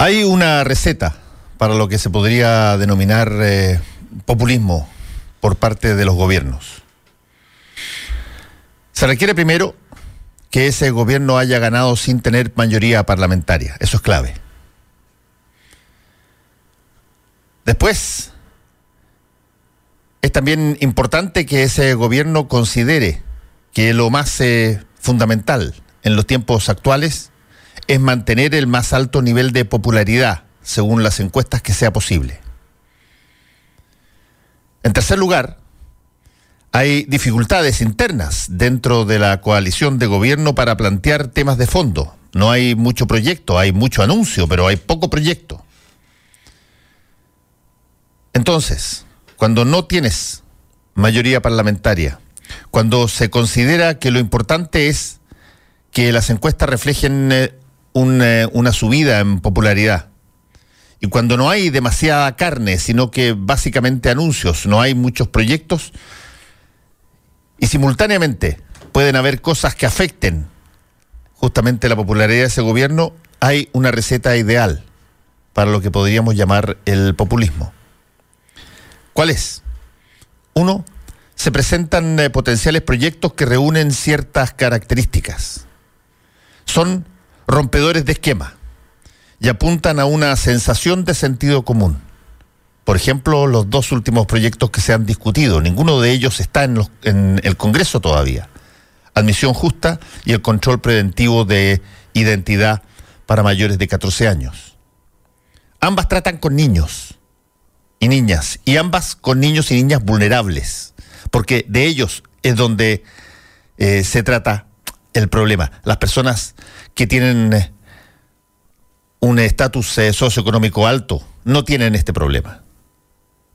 Hay una receta para lo que se podría denominar eh, populismo por parte de los gobiernos. Se requiere primero que ese gobierno haya ganado sin tener mayoría parlamentaria. Eso es clave. Después, es también importante que ese gobierno considere que lo más eh, fundamental en los tiempos actuales es mantener el más alto nivel de popularidad, según las encuestas que sea posible. En tercer lugar, hay dificultades internas dentro de la coalición de gobierno para plantear temas de fondo. No hay mucho proyecto, hay mucho anuncio, pero hay poco proyecto. Entonces, cuando no tienes mayoría parlamentaria, cuando se considera que lo importante es que las encuestas reflejen eh, una subida en popularidad, y cuando no hay demasiada carne, sino que básicamente anuncios, no hay muchos proyectos, y simultáneamente pueden haber cosas que afecten justamente la popularidad de ese gobierno, hay una receta ideal para lo que podríamos llamar el populismo. ¿Cuál es? Uno, se presentan eh, potenciales proyectos que reúnen ciertas características. Son rompedores de esquema y apuntan a una sensación de sentido común. Por ejemplo, los dos últimos proyectos que se han discutido, ninguno de ellos está en, en el Congreso todavía. Admisión justa y el control preventivo de identidad para mayores de 14 años. Ambas tratan con niños y niñas, y ambas con niños y niñas vulnerables, porque de ellos es donde eh, se trata el problema. Las personas que tienen eh, un estatus eh, socioeconómico alto no tienen este problema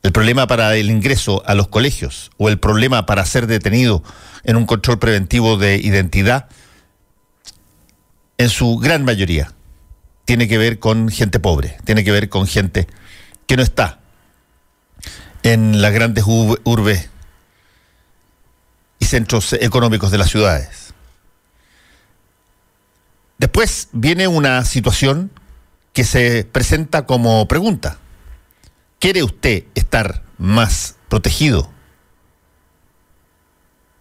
el problema para el ingreso a los colegios o el problema para ser detenido en un control preventivo de identidad, en su gran mayoría, tiene que ver con gente pobre, tiene que ver con gente que no está en las grandes urbes y centros económicos de las ciudades. Después viene una situación que se presenta como pregunta. ¿Quiere usted estar más protegido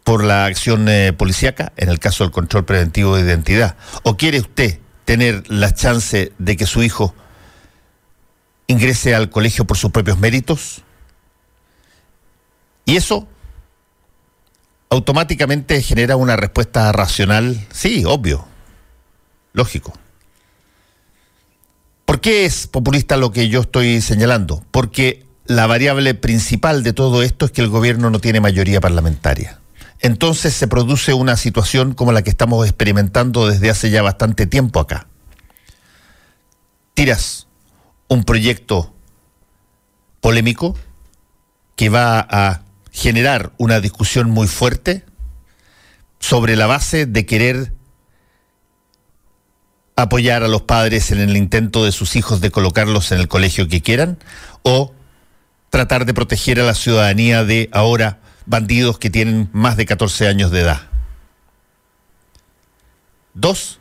por la acción eh, policíaca, en el caso del control preventivo de identidad? ¿O quiere usted tener la chance de que su hijo ingrese al colegio por sus propios méritos? Y eso automáticamente genera una respuesta racional, sí, obvio, lógico. ¿Por qué es populista lo que yo estoy señalando? Porque la variable principal de todo esto es que el gobierno no tiene mayoría parlamentaria. Entonces se produce una situación como la que estamos experimentando desde hace ya bastante tiempo acá. Tiras un proyecto polémico que va a generar una discusión muy fuerte sobre la base de querer apoyar a los padres en el intento de sus hijos de colocarlos en el colegio que quieran o tratar de proteger a la ciudadanía de ahora bandidos que tienen más de 14 años de edad. Dos,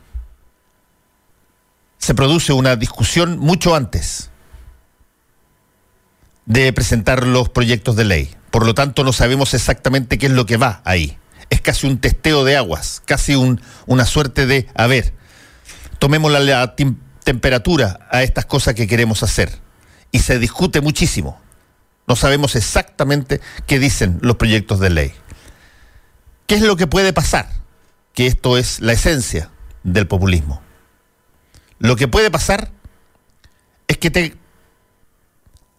se produce una discusión mucho antes de presentar los proyectos de ley. Por lo tanto, no sabemos exactamente qué es lo que va ahí. Es casi un testeo de aguas, casi un, una suerte de, a ver, tomemos la, temperatura a estas cosas que queremos hacer. Y se discute muchísimo. No sabemos exactamente qué dicen los proyectos de ley. ¿Qué es lo que puede pasar? Que esto es la esencia del populismo. Lo que puede pasar es que te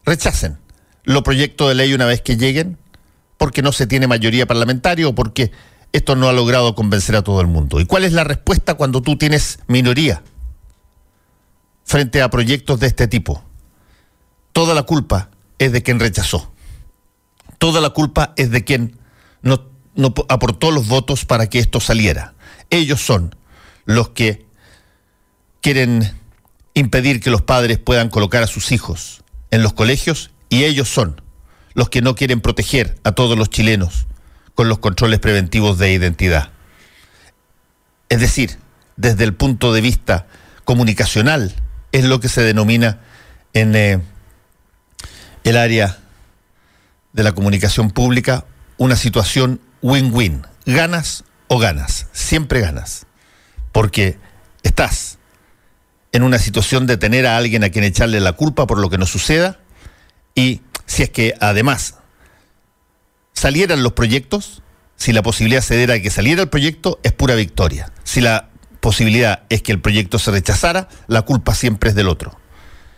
rechacen los proyectos de ley una vez que lleguen porque no se tiene mayoría parlamentaria o porque esto no ha logrado convencer a todo el mundo. ¿Y cuál es la respuesta cuando tú tienes minoría frente a proyectos de este tipo? Toda la culpa es de quien rechazó. Toda la culpa es de quien no, no aportó los votos para que esto saliera. Ellos son los que quieren impedir que los padres puedan colocar a sus hijos en los colegios y ellos son los que no quieren proteger a todos los chilenos con los controles preventivos de identidad. Es decir, desde el punto de vista comunicacional, es lo que se denomina en eh, el área de la comunicación pública una situación win-win. Ganas o ganas, siempre ganas. Porque estás en una situación de tener a alguien a quien echarle la culpa por lo que nos suceda y si es que además salieran los proyectos, si la posibilidad se diera que saliera el proyecto, es pura victoria. Si la posibilidad es que el proyecto se rechazara, la culpa siempre es del otro.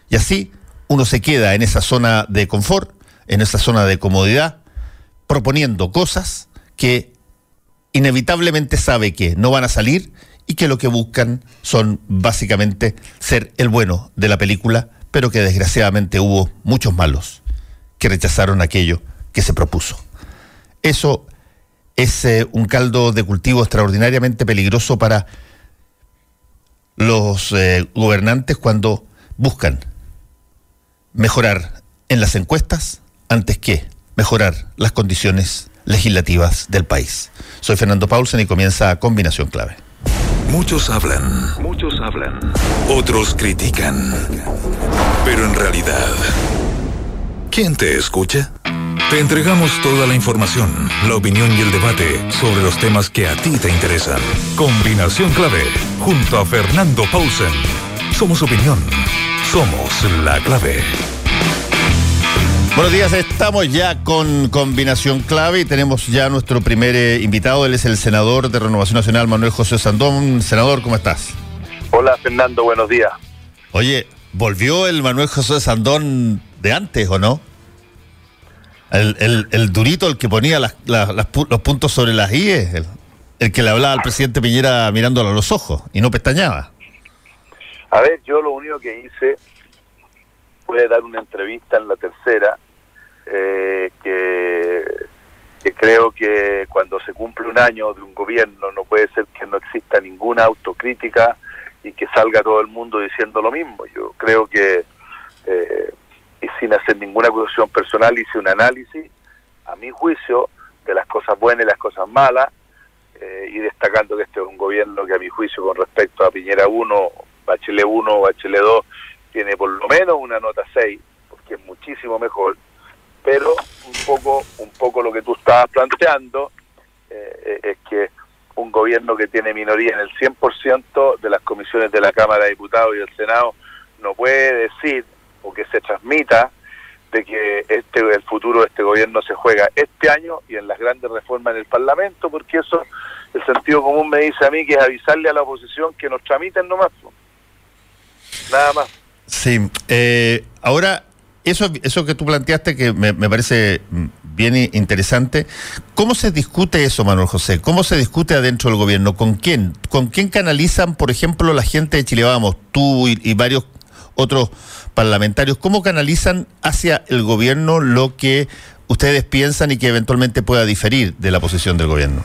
Y así uno se queda en esa zona de confort, en esa zona de comodidad, proponiendo cosas que inevitablemente sabe que no van a salir y que lo que buscan son básicamente ser el bueno de la película, pero que desgraciadamente hubo muchos malos que rechazaron aquello que se propuso. Eso es eh, un caldo de cultivo extraordinariamente peligroso para los eh, gobernantes cuando buscan mejorar en las encuestas antes que mejorar las condiciones legislativas del país. Soy Fernando Paulsen y comienza Combinación Clave. Muchos hablan, muchos hablan, otros critican, pero en realidad, ¿quién te escucha? Te entregamos toda la información, la opinión y el debate sobre los temas que a ti te interesan. Combinación clave, junto a Fernando Pausen. Somos opinión, somos la clave. Buenos días, estamos ya con Combinación Clave y tenemos ya nuestro primer eh, invitado. Él es el senador de Renovación Nacional, Manuel José Sandón. Senador, ¿cómo estás? Hola, Fernando, buenos días. Oye, ¿volvió el Manuel José Sandón de antes o no? El, durito, el que ponía los puntos sobre las IE, el, que le hablaba al presidente Piñera mirándolo a los ojos y no pestañaba. A ver, yo lo único que hice fue dar una entrevista en la tercera, eh, que, que creo que cuando se cumple un año de un gobierno no puede ser que no exista ninguna autocrítica y que salga todo el mundo diciendo lo mismo. Yo creo que eh, y sin hacer ninguna acusación personal hice un análisis, a mi juicio, de las cosas buenas y las cosas malas, eh, y destacando que este es un gobierno que a mi juicio con respecto a Piñera 1, Bachelet 1, Bachelet 2, tiene por lo menos una nota 6, porque es muchísimo mejor, pero un poco, un poco lo que tú estabas planteando eh, es que un gobierno que tiene minoría en el 100% de las comisiones de la Cámara de Diputados y del Senado no puede decir o que se transmita de que este el futuro de este gobierno se juega este año y en las grandes reformas en el Parlamento, porque eso el sentido común me dice a mí que es avisarle a la oposición que nos tramiten nomás. Nada más. Sí, eh, ahora eso, eso que tú planteaste que me, me, parece bien interesante, ¿cómo se discute eso, Manuel José? ¿Cómo se discute adentro del gobierno? ¿Con quién? ¿Con quién canalizan, por ejemplo, la gente de Chile Vamos, tú y, y varios otros parlamentarios, ¿cómo canalizan hacia el gobierno lo que ustedes piensan y que eventualmente pueda diferir de la posición del gobierno?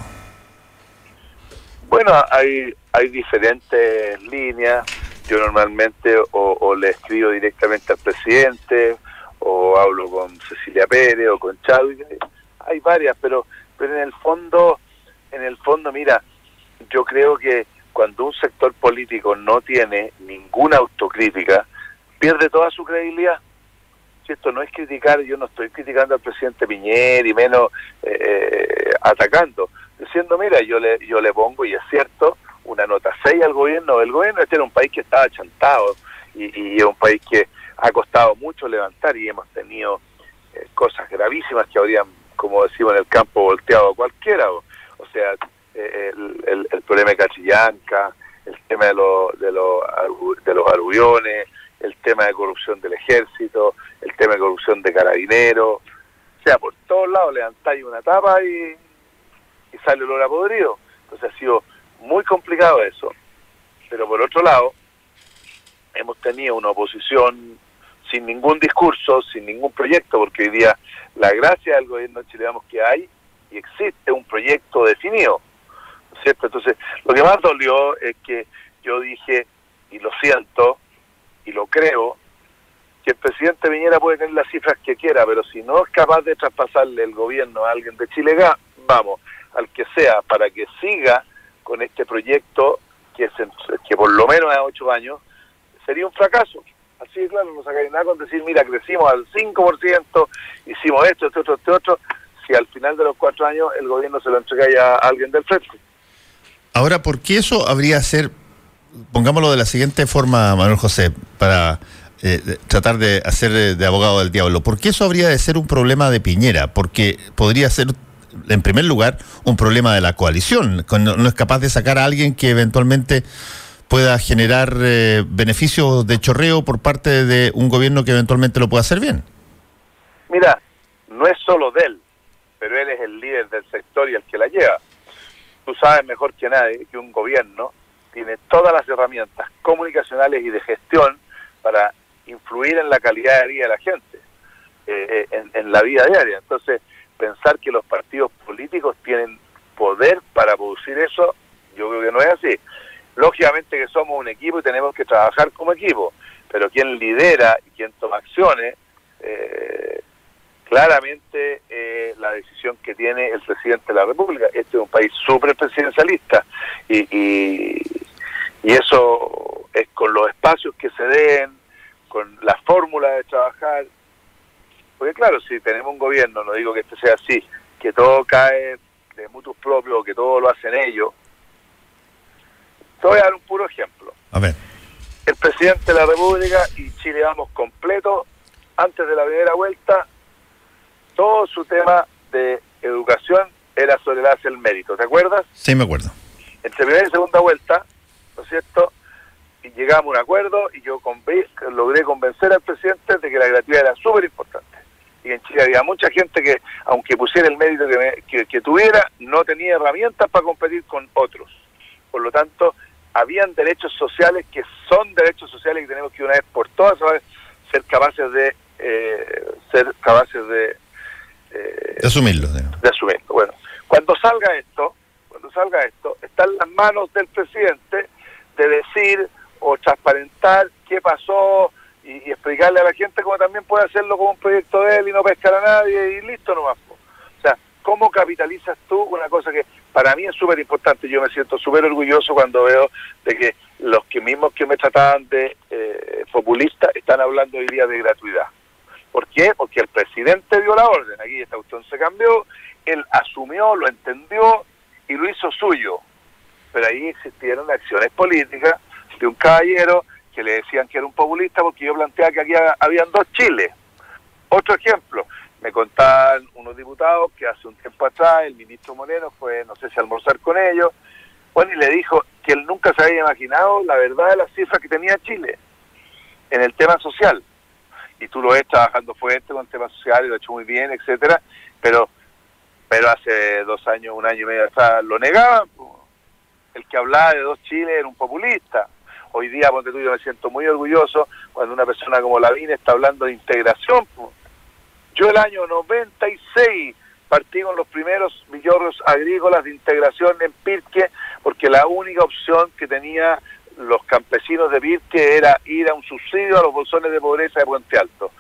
Bueno, hay, hay diferentes líneas. Yo normalmente o, le escribo directamente al presidente o hablo con Cecilia Pérez o con Chávez. Hay varias, pero pero en el fondo, en el fondo, mira, yo creo que cuando un sector político no tiene ninguna autocrítica, pierde toda su credibilidad. Si esto no es criticar, yo no estoy criticando al presidente Piñera y menos eh, eh, atacando, diciendo, mira, yo le, yo le pongo, y es cierto, una nota 6 al gobierno. El gobierno este era un país que estaba chantado y, es un país que ha costado mucho levantar y hemos tenido eh, cosas gravísimas que habrían, como decimos en el campo, volteado a cualquiera. O, sea, el, el, problema de Cachillanca, el tema de, lo, de, de los aluviones, el tema de corrupción del ejército, el tema de corrupción de carabineros, o sea, por todos lados levantáis una tapa y, y sale olor a podrido. Entonces ha sido muy complicado eso. Pero por otro lado, hemos tenido una oposición sin ningún discurso, sin ningún proyecto, porque hoy día la gracia del gobierno chileno que hay y existe un proyecto definido, ¿cierto? Entonces, lo que más dolió es que yo dije, y lo siento, y lo creo, que el presidente Viñera puede tener las cifras que quiera, pero si no es capaz de traspasarle el gobierno a alguien de Chile, vamos, al que sea, para que siga con este proyecto que, que por lo menos a ocho años sería un fracaso. Así claro, no sacaría nada con decir, mira, crecimos al 5%, hicimos esto, esto, esto, esto, otro, si al final de los cuatro años el gobierno se lo entrega a alguien del frente. Ahora, ¿por qué eso habría ser, pongámoslo de la siguiente forma, Manuel José, para eh, tratar de hacer de abogado del diablo, ¿por qué eso habría de ser un problema de Piñera? Porque podría ser en primer lugar, un problema de la coalición. Cuando no es capaz de sacar a alguien que eventualmente pueda generar eh, beneficios de chorreo por parte de un gobierno que eventualmente lo pueda hacer bien. Mira, no es solo de él, pero él es el líder del sector y el que la lleva. Tú sabes mejor que nadie que un gobierno tiene todas las herramientas comunicacionales y de gestión para influir en la calidad de vida de la gente, eh, eh, en la vida diaria. Entonces, pensar que los partidos políticos tienen poder para producir eso, yo creo que no es así. Lógicamente que somos un equipo y tenemos que trabajar como equipo, pero quien lidera y quien toma acciones, eh, claramente eh, la decisión que tiene el presidente de la República. Este es un país súper presidencialista y, y, y eso es con los espacios que se den, con la fórmula de trabajar, porque claro, si tenemos un gobierno, no digo que este sea así, que todo cae de mutuos propios, que todo lo hacen ellos. Te voy a dar un puro ejemplo. A ver. El presidente de la República y Chile vamos completo, antes de la primera vuelta, todo su tema de educación era sobre hacia el mérito, ¿te acuerdas? Sí, me acuerdo. Entre primera y segunda vuelta, ¿no es cierto? Y llegamos a un acuerdo y yo logré convencer al presidente de que la gratuidad era súper importante y en Chile había mucha gente que, aunque pusiera el mérito que, que, tuviera, no tenía herramientas para competir con otros. Por lo tanto, habían derechos sociales que son derechos sociales y tenemos que una vez por todas ser capaces de eh, ser capaces de, eh, de asumirlo. De asumirlo. Bueno, cuando salga esto, cuando salga esto, está en las manos del presidente de decir o transparentar qué pasó, y, explicarle a la gente cómo también puede hacerlo con un proyecto de él y no pescar a nadie y listo nomás. O sea, ¿cómo capitalizas tú una cosa que para mí es súper importante? Yo me siento súper orgulloso cuando veo de que los que mismos que me trataban de eh, populista están hablando hoy día de gratuidad. ¿Por qué? Porque el presidente dio la orden, aquí esta cuestión se cambió, él asumió, lo entendió y lo hizo suyo. Pero ahí existieron acciones políticas de un caballero que le decían que era un populista porque yo planteaba que aquí habían dos Chiles. Otro ejemplo, me contaban unos diputados que hace un tiempo atrás el ministro Moreno fue, no sé si almorzar con ellos, bueno, y le dijo que él nunca se había imaginado la verdad de las cifras que tenía Chile en el tema social. Y tú lo ves trabajando fuerte con el tema social y lo ha hecho muy bien, etcétera, pero pero hace dos años, un año y medio atrás lo negaban. El que hablaba de dos Chiles era un populista. Hoy día, ponte tú, yo me siento muy orgulloso cuando una persona como Lavín está hablando de integración. Yo el año 96 partí con los primeros millorros agrícolas de integración en Pirque, porque la única opción que tenía los campesinos de Pirque era ir a un subsidio a los bolsones de pobreza de Puente Alto.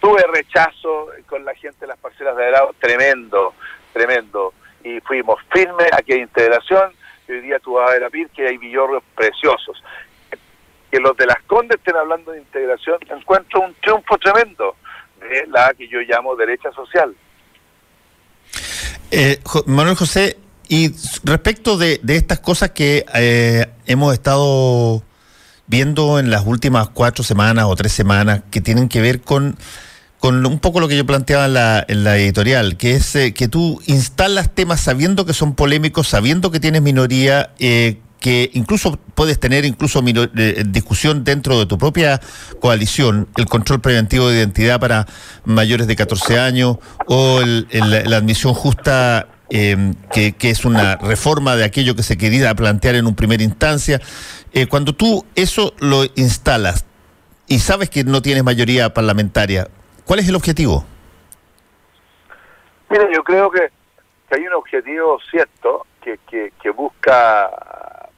Tuve rechazo con la gente de las parcelas de agrado, tremendo, tremendo. Y fuimos firmes, aquí hay integración, hoy día tú vas a ver a Pirque y hay villorros preciosos que los de las Condes estén hablando de integración, encuentro un triunfo tremendo de la que yo llamo derecha social. Eh, Manuel José, y respecto de, estas cosas que eh, hemos estado viendo en las últimas cuatro semanas o tres semanas, que tienen que ver con, con un poco lo que yo planteaba en la, en la editorial, que es eh, que tú instalas temas sabiendo que son polémicos, sabiendo que tienes minoría, eh, que incluso puedes tener incluso eh, discusión dentro de tu propia coalición, el control preventivo de identidad para mayores de 14 años o la admisión justa, em, que, es una reforma de aquello que se quería plantear en un primera instancia. Eh, cuando tú eso lo instalas y sabes que no tienes mayoría parlamentaria, ¿cuál es el objetivo? Mira, yo creo que, hay un objetivo cierto que, que, que busca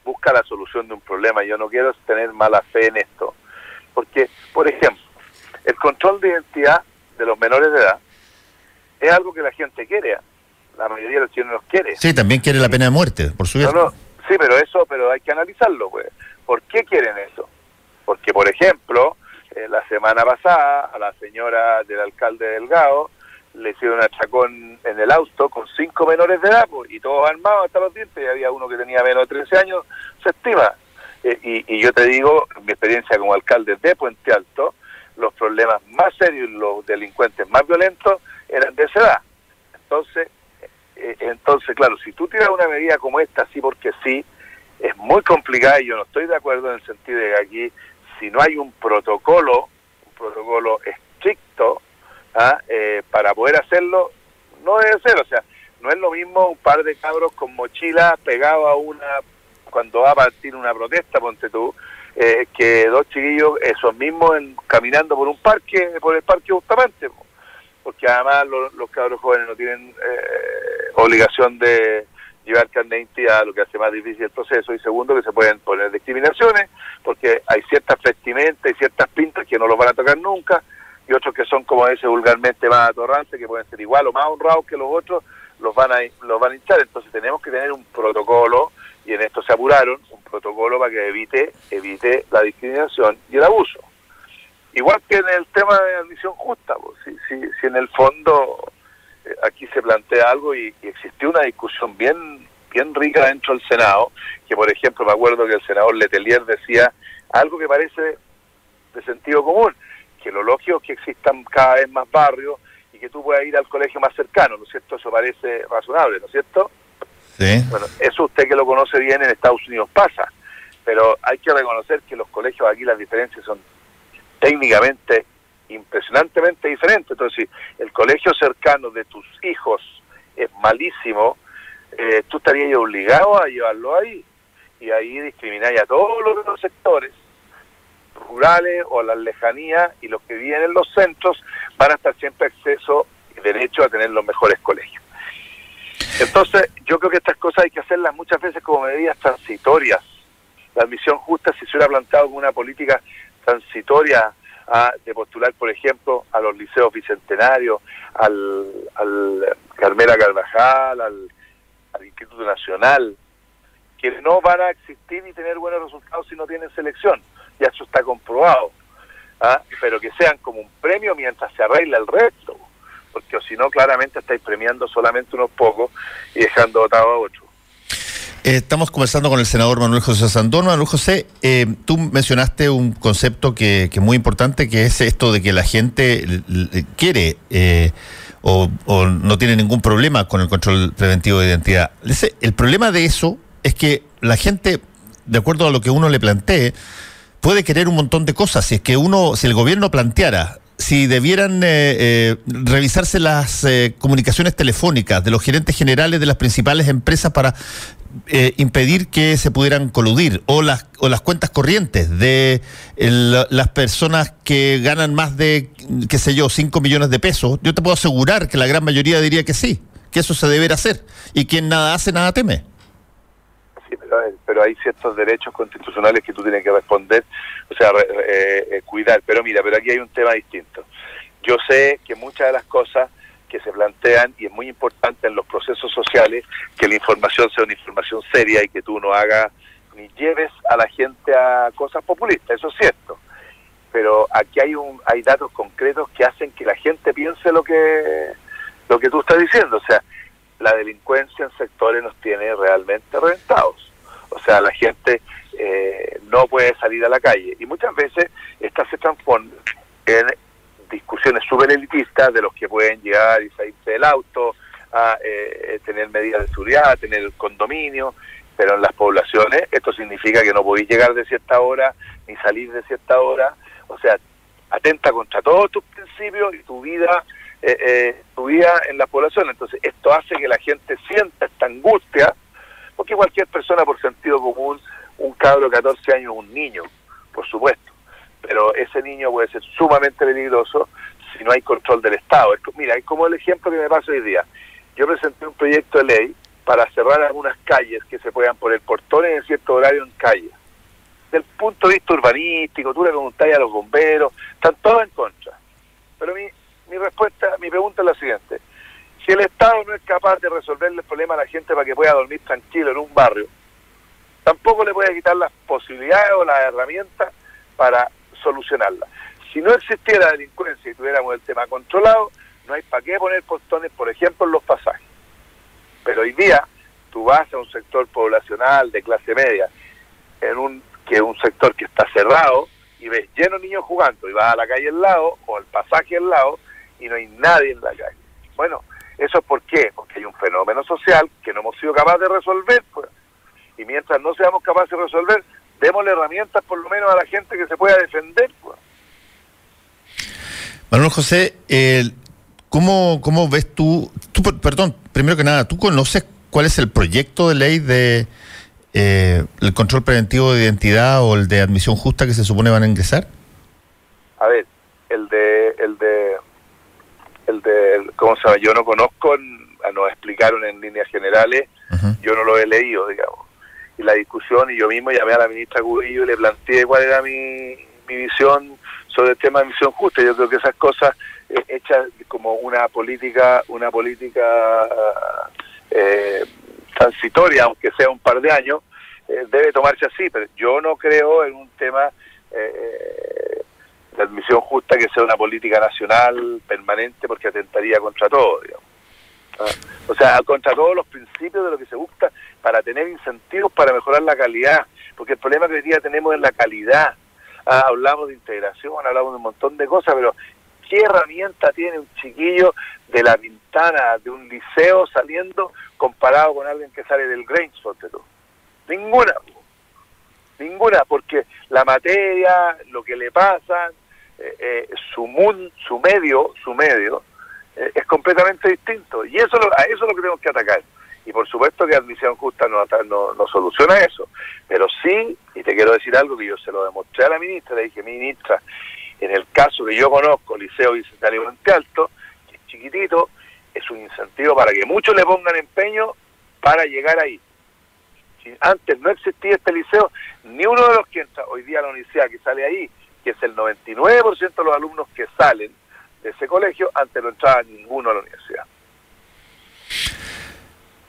busca la solución de un problema. Yo no quiero tener mala fe en esto. Porque, por ejemplo, el control de identidad de los menores de edad es algo que la gente quiere. La mayoría de los chilenos quiere. Sí, también quiere la pena de muerte, por supuesto. No, sí, pero eso, pero hay que analizarlo, pues. ¿Por qué quieren eso? Porque, por ejemplo, eh, la semana pasada a la señora del alcalde Delgado le hicieron un achacón en el auto con cinco menores de edad pues, y todos armados hasta los dientes y había uno que tenía menos de 13 años, se estima. Eh, y, y, yo te digo, mi experiencia como alcalde de Puente Alto, los problemas más serios los delincuentes más violentos eran de esa edad. Entonces, eh, entonces claro, si tú tiras una medida como esta, sí porque sí, es muy complicada y yo no estoy de acuerdo en el sentido de que aquí, si no hay un protocolo, un protocolo estricto, ¿ah? eh, para poder hacerlo, no debe ser, o sea, no es lo mismo un par de cabros con mochila pegado a una, cuando va a partir una protesta, ponte tú, eh, que dos chiquillos, esos mismos, en, caminando por un parque, por el parque Bustamante, porque además los, los cabros jóvenes no tienen eh, obligación de llevar carne de lo que hace más difícil el proceso, y segundo, que se pueden poner discriminaciones, porque hay ciertas vestimentas y ciertas pintas que no los van a tocar nunca, y otros que son, como dice vulgarmente, más atorrantes, que pueden ser igual o más honrados que los otros, los van a los van a hinchar. Entonces tenemos que tener un protocolo, y en esto se apuraron, un protocolo para que evite, evite la discriminación y el abuso. Igual que en el tema de admisión justa, pues, si, si, si en el fondo aquí se plantea algo y, y, existió una discusión bien bien rica dentro del Senado, que por ejemplo me acuerdo que el senador Letelier decía algo que parece de sentido común, que lo lógico es que existan cada vez más barrios y que tú puedas ir al colegio más cercano, ¿no es cierto? Eso parece razonable, ¿no es cierto? Sí. Bueno, eso usted que lo conoce bien en Estados Unidos pasa, pero hay que reconocer que los colegios aquí las diferencias son técnicamente impresionantemente diferentes. Entonces, si el colegio cercano de tus hijos es malísimo, eh, tú estarías obligado a llevarlo ahí y ahí discrimináis a todos los sectores rurales o las lejanías y los que viven en los centros van a estar siempre acceso y derecho a tener los mejores colegios. Entonces, yo creo que estas cosas hay que hacerlas muchas veces como medidas transitorias. La admisión justa, si se hubiera planteado como una política transitoria a, de postular, por ejemplo, a los liceos bicentenarios, al, al Carmela Carvajal, al, al Instituto Nacional, que no van a existir y tener buenos resultados si no tienen selección ya eso está comprobado, ¿ah? pero que sean como un premio mientras se arregla el resto, porque si no, claramente estáis premiando solamente unos pocos y dejando votado a otros. Estamos conversando con el senador Manuel José Sandón. Manuel José, eh, tú mencionaste un concepto que, es muy importante, que es esto de que la gente quiere eh, o, no tiene ningún problema con el control preventivo de identidad. El problema de eso es que la gente, de acuerdo a lo que uno le plantee, puede querer un montón de cosas. Si es que uno, si el gobierno planteara si debieran eh, eh, revisarse las comunicaciones telefónicas de los gerentes generales de las principales empresas para eh, impedir que se pudieran coludir o las o las cuentas corrientes de el, las personas que ganan más de qué sé yo 5 millones de pesos yo te puedo asegurar que la gran mayoría diría que sí que eso se deberá hacer y quien nada hace nada teme pero hay ciertos derechos constitucionales que tú tienes que responder, o sea, eh, eh, cuidar. Pero mira, pero aquí hay un tema distinto. Yo sé que muchas de las cosas que se plantean, y es muy importante en los procesos sociales, que la información sea una información seria y que tú no hagas ni lleves a la gente a cosas populistas, eso es cierto. Pero aquí hay un hay datos concretos que hacen que la gente piense lo que lo que tú estás diciendo, o sea, la delincuencia en sectores nos tiene realmente reventados. O sea, la gente eh, no puede salir a la calle. Y muchas veces estas se transforman en discusiones súper elitistas de los que pueden llegar y salirse del auto, a eh, tener medidas de seguridad, a tener condominio, pero en las poblaciones esto significa que no podéis llegar de cierta hora ni salir de cierta hora. O sea, atenta contra todos tus principios y tu vida eh, eh, tu vida en la población. Entonces, esto hace que la gente sienta esta angustia porque cualquier persona por sentido común, un cabro de 14 años, un niño, por supuesto, pero ese niño puede ser sumamente peligroso si no hay control del Estado. Mira, es como el ejemplo que me pasa hoy día. Yo presenté un proyecto de ley para cerrar algunas calles que se puedan poner portones en cierto horario en calles. Del punto de vista urbanístico, tú le preguntas a los bomberos, están todos en contra. Pero mi, mi respuesta, mi pregunta es la siguiente. Si el Estado no es capaz de resolverle el problema a la gente para que pueda dormir tranquilo en un barrio, tampoco le puede quitar las posibilidades o las herramientas para solucionarla. Si no existiera delincuencia y tuviéramos el tema controlado, no hay para qué poner postones, por ejemplo, en los pasajes. Pero hoy día tú vas a un sector poblacional de clase media, en un que es un sector que está cerrado, y ves lleno niños jugando, y vas a la calle al lado, o al pasaje al lado, y no hay nadie en la calle. Bueno, ¿eso es por qué? Porque hay un fenómeno social que no hemos sido capaces de resolver, pues. Y mientras no seamos capaces de resolver, démosle herramientas por lo menos a la gente que se pueda defender, pues. Manuel José, ¿cómo, ¿cómo ves tú, tú, perdón, primero que nada, ¿tú conoces cuál es el proyecto de ley de eh, el control preventivo de identidad o el de admisión justa que se supone van a ingresar? A ver, el de, el de, el de, ¿cómo se llama? Yo no conozco, nos explicaron en líneas generales, yo no lo he leído, digamos. Y la discusión, y yo mismo llamé a la ministra Cubillo y le planteé cuál era mi, mi visión sobre el tema de admisión justa. Yo creo que esas cosas eh, hechas como una política, una política eh, transitoria, aunque sea un par de años, eh, debe tomarse así, pero yo no creo en un tema eh, de admisión justa que sea una política nacional permanente porque atentaría contra todo, digamos. Ah, o sea, contra todos los principios de lo que se busca para tener incentivos para mejorar la calidad, porque el problema que hoy día tenemos es la calidad. Ah, hablamos de integración, hablamos de un montón de cosas, pero ¿qué herramienta tiene un chiquillo de la ventana de un liceo saliendo comparado con alguien que sale del Grange, tú? Ninguna. Ninguna, porque la materia, lo que le pasa, eh, eh, su, su medio, su medio, eh, es completamente distinto. Y eso a eso es lo que tenemos que atacar. Y por supuesto que admisión justa no, no, no, soluciona eso. Pero sí, y te quiero decir algo que yo se lo demostré a la ministra, le dije, ministra, en el caso que yo conozco, Liceo Bicentenario Monte Alto, que chiquitito, es un incentivo para que muchos le pongan empeño para llegar ahí. Antes no existía este liceo, ni uno de los que entra hoy día a la universidad que sale ahí, que es el 99% de los alumnos que salen de ese colegio, antes no entraba ninguno a la universidad.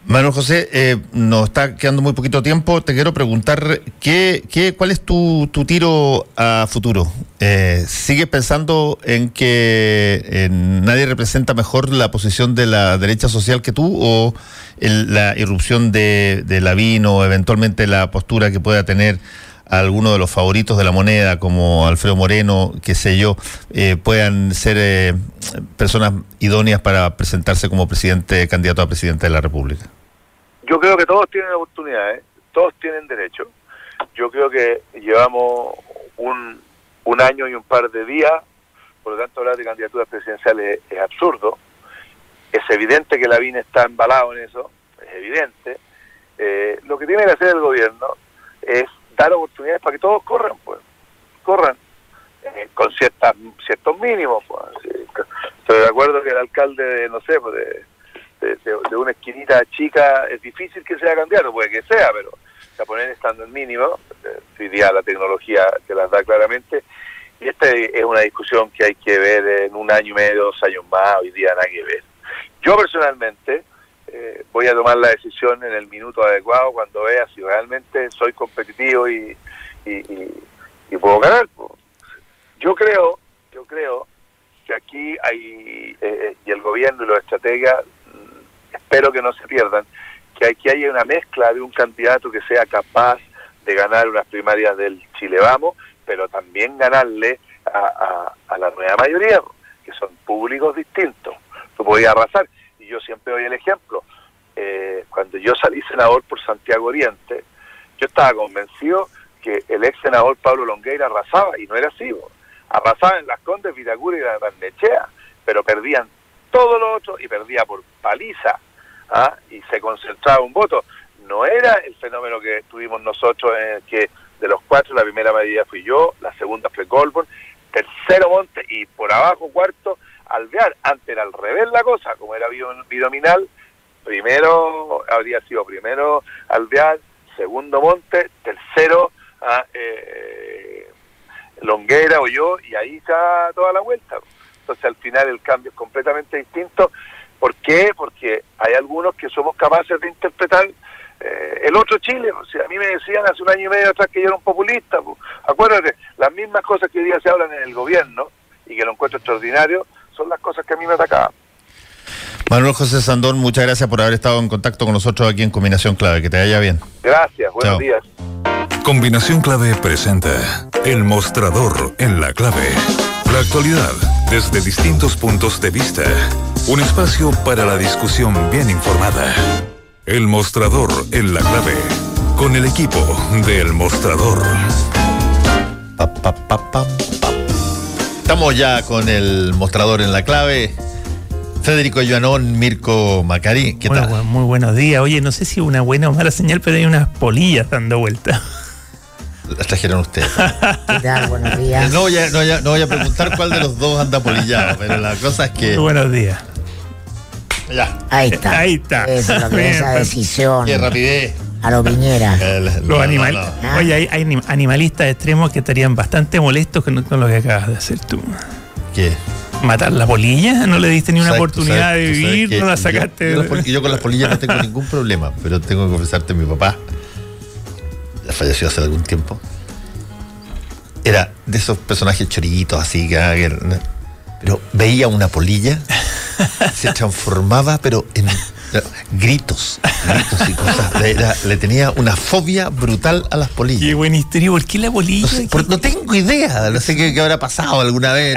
Manuel José, eh, nos está quedando muy poquito tiempo. Te quiero preguntar, ¿qué, qué, ¿cuál es tu, tu tiro a futuro? Eh, ¿Sigues pensando en que eh, nadie representa mejor la posición de la derecha social que tú o la irrupción de, de Lavín o eventualmente la postura que pueda tener alguno de los favoritos de la moneda, como Alfredo Moreno, qué sé yo, puedan ser personas idóneas para presentarse como presidente, candidato a presidente de la República? Yo creo que todos tienen oportunidades, todos tienen derecho. Yo creo que llevamos un, un año y un par de días, por lo tanto hablar de candidaturas presidenciales es, absurdo. Es evidente que la Lavín está embalado en eso, es evidente. Eh, lo que tiene que hacer el gobierno es dar oportunidades para que todos corran, pues, corran, eh, con ciertas, ciertos mínimos, pues. Estoy de acuerdo que el alcalde, de, no sé, pues de, de, una esquinita chica es difícil que sea candidato, puede que sea, pero a poner estando en mínimo, eh, día la tecnología te las da claramente, y esta es una discusión que hay que ver en un año y medio, dos años más, hoy día nada que ver. Yo personalmente, eh, voy a tomar la decisión en el minuto adecuado cuando vea si realmente soy competitivo y, y, puedo ganar. Yo creo, yo creo que aquí hay, eh, y el gobierno y los estrategas, espero que no se pierdan, que aquí haya una mezcla de un candidato que sea capaz de ganar unas primarias del Chile Vamos, pero también ganarle a, a la nueva mayoría, que son públicos distintos. Tú podías arrasar yo siempre doy el ejemplo, eh, cuando yo salí senador por Santiago Oriente, yo estaba convencido que el ex senador Pablo Longueira arrasaba, y no era así, arrasaba en las Condes, Vitacura y la Bandechea, pero perdían todo lo otro y perdía por paliza, ¿ah? y se concentraba un voto. No era el fenómeno que tuvimos nosotros, en el que de los cuatro la primera medida fui yo, la segunda fue Goldborn, tercero Monte y por abajo cuarto Alvear. Antes era al revés la cosa, como era bidominal, primero habría sido primero Alvear, segundo Monte, tercero ah, eh, Longuera o yo, y ahí está toda la vuelta. Entonces al final el cambio es completamente distinto. ¿Por qué? Porque hay algunos que somos capaces de interpretar eh, el otro Chile. O sea, a mí me decían hace un año y medio atrás que yo era un populista. Pues. Acuérdate, las mismas cosas que hoy día se hablan en el gobierno y que lo encuentro extraordinario son las cosas que a mí me atacaban. Manuel José Sandón, muchas gracias por haber estado en contacto con nosotros aquí en Combinación Clave. Que te vaya bien. Gracias, buenos días. Combinación Clave presenta El Mostrador en la Clave. La actualidad desde distintos puntos de vista. Un espacio para la discusión bien informada. El Mostrador en la Clave. Con el equipo de El Mostrador. Estamos ya con el Mostrador en la Clave. Federico Joanón, Mirko Macari, ¿qué tal? muy buenos días. Oye, no sé si una buena o mala señal, pero hay unas polillas dando vuelta. Las trajeron ustedes. ¿Qué tal? Buenos días. No voy, a, no, voy a, preguntar cuál de los dos anda polillado, pero la cosa es que. Buenos días. Ya. Ahí está. Ahí está. Eso, lo que esa decisión. Qué rapidez. A lo Piñera. los animales. Oye, hay, hay, animalistas extremos que estarían bastante molestos con, con lo que acabas de hacer tú. ¿Qué? matar la polilla, no le diste ni una oportunidad de vivir, no la sacaste. Yo, yo, con las polillas no tengo ningún problema, pero tengo que confesarte, mi papá falleció hace algún tiempo. Era de esos personajes choritos así, que, pero veía una polilla, se transformaba, pero en gritos, gritos y cosas. Le, tenía una fobia brutal a las polillas. Qué buena historia. ¿Por qué la polilla? No, tengo idea. No sé qué, habrá pasado alguna vez.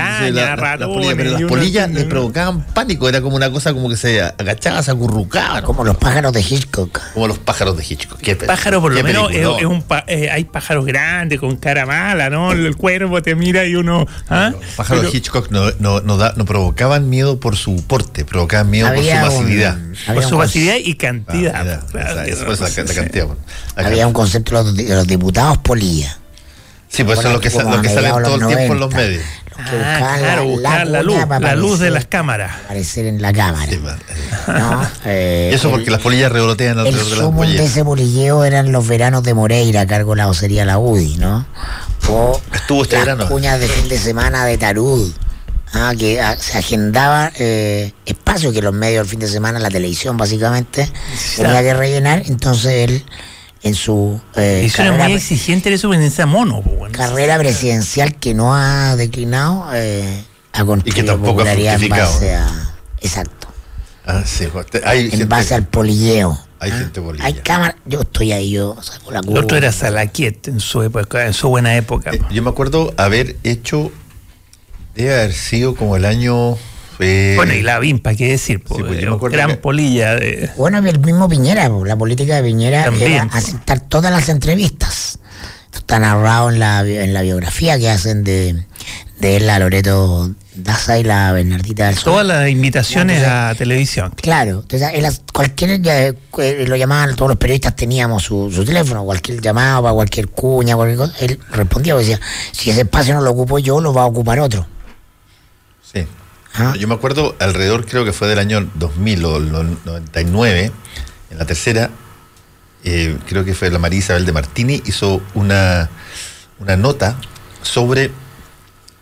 pero las polillas le provocaban pánico. Era como una cosa como que se agachaba, se acurrucaba. Como los pájaros de Hitchcock. Como los pájaros de Hitchcock. ¿Qué pájaro, por lo menos, es, un eh, hay pájaros grandes con cara mala, ¿no? El cuervo te mira y uno. ¿ah? Los pájaros de Hitchcock no, no, no, provocaban miedo por su porte, provocaban miedo por su masividad su facilidad y cantidad. Había un concepto de los, diputados polilla. Sí, pues eso es lo que, lo que sale todo el tiempo en los medios. Ah, claro, la, la, luz, la luz de las cámaras. Aparecer en la cámara. Eh, eso porque las polillas revolotean alrededor de las polillas. de ese polilleo eran los veranos de Moreira, cargo la sería la UDI, ¿no? O Estuvo este las verano. cuñas de fin de semana de Tarud. Ah, que ah, se agendaba eh, espacio que los medios el fin de semana, la televisión básicamente, tenía que rellenar, entonces él en su eh, carrera, muy exigente eso en esa mono carrera presidencial que no ha declinado eh, a y que tampoco ha en base a, exacto. Ah, sí, pues, hay en base al polilleo. Hay ah, gente polillea. Hay cámara, yo estoy ahí, yo saco la curva. El otro era Salaquiet en su época, en su buena época. Eh, yo me acuerdo haber hecho Debe haber sido como el año. Eh, bueno, y la VIMPA, qué decir, pues, gran polilla. De... Bueno, el mismo Piñera, la política de Piñera era aceptar todas las entrevistas. Esto está narrado en la, en la biografía que hacen de, de él, la Loreto Daza y la Bernardita del Todas las invitaciones a televisión. Claro, entonces cualquier eh, lo llamaban, todos los periodistas teníamos su, teléfono, cualquier llamado, cualquier cuña, cualquier cosa, él respondía, decía, si ese espacio no lo ocupo yo, lo va a ocupar otro. Sí. Ah. Yo me acuerdo, alrededor creo que fue del año 2000 o 99, en la tercera, eh, creo que fue la María Isabel de Martini, hizo una, una nota sobre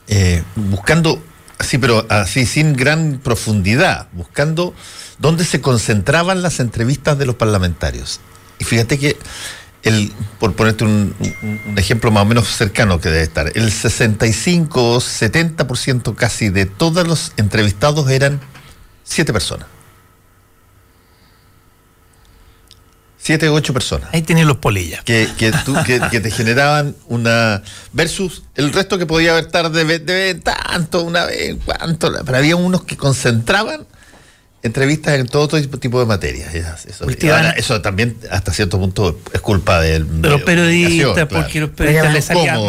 eh, buscando, así, pero así sin gran profundidad, buscando dónde se concentraban las entrevistas de los parlamentarios. Y fíjate que el, por ponerte un, ejemplo más o menos cercano que debe estar, el 65 70% casi de todos los entrevistados eran siete personas. Siete u ocho personas. Ahí tienen los polillas. Que, que, que, te generaban una. versus el resto que podía estar de, de tanto, una vez, cuánto. Pero había unos que concentraban entrevistas en todo, tipo de materias. Eso, también hasta cierto punto es culpa del, de los periodistas, porque los periodistas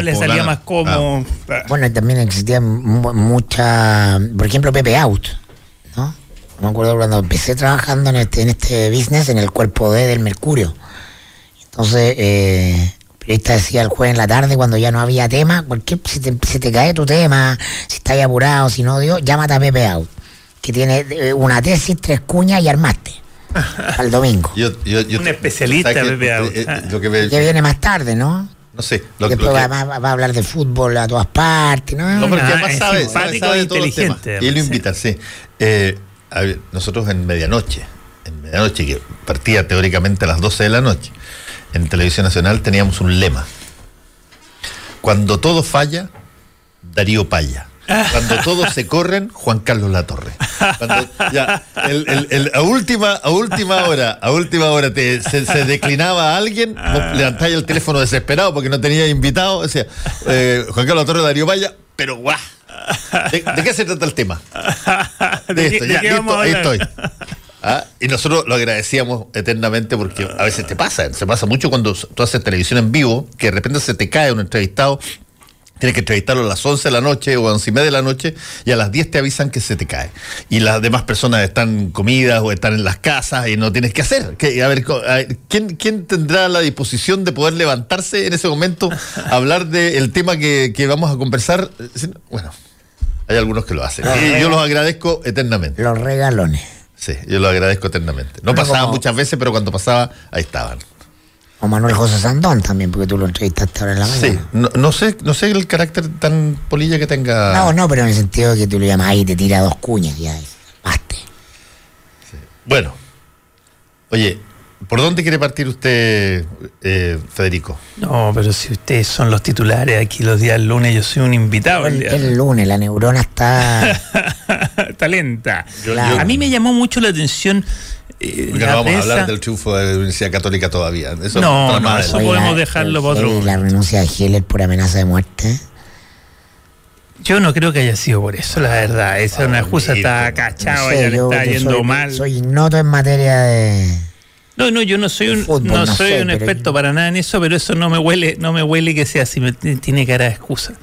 les salía, más cómodo. Bueno, también existía mucha, por ejemplo, Pepe Out, ¿no? Me acuerdo cuando empecé trabajando en este, en este business, en el cuerpo D del Mercurio. Entonces, eh, el periodista decía el jueves en la tarde, cuando ya no había tema, cualquier, si te, si te cae tu tema, si estás apurado, si no, Dios, llámate a Pepe Out que tiene eh, una tesis, tres cuñas y armaste. Al domingo. un especialista, Pepe eh, eh, lo que, viene más tarde, ¿no? No sé. Lo, Después va, a hablar de fútbol a todas partes, ¿no? No, porque además sabe, sabe, sabe, e inteligente. Y él lo invita, sí. nosotros en medianoche, en medianoche, que partía teóricamente a las 12 de la noche, en Televisión Nacional teníamos un lema. Cuando todo falla, Darío Paya. Cuando todos se corren, Juan Carlos Latorre. Cuando ya, a, última, a última hora, a última hora te, se, declinaba a alguien, levantáis el teléfono desesperado porque no tenía invitado. Decía, eh, Juan Carlos Latorre, Darío Paya, pero guau. ¿De, qué se trata el tema? De esto, ya, listo, ahí estoy. Ah, y nosotros lo agradecíamos eternamente porque a veces te pasa, se pasa mucho cuando tú haces televisión en vivo, que de repente se te cae un entrevistado, tienes que entrevistarlo a las 11 de la noche o a 11 y media de la noche y a las 10 te avisan que se te cae. Y las demás personas están comidas o están en las casas y no tienes que hacer. a ver, ¿quién, ¿quién, tendrá la disposición de poder levantarse en ese momento, a hablar del tema que, que vamos a conversar? Bueno, hay algunos que lo hacen. y yo los agradezco eternamente. Los regalones. Sí, yo lo agradezco eternamente. No pasaba muchas veces, pero cuando pasaba, ahí estaban. O Manuel José Sandón también, porque tú lo entrevistaste ahora en la mañana. Sí, no, sé, no sé el carácter tan polilla que tenga. No, no, pero en el sentido de que tú lo llamas ahí y te tira dos cuñas, ya es. Bueno, oye, ¿Por dónde quiere partir usted, eh, Federico? No, pero si ustedes son los titulares aquí los días lunes, yo soy un invitado. El, lunes, la neurona está... está lenta. a mí me llamó mucho la atención... Eh, Porque no vamos a hablar del triunfo de la Universidad Católica todavía. Eso no, no, eso podemos dejarlo para otro. La renuncia de Heller por amenaza de muerte. Yo no creo que haya sido por eso, la verdad. Esa es una excusa, está cachado, ella le está yendo mal. Soy ignoto en materia de no, no, yo no soy un, no, soy un experto para nada en eso, pero eso no me huele, no me huele que sea así, me, tiene cara de excusa.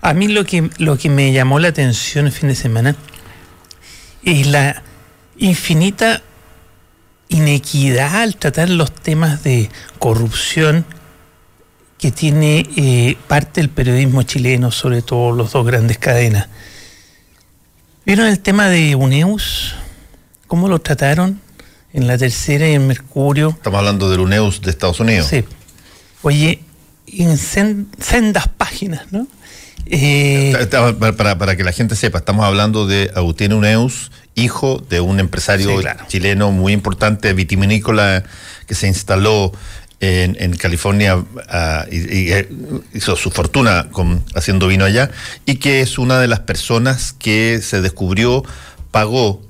A mí lo que, lo que me llamó la atención el fin de semana es la infinita inequidad al tratar los temas de corrupción que tiene eh, parte del periodismo chileno, sobre todo los dos grandes cadenas. ¿Vieron el tema de UNEUS? ¿Cómo lo trataron? en la tercera y en Mercurio. Estamos hablando del UNEUS de Estados Unidos. Sí. Oye, en sendas páginas, ¿no? Eh, para, que la gente sepa, estamos hablando de Agustín Uneus, hijo de un empresario chileno muy importante, vitivinícola, que se instaló en, California ah, y, eh, hizo su fortuna con, haciendo vino allá, y que es una de las personas que se descubrió, pagó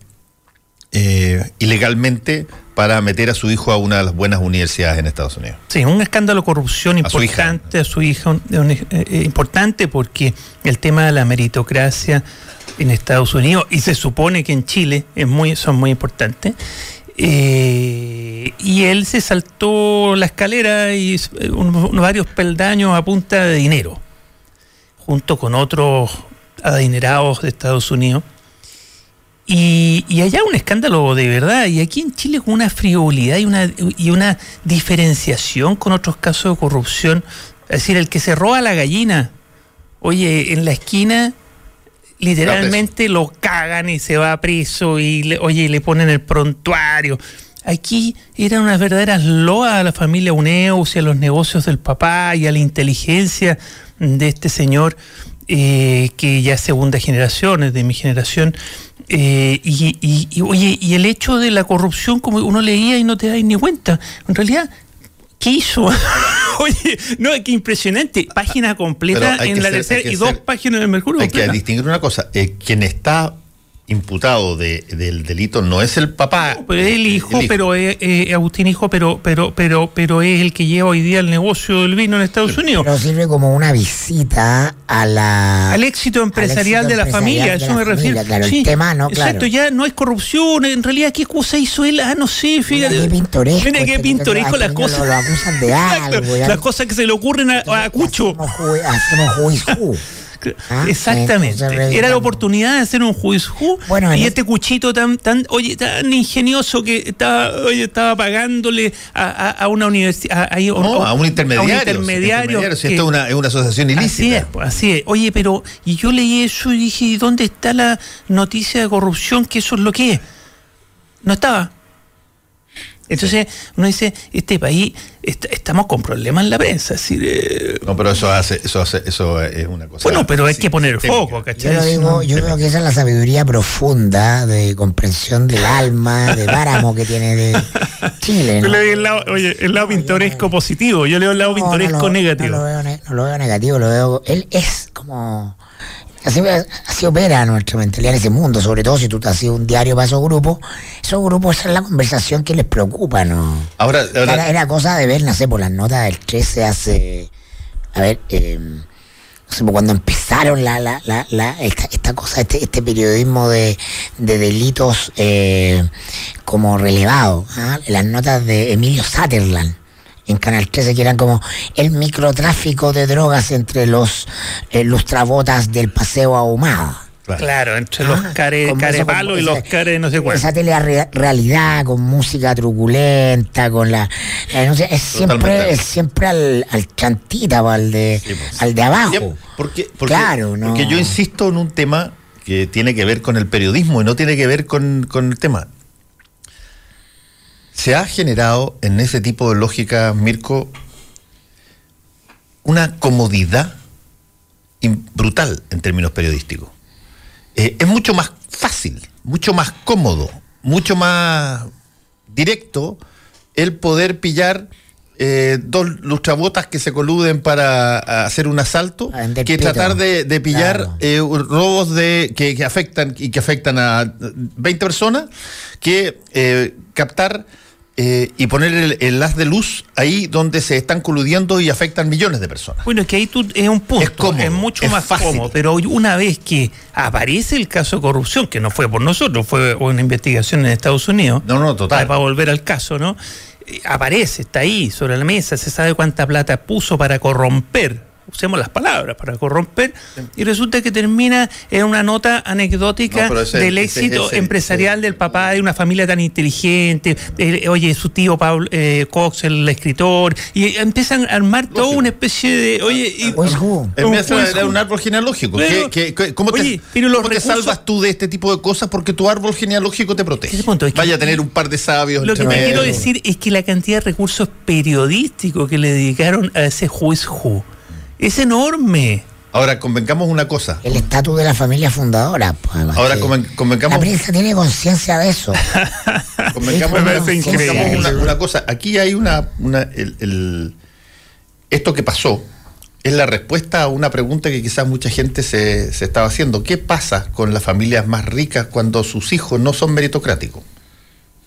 eh, ilegalmente para meter a su hijo a una de las buenas universidades en Estados Unidos. Sí, un escándalo de corrupción importante a su hija, eh, eh, importante porque el tema de la meritocracia en Estados Unidos y se supone que en Chile son muy importantes. y él se saltó la escalera y varios peldaños a punta de dinero, junto con otros adinerados de Estados Unidos y, y, allá un escándalo de verdad, y aquí en Chile con una frivolidad y una, y una diferenciación con otros casos de corrupción. Es decir, el que se roba la gallina, oye, en la esquina literalmente lo cagan y se va preso y le, oye, le ponen el prontuario. Aquí eran unas verdaderas loas a la familia Uneus y a los negocios del papá y a la inteligencia de este señor eh, que ya es segunda generación, es de mi generación, eh, y, y, oye, y el hecho de la corrupción, como uno leía y no te das ni cuenta, en realidad, ¿qué hizo? oye, no, qué impresionante. Página completa en la tercera y dos páginas del Mercurio. Hay que distinguir una cosa, eh, quien está imputado de, del delito no es el papá. pero es el hijo, pero es eh, Agustín hijo, pero pero pero pero es el que lleva hoy día el negocio del vino en Estados Unidos. Pero sirve como una visita a la al éxito empresarial de la familia, eso me refiero. Claro, el tema no, claro. Exacto, ya no es corrupción, en realidad qué cosa hizo él, ah, no sé, fíjate. Mira qué pintoresco. Mira qué este pintoresco las cosas. Lo, acusan de algo. Las cosas que se le ocurren a, a Cucho. Hacemos, Ah, Exactamente. Era la oportunidad de hacer un juicio. y este cuchito tan, tan, oye, tan ingenioso que estaba, oye, estaba pagándole a, una universidad, a, un intermediario. esto es una, asociación ilícita. Así es, pues, así es. Oye, pero, y yo leí eso y dije, ¿dónde está la noticia de corrupción? Que eso es lo que es. No estaba. Entonces uno dice, este país, estamos con problemas en la prensa. no, pero eso hace, eso hace, eso es una cosa. Bueno, pero hay que poner foco, ¿cachai? Yo, yo creo que esa es la sabiduría profunda de comprensión del alma, de páramo que tiene de Chile. ¿no? el lado, oye, el lado pintoresco positivo, yo leo el lado pintoresco negativo. No lo, veo, no lo veo negativo, lo veo. Él es como Así, así opera nuestra mentalidad en ese mundo, sobre todo si tú te has sido un diario para esos grupos. Esos grupos, esa es la conversación que les preocupa, ¿no? Ahora, Era, cosa de ver, no sé, por las notas del 13 hace. A ver, eh, no sé, cuando empezaron la, la, la, esta, cosa, este, este periodismo de, delitos eh, como relevado, ¿ah? las notas de Emilio Sutherland en Canal 13, que eran como el microtráfico de drogas entre los eh, lustrabotas del Paseo Ahumada. Claro. entre los ah, care, carepalos y los care no sé cuál. Esa realidad con música truculenta, con la. Eh, no sé, es siempre, es siempre al, al chantita, al de, pues. al de abajo. Porque, porque, claro, no. porque yo insisto en un tema que tiene que ver con el periodismo y no tiene que ver con, con el tema se ha generado en ese tipo de lógica, Mirko, una comodidad brutal en términos periodísticos. Eh, es mucho más fácil, mucho más cómodo, mucho más directo el poder pillar eh, dos lustrabotas que se coluden para hacer un asalto que tratar de, pillar eh, robos de que, afectan y que afectan a 20 personas que captar eh, y poner el, el, haz de luz ahí donde se están coludiendo y afectan millones de personas. Bueno, es que ahí tú, es un punto, es, mucho más fácil. cómodo, pero una vez que aparece el caso de corrupción, que no fue por nosotros, fue una investigación en Estados Unidos, no, no, total. para volver al caso, ¿no? Eh, aparece, está ahí sobre la mesa, se sabe cuánta plata puso para corromper usemos las palabras, para corromper, y resulta que termina en una nota anecdótica del éxito empresarial del papá de una familia tan inteligente, oye, su tío Paul eh, Cox, el escritor, y empiezan a armar toda una especie de, oye, y, pues, un árbol genealógico. cómo te, salvas tú de este tipo de cosas? Porque tu árbol genealógico te protege. Vaya a tener un par de sabios. Lo que me quiero decir es que la cantidad de recursos periodísticos que le dedicaron a ese juez Who es enorme. Ahora, convencamos una cosa. El estatus de la familia fundadora. Pues, Ahora, convencamos. La prensa tiene conciencia de eso. convencamos, una, cosa. Aquí hay una. esto que pasó es la respuesta a una pregunta que quizás mucha gente se, se estaba haciendo. ¿Qué pasa con las familias más ricas cuando sus hijos no son meritocráticos?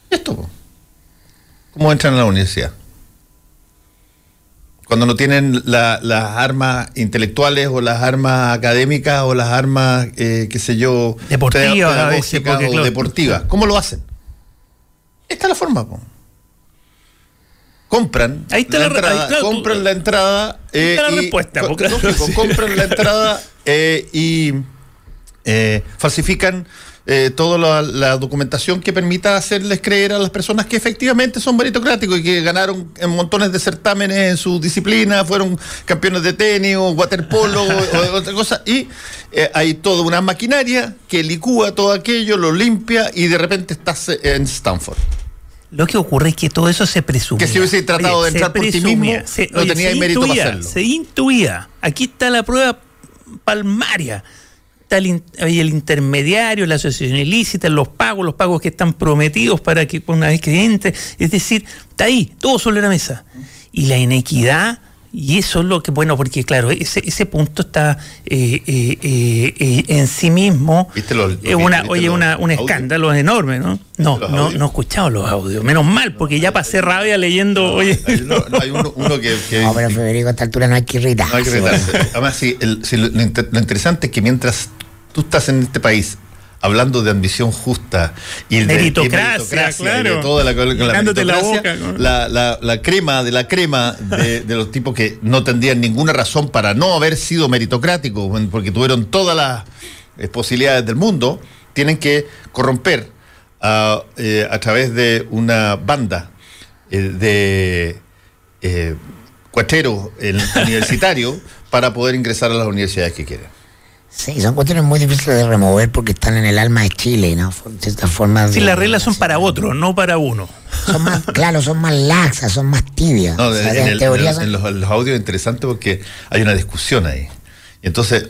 Esto. ¿Cómo entran a la universidad? Cuando no tienen las armas intelectuales o las armas académicas o las armas, eh, qué sé yo, deportivas, o deportivas. ¿Cómo lo hacen? Esta es la forma. Compran Ahí está la, entrada, compran la entrada eh, la respuesta, compran la entrada eh, y eh, falsifican eh, toda la, documentación que permita hacerles creer a las personas que efectivamente son meritocráticos y que ganaron en montones de certámenes en su disciplina, fueron campeones de tenis o waterpolo o, otra cosa. Y eh, hay toda una maquinaria que licúa todo aquello, lo limpia y de repente estás en Stanford. Lo que ocurre es que todo eso se presume. Que si hubiese tratado de entrar por ti mismo, no tenía mérito para hacerlo. Se intuía. Aquí está la prueba palmaria el, el, intermediario, la asociación ilícita, los pagos, los pagos que están prometidos para que una vez que entre, es decir, está ahí, todo sobre la mesa. Y la inequidad, y eso es lo que, bueno, porque claro, ese, ese punto está eh, eh, eh, en sí mismo. es una, oye, una, un escándalo enorme, ¿no? No, no, no he escuchado los audios. Menos mal, porque ya pasé rabia leyendo. oye, hay, uno, que, No, pero Federico, a esta altura no hay que irritarse. No hay que irritarse. Además, sí, lo, interesante es que mientras tú estás en este país hablando de ambición justa y de meritocracia, claro. de toda la, la, la, crema de la crema de, los tipos que no tendrían ninguna razón para no haber sido meritocráticos, porque tuvieron todas las eh, posibilidades del mundo, tienen que corromper a, eh, a través de una banda eh, de eh, cuacheros universitarios para poder ingresar a las universidades que quieren. Sí, son cuestiones muy difíciles de remover porque están en el alma de Chile, ¿no? De ciertas formas. Sí, las reglas son para otro, no para uno. son más, claro, son más laxas, son más tibias. No, O sea, en, en el- teoría en son- los, audios es interesante porque hay una discusión ahí. Y entonces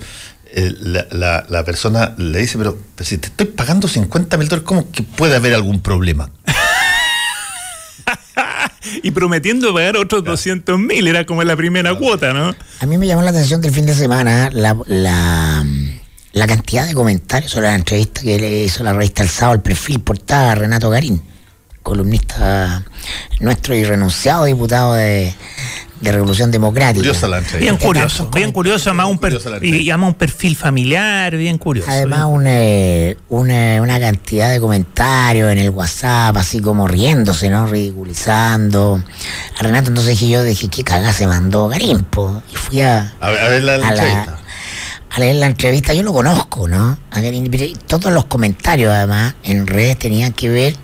eh, la, la- la persona le dice, pero, pero si te estoy pagando 50 mil dólares, ¿cómo que puede haber algún problema? Y prometiendo pagar otros 200 mil, era como la primera cuota, ¿no? A mí me llamó la atención del fin de semana la, la, la cantidad de comentarios sobre la entrevista que le hizo la revista El Sábado, el perfil portada a Renato Garín, columnista nuestro y renunciado diputado de, de Revolución Democrática. Curiosa la entrevista. Bien curioso, bien curioso, además un, per- y, además un perfil familiar, bien curioso. Además, un, eh, una, una cantidad de comentarios en el WhatsApp, así como riéndose, ¿no? Ridiculizando. A Renato, entonces dije yo, dije, qué cagada se mandó Garín, po? Y fui a, A ver, a ver la, a, la-. A leer la entrevista. Yo lo conozco, ¿no? Todos los comentarios, además, en redes tenían que ver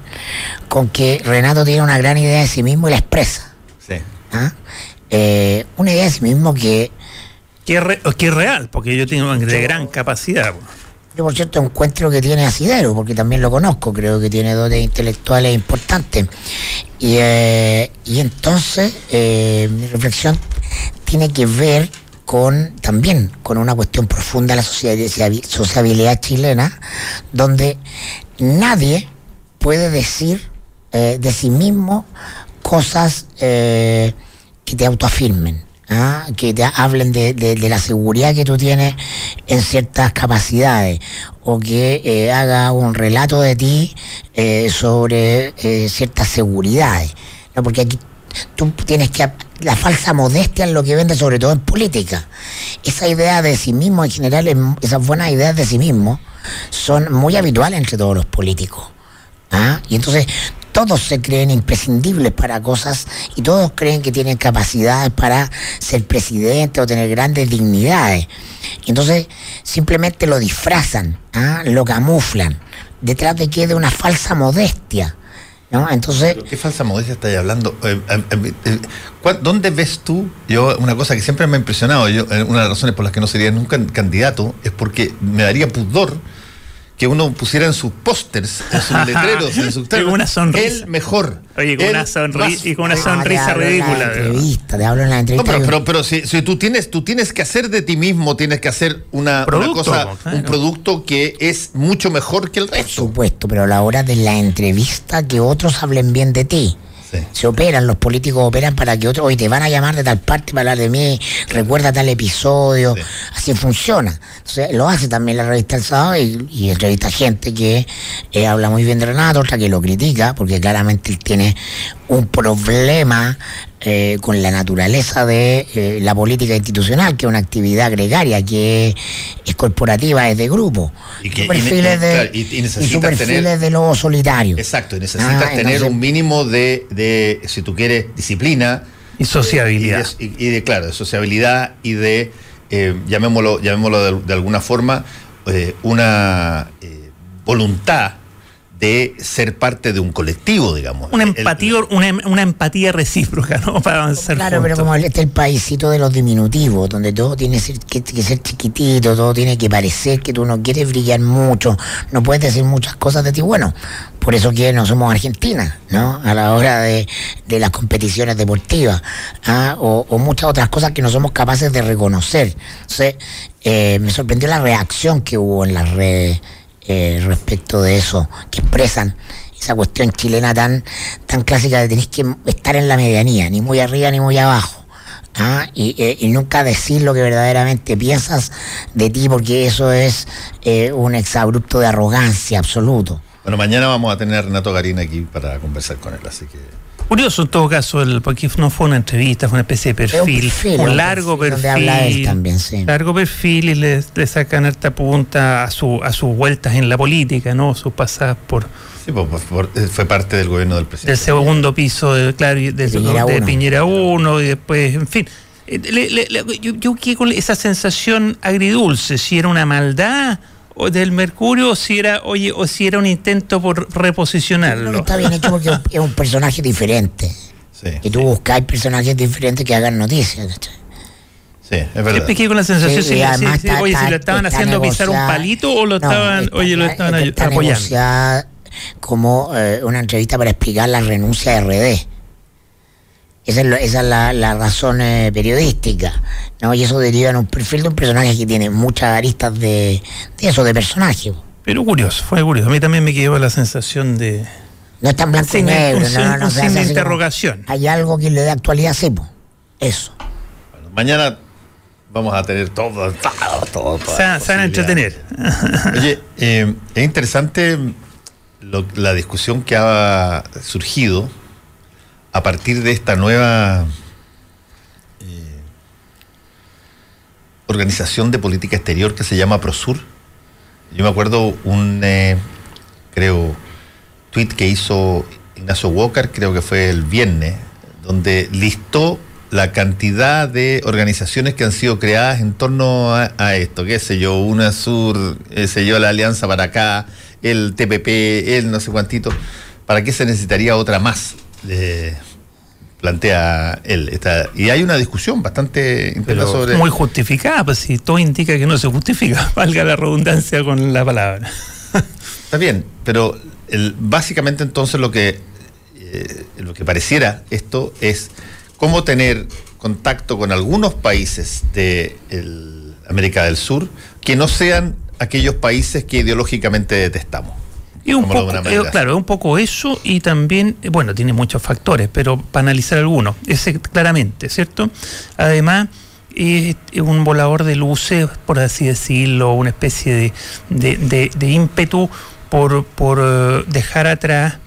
con que Renato tiene una gran idea de sí mismo y la expresa. Sí. ¿ah? Eh, una idea de sí mismo que Que es, re- que es real, porque yo tengo de gran capacidad. Yo, por cierto, encuentro que tiene asidero, porque también lo conozco, creo que tiene dotes intelectuales importantes. Y, eh, y entonces, eh, mi reflexión tiene que ver con también con una cuestión profunda de la sociabi- sociabilidad chilena, donde nadie puede decir eh, de sí mismo cosas eh, que te autoafirmen, ¿ah? que te hablen de la seguridad que tú tienes en ciertas capacidades o que eh, haga un relato de ti eh, sobre eh, ciertas seguridades. ¿no? Porque aquí tú tienes que... La falsa modestia es lo que vende sobre todo en política. Esa idea de sí mismo, en general, esas buenas ideas de sí mismo, son muy habituales entre todos los políticos. ¿ah? Y entonces todos se creen imprescindibles para cosas y todos creen que tienen capacidades para ser presidente o tener grandes dignidades. Y entonces simplemente lo disfrazan, ¿ah? lo camuflan, detrás de que de una falsa modestia. ¿No? Entonces, ¿Qué falsa modestia estáis hablando? Eh, eh, eh, eh, ¿cuál- ¿Dónde ves tú? Yo, una cosa que siempre me ha impresionado, yo, eh, una de las razones por las que no sería nunca candidato es porque me daría pudor que uno pusiera en sus pósters, en sus letreros, en sus Y con una sonrisa. el mejor. Oye, con una sonri- más- y con una Ah, te sonrisa hablo en ridícula. verdad. entrevista, te hablo en la No, entrevista. pero, y- pero, pero si, si tú tienes, tú tienes que hacer de ti mismo, tienes que hacer una, una Producto, cosa, claro. un producto que es mucho mejor que el Por resto. supuesto, pero a la hora de la entrevista que otros hablen bien de ti. Sí. Se operan, los políticos operan para que otros, hoy te van a llamar de tal parte para hablar de mí, recuerda tal episodio, Sí. así funciona. Entonces lo hace también la revista El Sábado y, y entrevista gente que eh, habla muy bien de Renato, otra que lo critica, porque claramente él tiene un problema eh, con la naturaleza de eh, la política institucional, que es una actividad gregaria, que es corporativa, es de grupo. Y que- Su perfil y- de, claro, y- y necesitas tener- de lobo solitario. Exacto, y necesitas Ah, tener entonces- un mínimo de, de, si tú quieres, disciplina. Y sociabilidad. Y de, y de, claro, de sociabilidad y de, eh, llamémoslo, llamémoslo de, de alguna forma, eh, una eh, voluntad de ser parte de un colectivo, digamos. Una El- empatía, una, una empatía recíproca, ¿no? Para avanzar. Claro, pero como este es el paísito de los diminutivos, donde todo tiene ser- que, que ser chiquitito, todo tiene que parecer que tú no quieres brillar mucho, no puedes decir muchas cosas de ti. Bueno, por eso que no somos Argentina, ¿no? A la hora de, de las competiciones deportivas, ¿ah? o, o muchas otras cosas que no somos capaces de reconocer. Entonces, eh, me sorprendió la reacción que hubo en las redes eh, respecto de eso, que expresan esa cuestión chilena tan, tan clásica de tenés que estar en la medianía, ni muy arriba ni muy abajo. ¿ah? Y, eh, y nunca decir lo que verdaderamente piensas de ti, porque eso es eh, un exabrupto de arrogancia absoluto. Bueno, mañana vamos a tener a Renato Garín aquí para conversar con él, así que... Curioso en todo caso, el, porque no fue una entrevista, fue una especie de perfil, perfil, un un largo perfil perfil. donde habla él también, sí. Largo perfil y le, le sacan harta punta a, su, a sus vueltas en la política, ¿no? Sus pasadas por Sí, pues, pues, por- eh, fue parte del gobierno del del presidente. segundo piso de, claro, y del- Piñera de uno. Piñera 1 y después, en fin. Eh, le- le- le- yo, yo quedé con esa sensación agridulce, si era una maldad o del Mercurio o si era, oye, o si era un intento por reposicionarlo. está bien hecho porque es un personaje diferente. Sí, Y tú buscáis personajes diferentes que hagan noticias. ¿cachai? sí, es verdad. Siempre quedé con la sensación, Sí, si, además si- está- oye, si lo estaban está haciendo pisar un palito o lo No, estaban, está- oye, lo estaban apoyando. como eh, una entrevista para explicar la renuncia de RD. Esa es, esa es la, razón eh, periodística, ¿no? Y eso deriva en un perfil de un personaje que tiene muchas aristas de, eso, de personaje. Pero curioso, fue curioso. A mí también me quedó la sensación de... No es tan blanco y negro, no, no, sin interrogación. hay algo que le dé actualidad a Eso. mañana vamos a tener todo, todo, todo. Se, van a entretener. Oye, eh, es interesante la discusión que ha surgido a partir de esta nueva eh, organización de política exterior que se llama Prosur. Yo me acuerdo un, eh, creo, tweet que hizo Ignacio Walker, creo que fue el viernes, donde listó la cantidad de organizaciones que han sido creadas en torno a, esto, qué sé yo, UNASUR, qué sé yo, la Alianza para acá, el TPP, el no sé cuántito, ¿para qué se necesitaría otra más? Plantea él. y hay una discusión bastante intensa sobre... Muy justificada, pues si todo indica que no se justifica, valga la redundancia con la palabra. Está bien, pero el, básicamente entonces lo que, eh, lo que pareciera esto es cómo tener contacto con algunos países de América del Sur que no sean aquellos países que ideológicamente detestamos. Y un poco, eh, claro, es un poco eso y también, eh, bueno, tiene muchos factores, pero para analizar algunos, ese claramente, ¿cierto? Además, es un volador de luces, por así decirlo, una especie de, de, ímpetu por, por eh, dejar atrás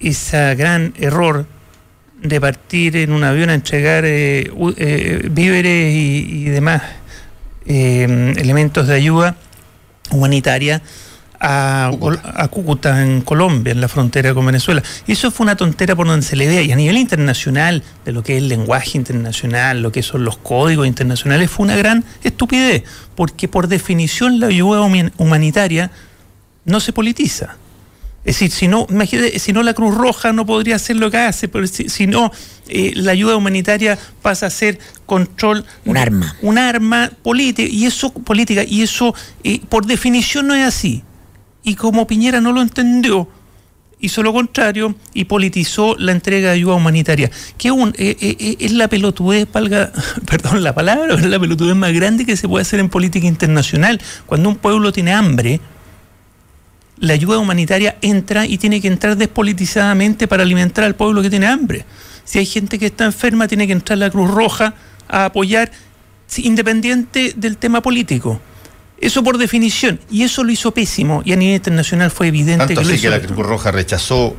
ese gran error de partir en un avión a entregar eh, eh, víveres y, demás eh, elementos de ayuda humanitaria a Cúcuta. en Colombia, en la frontera con Venezuela. Y eso fue una tontera por donde se le vea. Y a nivel internacional, de lo que es el lenguaje internacional, lo que son los códigos internacionales, fue una gran estupidez. Porque por definición la ayuda humanitaria no se politiza. Es decir, si no, imagínate, si no la Cruz Roja no podría hacer lo que hace, pero si, no, eh, la ayuda humanitaria pasa a ser control. Un arma. Un arma política, y eso, política, y eso eh, por definición no es así. Y como Piñera no lo entendió, hizo lo contrario y politizó la entrega de ayuda humanitaria. Que un, eh, es la pelotudez, perdón la palabra, es la pelotudez más grande que se puede hacer en política internacional. Cuando un pueblo tiene hambre, la ayuda humanitaria entra y tiene que entrar despolitizadamente para alimentar al pueblo que tiene hambre. Si hay gente que está enferma, tiene que entrar la Cruz Roja a apoyar, independiente del tema político. Eso por definición. Y eso lo hizo pésimo. Y a nivel internacional fue evidente que lo que la Cruz Roja rechazó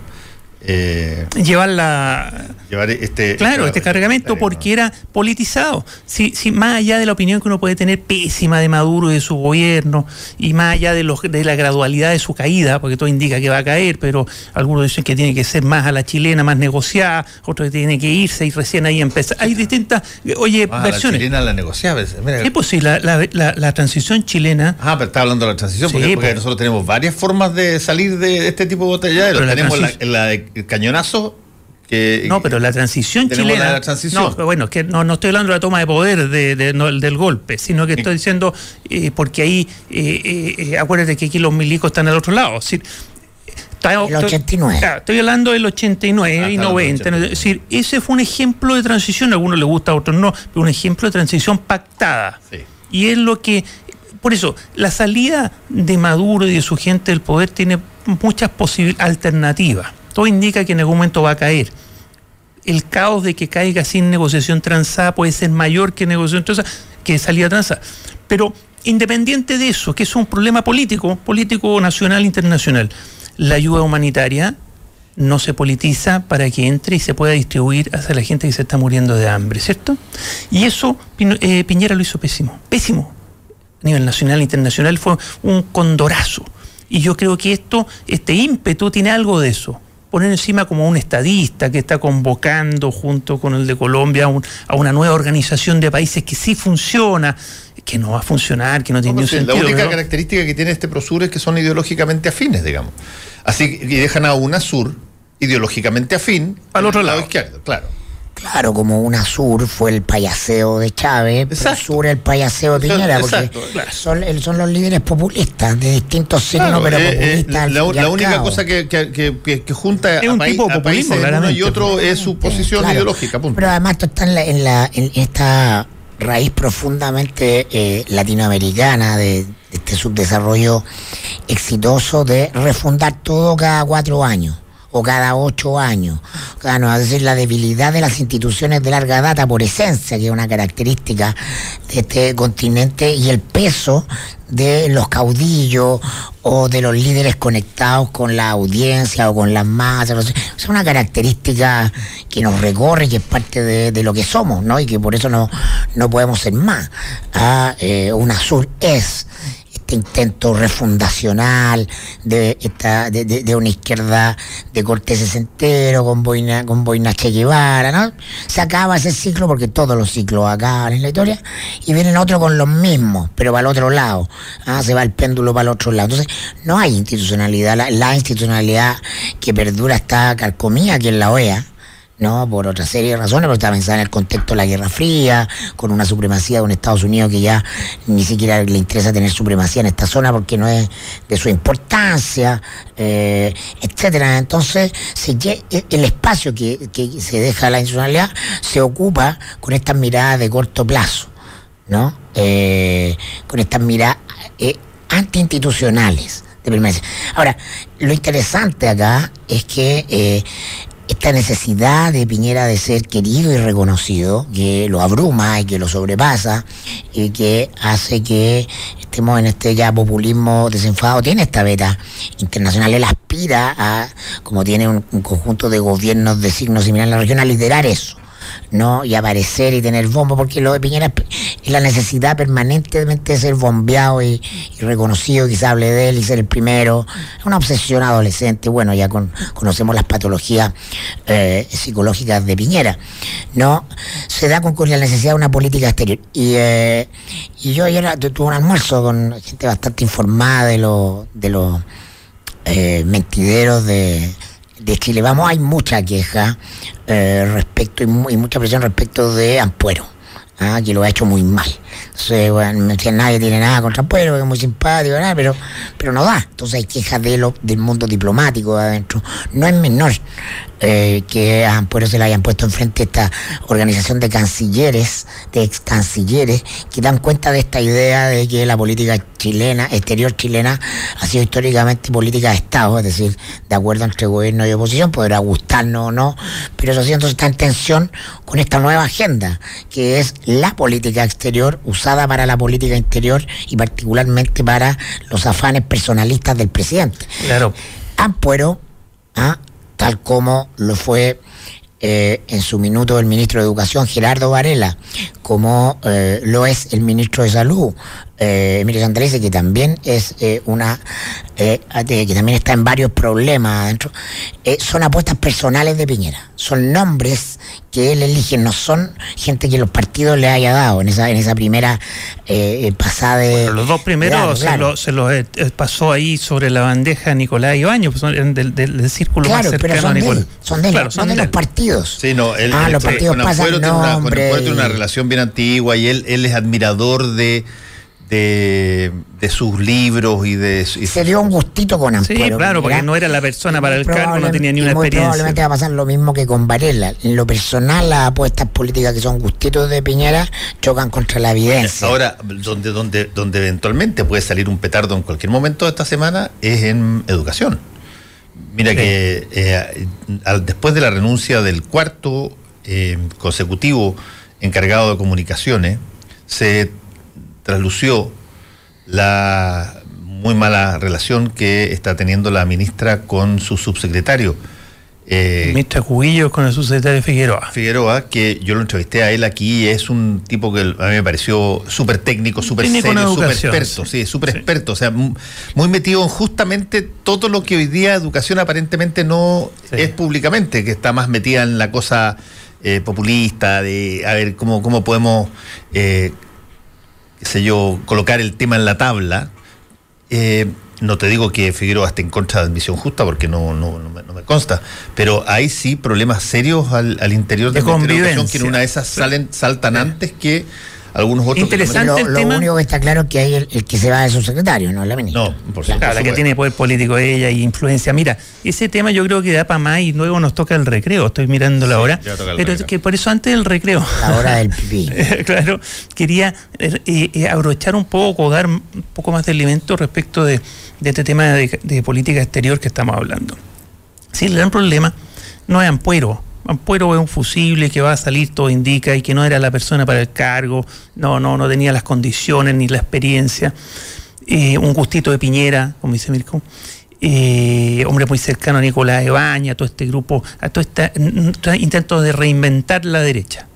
eh, llevar la llevar este claro este, cargamento. porque era politizado. Si, si más allá de la opinión que uno puede tener pésima de Maduro y de su gobierno y más allá de los de la gradualidad de su caída porque todo indica que va a caer pero algunos dicen que tiene que ser más a la chilena más negociada otros que tiene que irse y recién ahí empezar. Hay distintas oye versiones la chilena la negociaba sí pues sí la, la, transición chilena. Ah pero está hablando de la transición porque, pues. nosotros tenemos varias formas de salir de este tipo de botellero tenemos la el cañonazo que, no, pero la transición chilena. No, bueno, que no, no estoy hablando de la toma de poder de, del golpe, sino que estoy diciendo, eh, porque ahí, eh, eh, acuérdate que aquí los milicos están al otro lado. Es decir, el 89. estoy hablando del 89 y 90. Es decir, ese fue un ejemplo de transición, a algunos les gusta, a otros no, pero un ejemplo de transición pactada. Y es lo que. Por eso, la salida de Maduro y de su gente del poder tiene muchas alternativas indica que en algún momento va a caer. El caos de que caiga sin negociación transada puede ser mayor que negociación transada, que salida transada. Pero independiente de eso, que es un problema político, político nacional, internacional, la ayuda humanitaria no se politiza para que entre y se pueda distribuir hacia la gente que se está muriendo de hambre, ¿cierto? Y eso eh, Piñera lo hizo pésimo, pésimo. A nivel nacional e internacional fue un condorazo. Y yo creo que esto, este ímpetu tiene algo de eso poner encima como un estadista que está convocando junto con el de Colombia a, una nueva organización de países que sí funciona, que no va a funcionar, que no tiene ningún sentido. La única característica que tiene este Prosur es que son ideológicamente afines, digamos. Así que dejan a UNASUR ideológicamente afín al otro lado izquierdo, claro. Claro, como una sur fue el payaseo de Chávez, pero sur el payaseo de Piñera, porque son, son, los líderes populistas de distintos signos, pero eh, eh, populistas. la, única cosa que, que, que, junta es un tipo de países uno y otro es su posición ideológica. Pero además esto está en, la, en, la, en esta raíz profundamente eh, latinoamericana de, este subdesarrollo exitoso de refundar todo cada cuatro años o cada ocho años. Claro, es decir, la debilidad de las instituciones de larga data por esencia, que es una característica de este continente, y el peso de los caudillos o de los líderes conectados con la audiencia o con las masas. Es una característica que nos recorre que es parte de, lo que somos, ¿no? Y que por eso no, no podemos ser más. Ah, eh, es este intento refundacional de, esta, de, una izquierda de corte sesentero con boina, con boina Che Guevara, ¿no? Se acaba ese ciclo porque todos los ciclos acaban en la historia y vienen otros con los mismos, pero para el otro lado. ¿ah? Se va el péndulo para el otro lado. Entonces, no hay institucionalidad. La, institucionalidad que perdura está carcomía aquí en la OEA ¿no? Por otra serie de razones, pero está pensada en el contexto de la Guerra Fría, con una supremacía de un Estados Unidos que ya ni siquiera le interesa tener supremacía en esta zona porque no es de su importancia, eh, etcétera. Entonces, el espacio que, se deja a la institucionalidad se ocupa con estas miradas de corto plazo, ¿no? Eh, con estas miradas eh, antiinstitucionales. De Ahora, lo interesante acá es que eh, esta necesidad de Piñera de ser querido y reconocido, que lo abruma y que lo sobrepasa y que hace que estemos en este ya populismo desenfadado, tiene esta beta internacional, él aspira a, como tiene un, conjunto de gobiernos de signos similares en la región, a liderar eso. ¿No? Y aparecer y tener bombo, porque lo de Piñera es la necesidad permanentemente de ser bombeado y, reconocido, quizá hable de él y ser el primero. Es una obsesión adolescente, bueno, ya conocemos las patologías eh, psicológicas de Piñera, ¿no? Se da con, la necesidad de una política exterior. Y, eh, y yo ayer tuve un almuerzo con gente bastante informada de los de los eh, mentideros de de Chile Vamos hay mucha queja eh, respecto y, mucha presión respecto de Ampuero, ¿ah? que lo ha hecho muy mal. Entonces, bueno, nadie tiene nada contra Ampuero, que es muy simpático, pero, pero no da. Entonces hay quejas de lo, del mundo diplomático adentro. No es menor eh, que a se le hayan puesto enfrente esta organización de cancilleres, de ex cancilleres, que dan cuenta de esta idea de que la política chilena, exterior chilena, ha sido históricamente política de Estado, es decir, de acuerdo entre gobierno y oposición, podrá gustarnos o no, pero eso sí entonces está en tensión con esta nueva agenda, que es la política exterior usada para la política interior y particularmente para los afanes personalistas del presidente. Claro. Ampuero ¿ah? tal como lo fue eh, en su minuto el ministro de Educación, Gerardo Varela, como eh, lo es el ministro de Salud, eh, Emilio Santarese, que también es eh, una eh, que también está en varios problemas adentro, son apuestas personales de Piñera, son nombres que él elige, no son gente que los partidos le haya dado en esa en esa primera pasada de los dos primeros se, los pasó ahí sobre la bandeja Nicolás Ibañez, pues son del, del, círculo más cercano pero son a Nicolás. son de, son de los partidos. Sí, no, él, ah, los partidos pasan nombre, tiene una, relación bien antigua y él, él es admirador de de, sus libros y de... se dio un gustito con Ampuero. Sí, claro, porque no era la persona para el cargo, no tenía ni una experiencia. Probablemente va a pasar lo mismo que con Varela. En lo personal, las apuestas políticas que son gustitos de Piñera chocan contra la evidencia. Ahora, donde, donde, donde eventualmente puede salir un petardo en cualquier momento de esta semana es en educación. Mira que eh, después de la renuncia del cuarto eh, consecutivo encargado de comunicaciones, se traslució la muy mala relación que está teniendo la ministra con su subsecretario. Eh, ministra Cubillo con el subsecretario Figueroa. Figueroa, que yo lo entrevisté a él aquí, es un tipo que a mí me pareció súper técnico, súper serio, súper experto, sí, súper experto, o sea, muy metido en justamente todo lo que hoy día educación aparentemente no es públicamente, que está más metida en la cosa eh, populista, de a ver cómo, cómo podemos eh, qué sé yo, colocar el tema en la tabla. Eh, no te digo que Figueroa esté en contra de admisión justa porque no, no, no, me, no me consta, pero hay sí problemas serios al, al interior De la convivencia. que en una de esas salen, saltan antes que algunos otros. Interesante. Lo, el lo tema- único que está claro es que hay el, el que se va de su secretario, no la ministra. No, por Claro, la que supuesto. tiene poder político ella y influencia. Mira, ese tema yo creo que da para más y luego nos toca el recreo. Estoy mirando la hora. ya toca el Pero recreo. que por eso antes del recreo. La hora del pipí. claro, quería eh, eh, abrochar un poco, dar un poco más de alimento respecto de, de este tema de, de política exterior que estamos hablando. Sí, el gran problema no es Ampuero. Ampuero es un fusible que va a salir, todo indica, y que no era la persona para el cargo, no, no, no tenía las condiciones ni la experiencia. Eh, un gustito de Piñera, como dice Mirko. Eh, hombre muy cercano a Nicolás Ebaña, a todo este grupo, a todo este intento de reinventar la derecha.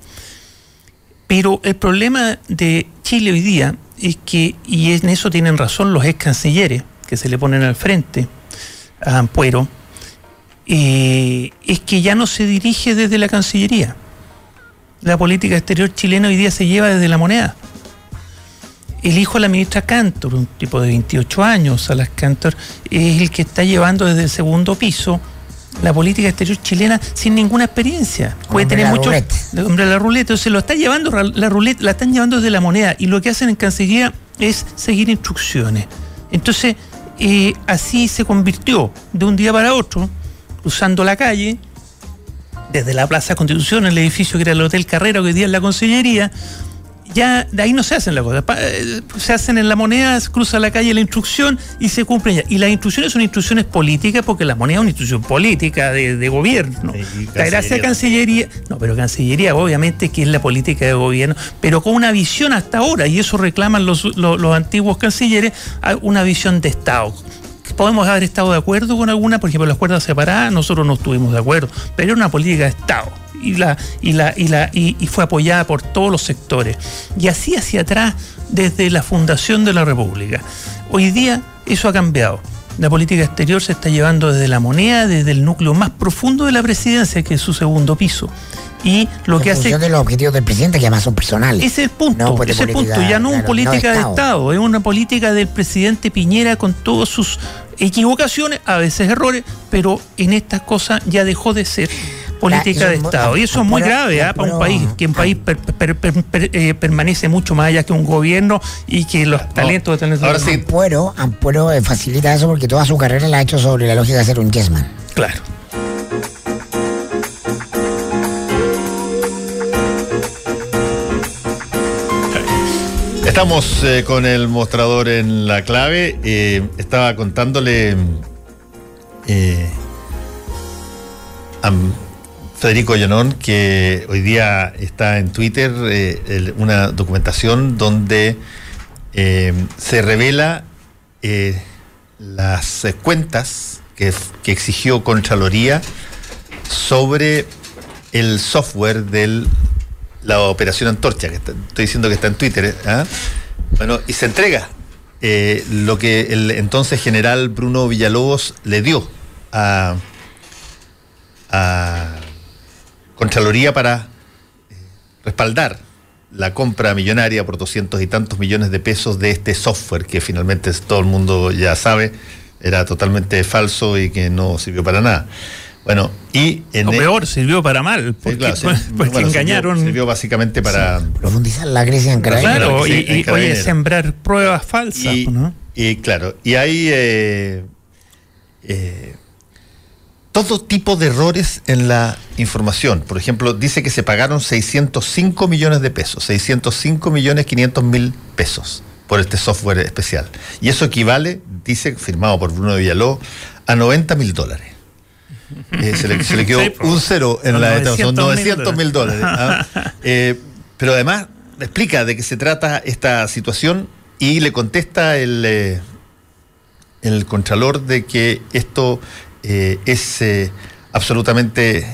Pero el problema de Chile hoy día es que, y en eso tienen razón los ex cancilleres que se le ponen al frente a Ampuero, eh, es que ya no se dirige desde la Cancillería. La política exterior chilena hoy día se lleva desde la moneda. El hijo de la ministra Cantor, un tipo de 28 años, Salas Cantor, es el que está llevando desde el segundo piso la política exterior chilena sin ninguna experiencia. Puede Hombre tener mucho. ruleta. hombre la ruleta. Entonces lo está llevando, la ruleta, la están llevando desde la moneda. Y lo que hacen en Cancillería es seguir instrucciones. Entonces, eh, así se convirtió de un día para otro, cruzando la calle, desde la Plaza Constitución, el edificio que era el Hotel Carrera, que hoy día es la Consellería, ya de ahí no se hacen las cosas. Eh, Se hacen en la moneda, se cruza la calle la instrucción y se cumplen ya. Y las instrucciones son instrucciones políticas porque la moneda es una institución política de, de gobierno. Sí, La gracia de Cancillería no, pero Cancillería obviamente que es la política de gobierno, pero con una visión hasta ahora, y eso reclaman los, los, los antiguos cancilleres, una visión de Estado. Podemos haber estado de acuerdo con alguna, por ejemplo, las cuerdas separadas, nosotros no estuvimos de acuerdo, pero era una política de Estado y, la, y, la, y, la, y, y fue apoyada por todos los sectores. Y así hacia atrás desde la fundación de la República. Hoy día eso ha cambiado. La política exterior se está llevando desde la moneda, desde el núcleo más profundo de la presidencia, que es su segundo piso. Y lo en que hace función de los objetivos del presidente, que además son personales. ese es el punto, No, pues, ese es el política, punto. Ya no es claro, política no de de Estado. Es una política del presidente Piñera con todas sus equivocaciones, a veces errores, pero en estas cosas ya dejó de ser política eso de Estado. Y eso es muy grave ¿ah? para un país, que un país per- per- per- per- eh, permanece mucho más allá que un gobierno y que los talentos de talentos ahora sí. Ampuero, Ampuero eh, facilita eso porque toda su carrera la ha hecho sobre la lógica de ser un yes man. Claro. Estamos eh, con el mostrador en la clave. Eh, estaba contándole eh, a Federico Llanón que hoy día está en Twitter una documentación donde se revela las cuentas que, que exigió Contraloría sobre el software de la operación Antorcha, que estoy diciendo que está en Twitter. ¿eh? ¿Ah? Bueno, y se entrega eh, lo que el entonces general Bruno Villalobos le dio a, a Contraloría para eh, respaldar la compra millonaria por doscientos y tantos millones de pesos de este software que finalmente todo el mundo ya sabe era totalmente falso y que no sirvió para nada. Bueno, y en O e- peor, sirvió para mal, Sí, porque, claro, sí. porque Bueno, sirvió- engañaron. Sirvió, básicamente para. Profundizar la crisis en Carabineros. Claro, Sí, y, en y, oye, Carabineros. sembrar pruebas falsas, y, ¿no? y, claro, y hay eh, eh, todo tipo de errores en la información. Por ejemplo, dice que se pagaron 605 millones de pesos, 605 millones 500 mil pesos por este software especial. Y eso equivale, dice, firmado por Bruno Villaló, a 90 mil dólares. Eh, se, le, se le quedó Sí, un cero en la 900.000 son 900 mil dólares. ¿ah? Eh, pero además explica de qué se trata esta situación y le contesta el, eh, el contralor de que esto es absolutamente...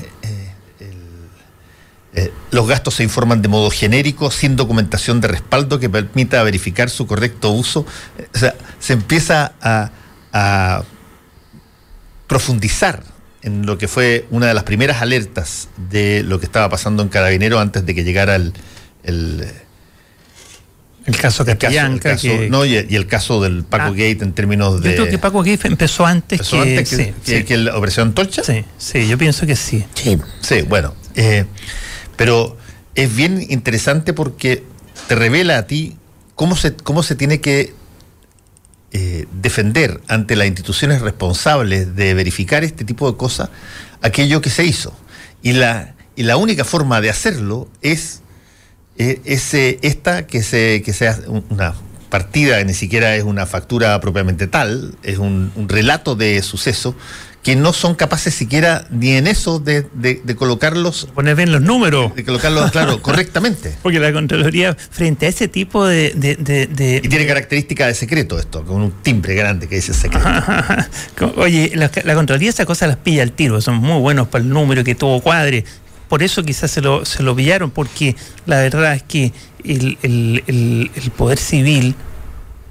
el- los gastos se informan de modo genérico, sin documentación de respaldo que permita verificar su correcto uso. O sea, se empieza a, a profundizar en lo que fue una de las primeras alertas de lo que estaba pasando en Carabinero antes de que llegara el, el, El caso Castellanca. no, y, el caso del Paco ah. Gate en términos de. Yo creo que Paco Gate empezó antes, que, la Operación Tolcha. Sí, sí, yo pienso que sí. Sí, bueno. Eh, pero es bien interesante porque te revela a ti cómo se, cómo se tiene que eh, defender ante las instituciones responsables de verificar este tipo de cosas aquello que se hizo. Y la, y la única forma de hacerlo es, eh, esta que se, que sea una partida, ni siquiera es una factura propiamente tal, es un relato de suceso que no son capaces siquiera ni en eso de, de, colocarlos. Poner bien los números. De colocarlos, claro, correctamente. Porque la Contraloría, frente a ese tipo de. y tiene característica de secreto esto, con un timbre grande que dice secreto. Oye, la, Contraloría esa cosa las pilla al tiro, son muy buenos para el número que tuvo cuadre. Por eso quizás se lo, se lo pillaron, porque la verdad es que el, el, el, el poder civil,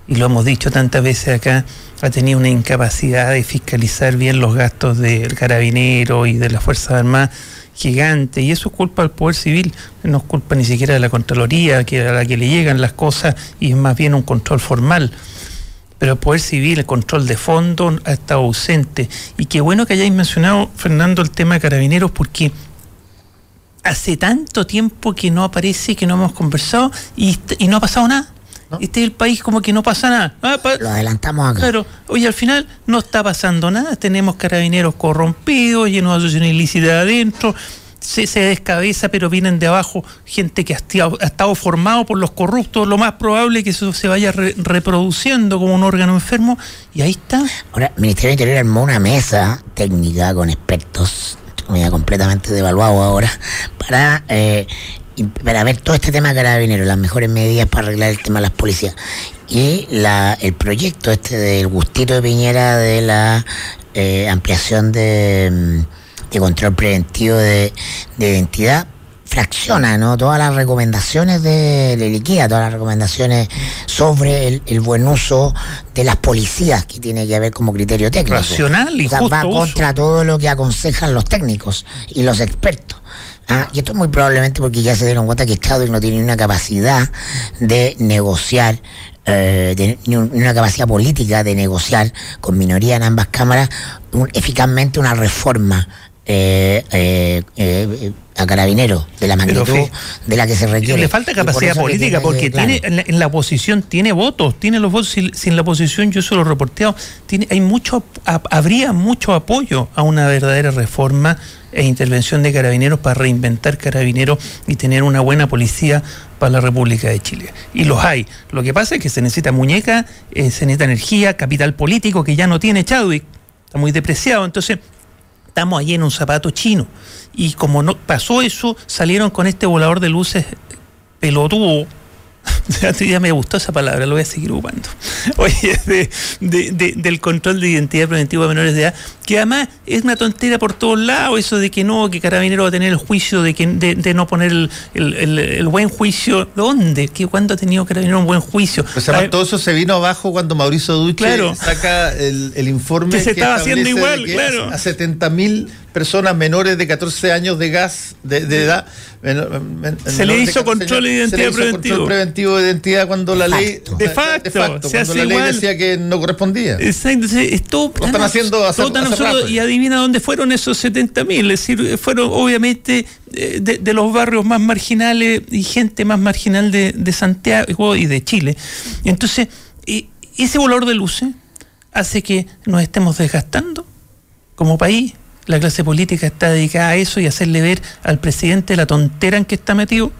y lo hemos dicho tantas veces acá, ha tenido una incapacidad de fiscalizar bien los gastos del carabinero y de las Fuerzas Armadas gigante y eso es culpa del poder civil, no es culpa ni siquiera de la Contraloría, que a la que le llegan las cosas y es más bien un control formal. Pero el poder civil, el control de fondo ha estado ausente. Y qué bueno que hayáis mencionado, Fernando, el tema de carabineros, porque hace tanto tiempo que no aparece, que no hemos conversado y, y no ha pasado nada. Este es el país como que no pasa nada. Ah, Lo adelantamos acá. Claro, oye, al final no está pasando nada. Tenemos carabineros corrompidos, llenos de asociación ilícita adentro. Se, se, descabeza, pero vienen de abajo gente que ha, estado formado por los corruptos. Lo más probable es que eso se vaya reproduciendo como un órgano enfermo. Y ahí está. Ahora, el Ministerio del Interior armó una mesa técnica con expertos completamente devaluado ahora, para eh, para ver todo este tema de carabineros, las mejores medidas para arreglar el tema de las policías. Y la, el proyecto este del gustito de Piñera de la eh, ampliación de, mm, de, control preventivo de, de, identidad fracciona ¿no? todas las recomendaciones de, de liquida, todas las recomendaciones sobre el, buen uso de las policías que tiene que haber como criterio técnico. Racional y Va contra todo lo que aconsejan los técnicos y los expertos. Ah, y esto es muy probablemente porque ya se dieron cuenta que Estado no tiene una capacidad de negociar, eh, ni una capacidad política de negociar con minoría en ambas cámaras eficazmente una reforma eh, eh, eh, a carabineros de la magnitud de la que se requiere. Le falta capacidad política porque tiene en la, oposición tiene votos, tiene los votos. Sin, la oposición, yo solo reporteado, tiene, hay mucho, habría mucho apoyo a una verdadera reforma e intervención de carabineros para reinventar carabineros y tener una buena policía para la República de Chile. Y los hay. Lo que pasa es que se necesita muñeca, se necesita energía, capital político que ya no tiene Chadwick, está muy depreciado. Entonces, estamos ahí en un zapato chino. Y como no pasó eso, salieron con este volador de luces pelotudo ya me gustó esa palabra, lo voy a seguir ocupando. Oye, del control de identidad preventiva de menores de edad, que además es una tontera por todos lados, eso de que no, que Carabinero va a tener el juicio, de que de, no poner el, buen juicio. ¿Dónde? ¿Qué, ¿Cuándo ha tenido Carabinero un buen juicio? Pues además, todo eso se vino abajo cuando Mauricio Duque saca el, informe que se estaba haciendo igual, claro. A 70 mil personas menores de 14 años de gas de, edad. se le hizo control de identidad preventivo. De identidad cuando la ley. De facto. cuando la ley decía que no correspondía. Exacto. Es todo lo están haciendo Y adivina dónde fueron esos 70 mil. Es decir, fueron obviamente eh, de, los barrios más marginales y gente más marginal de, de Santiago y de Chile. Entonces, ese valor de luces hace que nos estemos desgastando como país la clase política está dedicada a eso y hacerle ver al presidente la tontera en que está metido.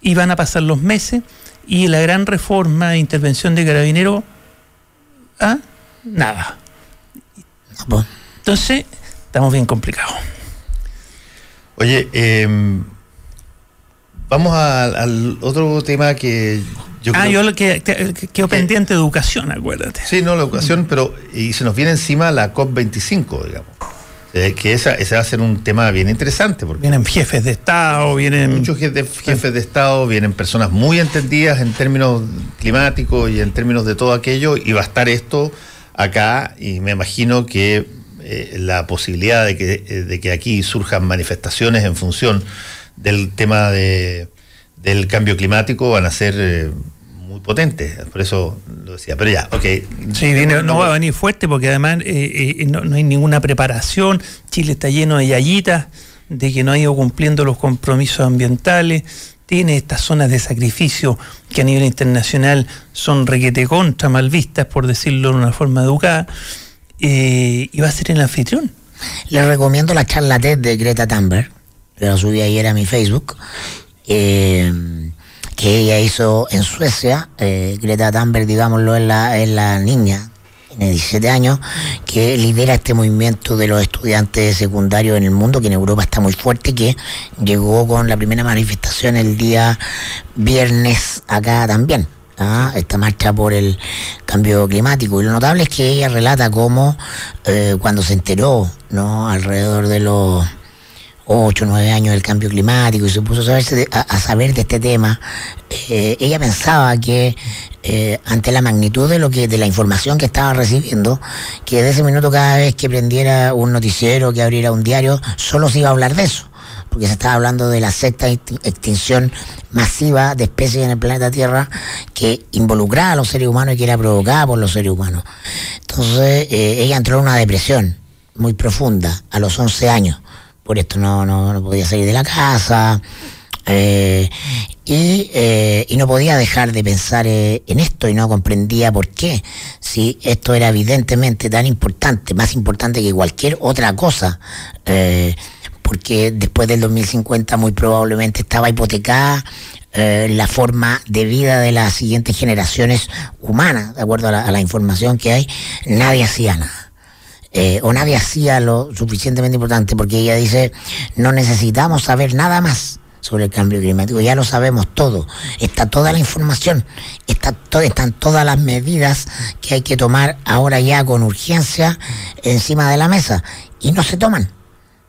Y van a pasar los meses y la gran reforma de intervención de carabinero, ¿ah? nada. Entonces, estamos bien complicados. Oye, em, vamos al otro tema que yo ah, yo lo que quedo pendiente de educación, acuérdate. Sí, no, la educación, pero y se nos viene encima la COP25, digamos. Eh, que esa, ese va a ser un tema bien interesante. Porque vienen jefes de Estado, vienen... Muchos jefes de Estado, vienen personas muy entendidas en términos climáticos y en términos de todo aquello, y va a estar esto acá, y me imagino que eh, la posibilidad de que, eh, de que aquí surjan manifestaciones en función del tema de, del cambio climático van a ser muy potente, por eso lo decía. Pero ya, ok. Sí, no, va a venir fuerte porque además eh, eh, no, hay ninguna preparación. Chile está lleno de yayitas, de que no ha ido cumpliendo los compromisos ambientales. Tiene estas zonas de sacrificio que a nivel internacional son requete contra, mal vistas, por decirlo de una forma educada. Eh, y va a ser el anfitrión. Les recomiendo la charla TED de Greta Thunberg. La subí ayer a mi Facebook. Eh, que ella hizo en Suecia. Eh, Greta Thunberg, digámoslo, es la, es la niña, tiene 17 años, que lidera este movimiento de los estudiantes secundarios en el mundo, que en Europa está muy fuerte, que llegó con la primera manifestación el día viernes acá también. ¿ah? esta marcha por el cambio climático. Y lo notable es que ella relata cómo eh, cuando se enteró, ¿no? alrededor de los 8 o 9 años del cambio climático y se puso a, a, saber de este tema, eh, ella pensaba que eh, ante la magnitud de lo que de la información que estaba recibiendo, que de ese minuto cada vez que prendiera un noticiero, que abriera un diario, solo se iba a hablar de eso porque se estaba hablando de la sexta extinción masiva de especies en el planeta Tierra que involucraba a los seres humanos y que era provocada por los seres humanos. Entonces eh, ella entró en una depresión muy profunda a los 11 años por esto no, no, podía salir de la casa. Eh, eh, y, no podía dejar de pensar eh, en esto y no comprendía por qué, si esto era evidentemente tan importante, más importante que cualquier otra cosa, porque después del 2050 muy probablemente estaba hipotecada la forma de vida de las siguientes generaciones humanas, de acuerdo a la información que hay, nadie hacía nada. Eh, o nadie hacía lo suficientemente importante, porque ella dice, no necesitamos saber nada más sobre el cambio climático, ya lo sabemos todo, está toda la información, está están todas las medidas que hay que tomar ahora ya con urgencia encima de la mesa, y no se toman,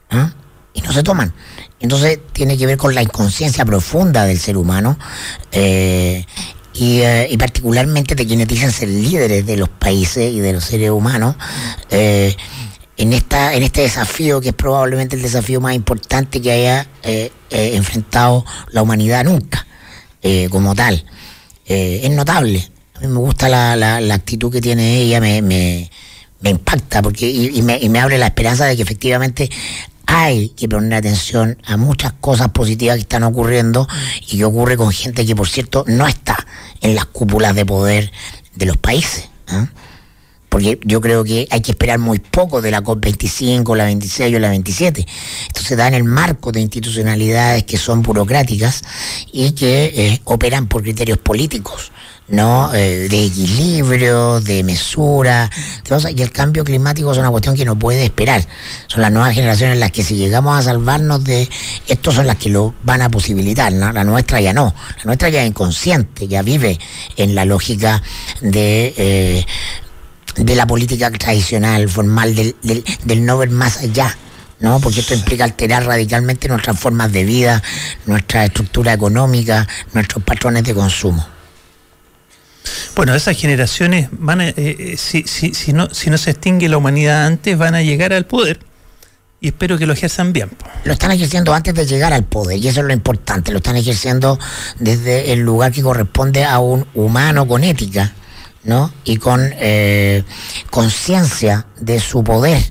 ¿ah? y no se toman. Entonces tiene que ver con la inconsciencia profunda del ser humano eh, eh, y, particularmente de quienes dicen ser líderes de los países y de los seres humanos, eh, en, esta, en este desafío que es probablemente el desafío más importante que haya eh, enfrentado la humanidad nunca, como tal. es notable. A mí me gusta la, la, actitud que tiene ella, me, me, me impacta porque y, me, y me abre la esperanza de que efectivamente hay que poner atención a muchas cosas positivas que están ocurriendo y que ocurre con gente que, por cierto, no está en las cúpulas de poder de los países. ¿ah? Porque yo creo que hay que esperar muy poco de la COP25, la 26 o la 27. Esto se da en el marco de institucionalidades que son burocráticas y que eh, operan por criterios políticos. ¿No? Eh, de equilibrio, de mesura, y el cambio climático es una cuestión que no puede esperar. Son las nuevas generaciones las que si llegamos a salvarnos de esto son las que lo van a posibilitar, La nuestra ya no, la nuestra ya es inconsciente, ya vive en la lógica de... Eh, de la política tradicional, formal, del, del, del no ver más allá, ¿no? Porque esto implica alterar radicalmente nuestras formas de vida, nuestra estructura económica, nuestros patrones de consumo. Bueno, esas generaciones van a, eh, eh, si, si, si, no, si no se extingue la humanidad antes, van a llegar al poder. Y espero que lo ejerzan bien. Lo están ejerciendo antes de llegar al poder, y eso es lo importante. Lo están ejerciendo desde el lugar que corresponde a un humano con ética, ¿no? Y con eh, conciencia de su poder,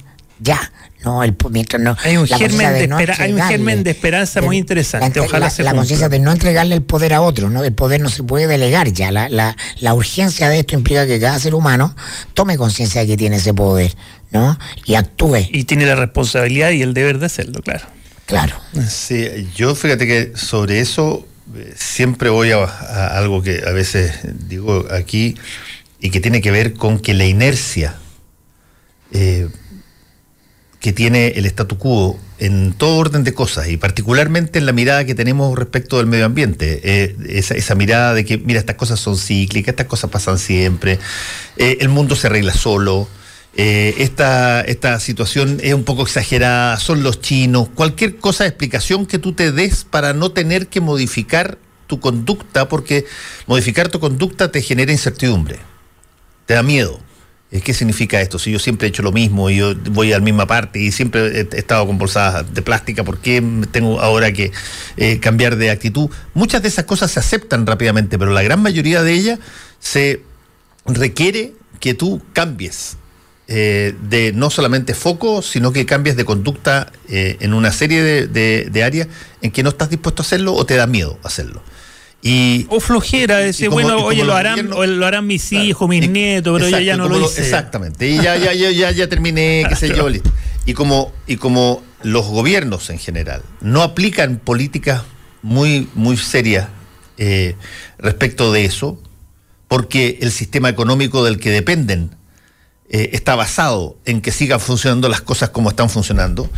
ya no, el, no, hay un, germen de, hay un germen de esperanza muy interesante. Ojalá la, la conciencia de no entregarle el poder a otro, ¿no? El poder no se puede delegar ya. La, la, la urgencia de esto implica que cada ser humano tome conciencia de que tiene ese poder, ¿no? Y actúe. Y tiene la responsabilidad y el deber de hacerlo, claro. Claro. Sí, yo fíjate que sobre eso eh, siempre voy a algo que a veces digo aquí y que tiene que ver con que la inercia. Eh, que tiene el statu quo en todo orden de cosas y particularmente en la mirada que tenemos respecto del medio ambiente. Eh, esa, mirada de que, mira, estas cosas son cíclicas, estas cosas pasan siempre, eh, el mundo se arregla solo. Eh, esta, esta situación es un poco exagerada, son los chinos, cualquier cosa de explicación que tú te des para no tener que modificar tu conducta, porque modificar tu conducta te genera incertidumbre, te da miedo ¿Qué significa esto? Si yo siempre he hecho lo mismo y yo voy a la misma parte y siempre he estado con bolsas de plástica, ¿por qué tengo ahora que eh, cambiar de actitud? Muchas de esas cosas se aceptan rápidamente, pero la gran mayoría de ellas se requiere que tú cambies eh, de no solamente foco, sino que cambies de conducta en una serie de áreas en que no estás dispuesto a hacerlo o te da miedo hacerlo. Y, o flojera, decir, bueno, oye, lo harán, lo harán mis hijos, mis nietos, pero yo ya no lo hice. exactamente, y ya, ya, ya, ya, ya terminé, qué sé yo. Y como, y como los gobiernos en general no aplican políticas muy, muy serias eh, respecto de eso, porque el sistema económico del que dependen eh, está basado en que sigan funcionando las cosas como están funcionando,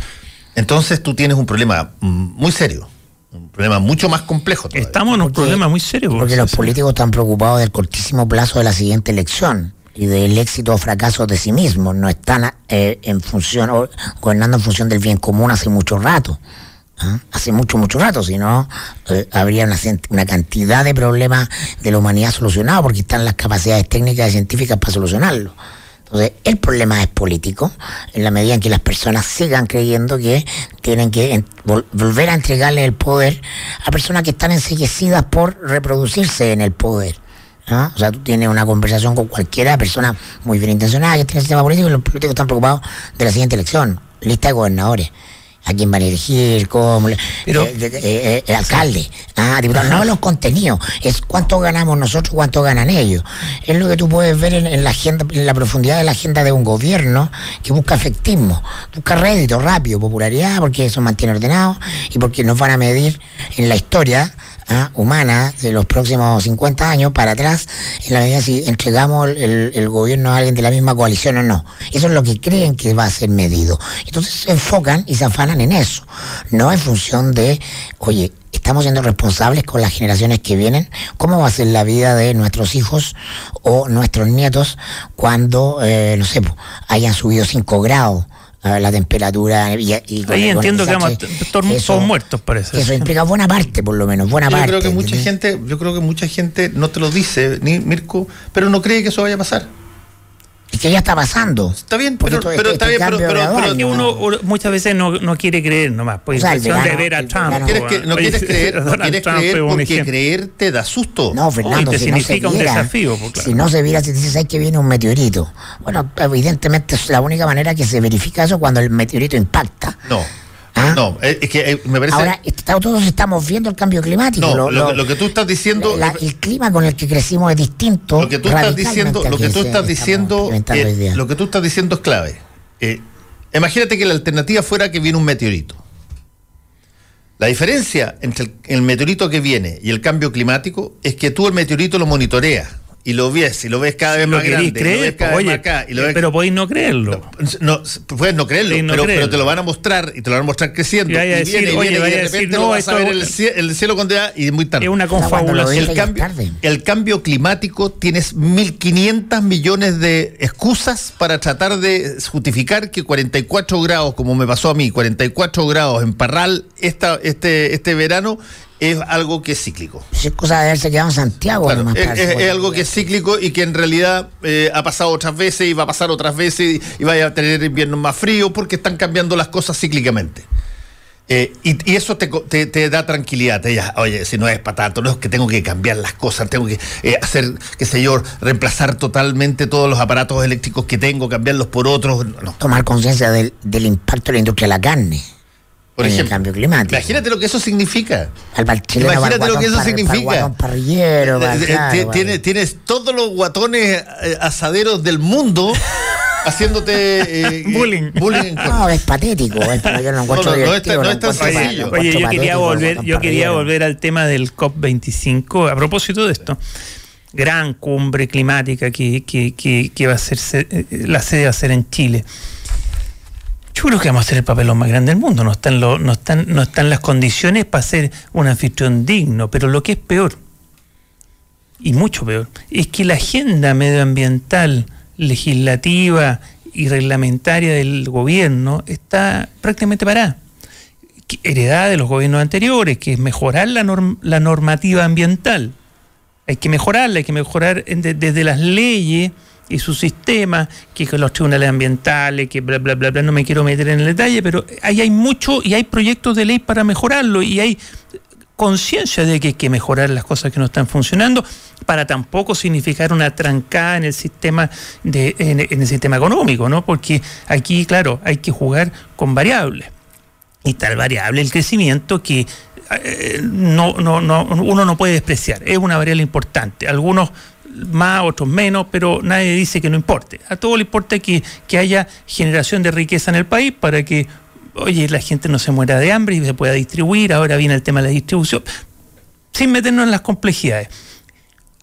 entonces tú tienes un problema mm, muy serio un problema mucho más complejo. Estamos en un problema muy serio. Porque los políticos están preocupados del cortísimo plazo de la siguiente elección y del éxito o fracaso de sí mismos. No están eh, en función, o, gobernando en función del bien común hace mucho rato. ¿ah? Hace mucho, mucho rato, si no, eh, habría una, una, cantidad de problemas de la humanidad solucionados porque están las capacidades técnicas y científicas para solucionarlo. Entonces, el problema es político, en la medida en que las personas sigan creyendo que tienen que volver a entregarle el poder a personas que están enseguecidas por reproducirse en el poder. O sea, tú tienes una conversación con cualquiera persona muy bien intencionada que tiene el sistema político y los políticos están preocupados de la siguiente elección, lista de gobernadores a quién van a elegir, cómo, Pero, eh, eh, eh, el alcalde, ah, diputado, no los contenidos, es cuánto ganamos nosotros, cuánto ganan ellos. Es lo que tú puedes ver en, la agenda, en la profundidad de la agenda de un gobierno que busca efectismo, busca rédito rápido, popularidad, porque eso mantiene ordenado y porque nos van a medir en la historia humana de los próximos 50 años para atrás, en la medida si entregamos el, gobierno a alguien de la misma coalición o no. Eso es lo que creen que va a ser medido. Entonces se enfocan y se afanan en eso, no en función de, oye, estamos siendo responsables con las generaciones que vienen, cómo va a ser la vida de nuestros hijos o nuestros nietos cuando, eh, no sé, hayan subido 5 grados la temperatura y, ahí entiendo que vamos todos muertos parece. eso implica buena parte por lo menos buena parte yo creo que mucha gente yo creo que mucha gente no te lo dice ni Mirko pero no cree que eso vaya a pasar. y que ya está pasando. Está bien, pero, este está bien, pero, pero, que uno muchas veces no, no quiere creer nomás. Pues, o sea, de ver a Trump. No quieres, que, no quieres creer, no quieres creer porque creer te da susto. No, Fernando, te si significa no se viera, un desafío. Pues, claro. Si no se viera, si dices, hay que viene un meteorito. Bueno, evidentemente es la única manera que se verifica eso cuando el meteorito impacta. No ¿Ah? No, es que eh, me parece. Ahora, todos estamos viendo el cambio climático. No, lo, que tú estás diciendo. el clima con el que crecimos es distinto. Lo que tú estás diciendo, lo que tú estás diciendo, eh, lo que tú estás diciendo es clave. Eh, imagínate que la alternativa fuera que viene un meteorito. La diferencia entre el meteorito que viene y el cambio climático es que tú el meteorito lo monitoreas y lo ves, y lo ves cada vez más grande, creer, pero podéis no creerlo. No, puedes no creerlo, pero, te lo van a mostrar y te lo van a mostrar creciendo. Y, y viene, y viene, y de repente no, vas a ver el, cielo, con y es muy tarde. Es una confabulación. El cambio, el cambio climático tienes 1.500 millones de excusas para tratar de justificar que 44 grados, como me pasó a mí, 44 grados en Parral esta, este, este verano es algo que es cíclico. Es cosa de haberse quedado en Santiago. es, algo que es cíclico y que en realidad eh, ha pasado otras veces y va a pasar otras veces y, vaya a tener inviernos más fríos porque están cambiando las cosas cíclicamente. Eh, y, eso te, da tranquilidad. Te oye, si no es patato, no es que tengo que cambiar las cosas, tengo que eh, hacer, qué sé yo, reemplazar totalmente todos los aparatos eléctricos que tengo, cambiarlos por otros. Tomar conciencia del, del impacto de la industria de la carne por ejemplo, el cambio climático. Imagínate lo que eso significa. imagínate lo que eso significa. tienes, todos los guatones eh, asaderos del mundo haciéndote eh, bullying. bullying. No, es patético. yo no, encuentro no, es, no es tan sencillo. Oye, yo quería volver, yo quería volver al tema del COP25 a propósito de esto. Gran cumbre climática que, que, que, que va a ser eh, la sede va a ser en Chile. Yo creo que vamos a ser el papelón más grande del mundo. No están, no están, no están las condiciones para ser un anfitrión digno. Pero lo que es peor, y mucho peor, es que la agenda medioambiental, legislativa y reglamentaria del gobierno está prácticamente parada. Heredada de los gobiernos anteriores, que es mejorar la, la normativa ambiental. Hay que mejorarla, hay que mejorar desde las leyes y su sistema, que los tribunales ambientales, que bla, bla, bla, bla, no me quiero meter en el detalle, pero ahí hay mucho y hay proyectos de ley para mejorarlo y hay conciencia de que hay que mejorar las cosas que no están funcionando para tampoco significar una trancada en el sistema de, en, el sistema económico, ¿no? Porque aquí, claro, hay que jugar con variables. Y tal variable el crecimiento que eh, no, no, no, uno no puede despreciar. Es una variable importante. Algunos más, otros menos, pero nadie dice que no importe. A todo le importa que, que haya generación de riqueza en el país para que, oye, la gente no se muera de hambre y se pueda distribuir. Ahora viene el tema de la distribución. Sin meternos en las complejidades.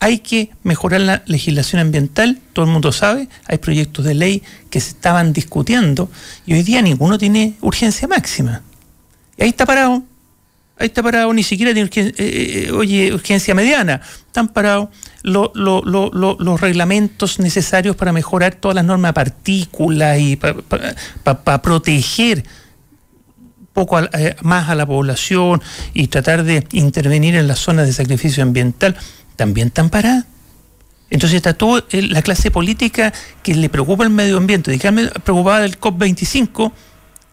Hay que mejorar la legislación ambiental, todo el mundo sabe, hay proyectos de ley que se estaban discutiendo y hoy día ninguno tiene urgencia máxima. Y ahí está parado, ahí está parado, ni siquiera tiene urgencia, eh, eh, oye, urgencia mediana, están parados los reglamentos necesarios para mejorar todas las normas partículas y para proteger poco eh, más a la población y tratar de intervenir en las zonas de sacrificio ambiental también están paradas. Entonces está toda la clase política que le preocupa el medio ambiente, dígame, preocupada del COP25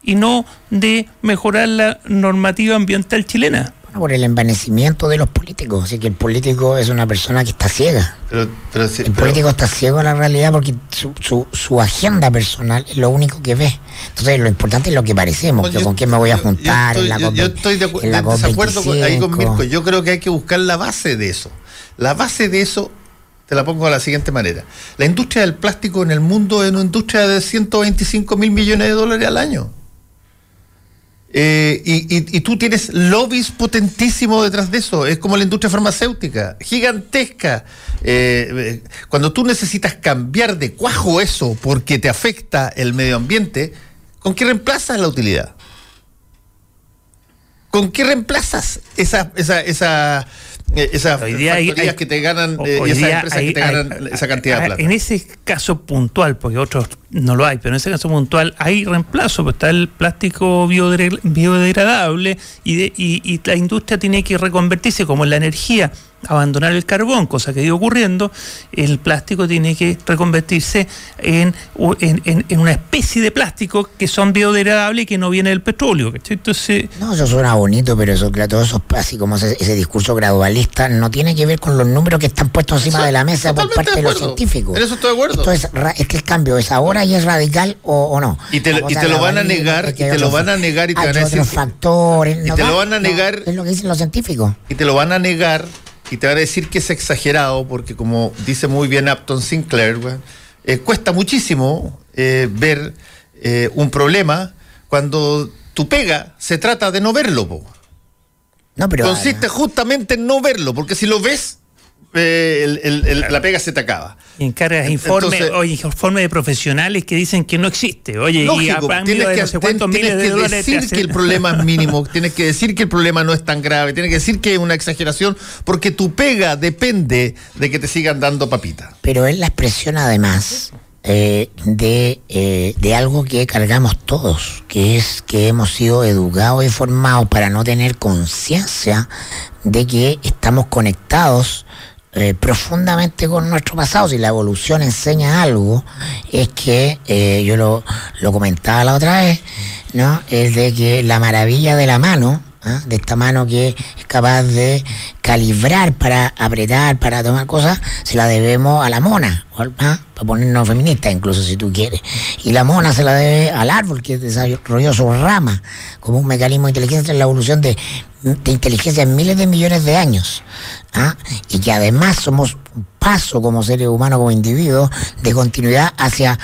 y no de mejorar la normativa ambiental chilena. por el envanecimiento de los políticos, así que el político es una persona que está ciega. el político está ciego a la realidad porque su, su, agenda personal es lo único que ve. Entonces lo importante es lo que parecemos, con quién me voy a juntar. Yo estoy, de, desacuerdo ahí con Mirko. Yo creo que hay que buscar la base de eso. La base de eso te la pongo de la siguiente manera. La industria del plástico en el mundo es una industria de 125 mil millones de dólares al año. Eh, y, tú tienes lobbies potentísimos detrás de eso. Es como la industria farmacéutica, gigantesca. Eh, eh, cuando tú necesitas cambiar de cuajo eso porque te afecta el medio ambiente, ¿con qué reemplazas la utilidad? ¿Con qué reemplazas esa, esa, esa esas factorías que te ganan eh, y esas empresas que te ganan esa cantidad de plata. En ese caso puntual, porque otros no lo hay, pero en ese caso puntual hay reemplazo, pues está el plástico biodegradable y, y, y la industria tiene que reconvertirse como en la energía abandonar el carbón, cosa que ha ido ocurriendo, el plástico tiene que reconvertirse en, en, una especie de plástico que son biodegradables y que no viene del petróleo. Entonces, no, eso suena bonito, pero eso, todo eso, así como ese, discurso gradualista, no tiene que ver con los números que están puestos encima de la mesa por parte de, los científicos. En eso estoy de acuerdo. es, que el cambio es ahora es radical o, no. Y te, lo van a negar, y te lo van a negar y te van a decir. factores. Y te lo van a negar. es lo que dicen los científicos. Y te lo van a negar y te van a decir que es exagerado, porque como dice muy bien Upton Sinclair, eh, cuesta muchísimo eh, ver eh, un problema cuando tu pega se trata de no verlo. No, pero, Consiste justamente en no verlo, porque si lo ves, la pega se te acaba. Y encargas informes informe de profesionales que dicen que no existe. Oye, y a tienes que, no sé de dólares decir que el problema es mínimo, tienes que decir que el problema no es tan grave, tienes que decir que es una exageración, porque tu pega depende de que te sigan dando papita. Pero es la expresión además eh, de, eh, de algo que cargamos todos, que es que hemos sido educados y formados para no tener conciencia de que estamos conectados eh, profundamente con nuestro pasado. Si la evolución enseña algo, es que, eh, yo lo, lo, comentaba la otra vez, ¿no? Es de que la maravilla de la mano, ¿ah? de esta mano que es capaz de calibrar para apretar, para tomar cosas, se la debemos a la mona, ¿ah? para ponernos feministas incluso si tú quieres. Y la mona se la debe al árbol que desarrolló su rama como un mecanismo de inteligencia en la evolución de, de inteligencia en miles de millones de años. ¿ah? y que además somos un paso como seres humanos, como individuos, de continuidad hacia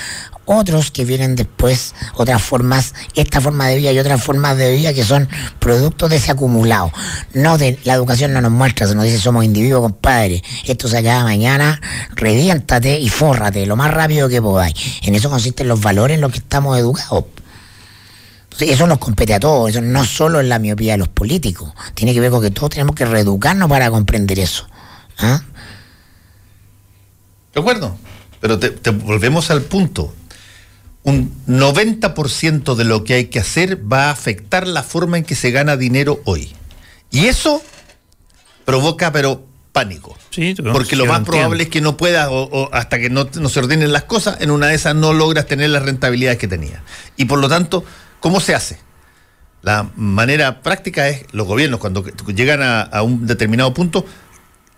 otros que vienen después, otras formas, esta forma de vida y otras formas de vida que son productos de ese acumulado. No de la educación no nos muestra, se nos dice somos individuos, compadre. Esto se acaba mañana, reviéntate y fórrate lo más rápido que podáis. En eso consisten los valores en los que estamos educados. Eso nos compete a todos, eso no solo es la miopía de los políticos, tiene que ver con que todos tenemos que reeducarnos para comprender eso. ¿Ah? De acuerdo, pero te volvemos al punto un 90% de lo que hay que hacer va a afectar la forma en que se gana dinero hoy. Y eso provoca, pero pánico. Sí, porque lo más entiendo. probable es que no puedas, o, o hasta que no, no se ordenen las cosas, en una de esas no logras tener las rentabilidades que tenías. Y por lo tanto, ¿cómo se hace? La manera práctica es, los gobiernos cuando llegan a, un determinado punto,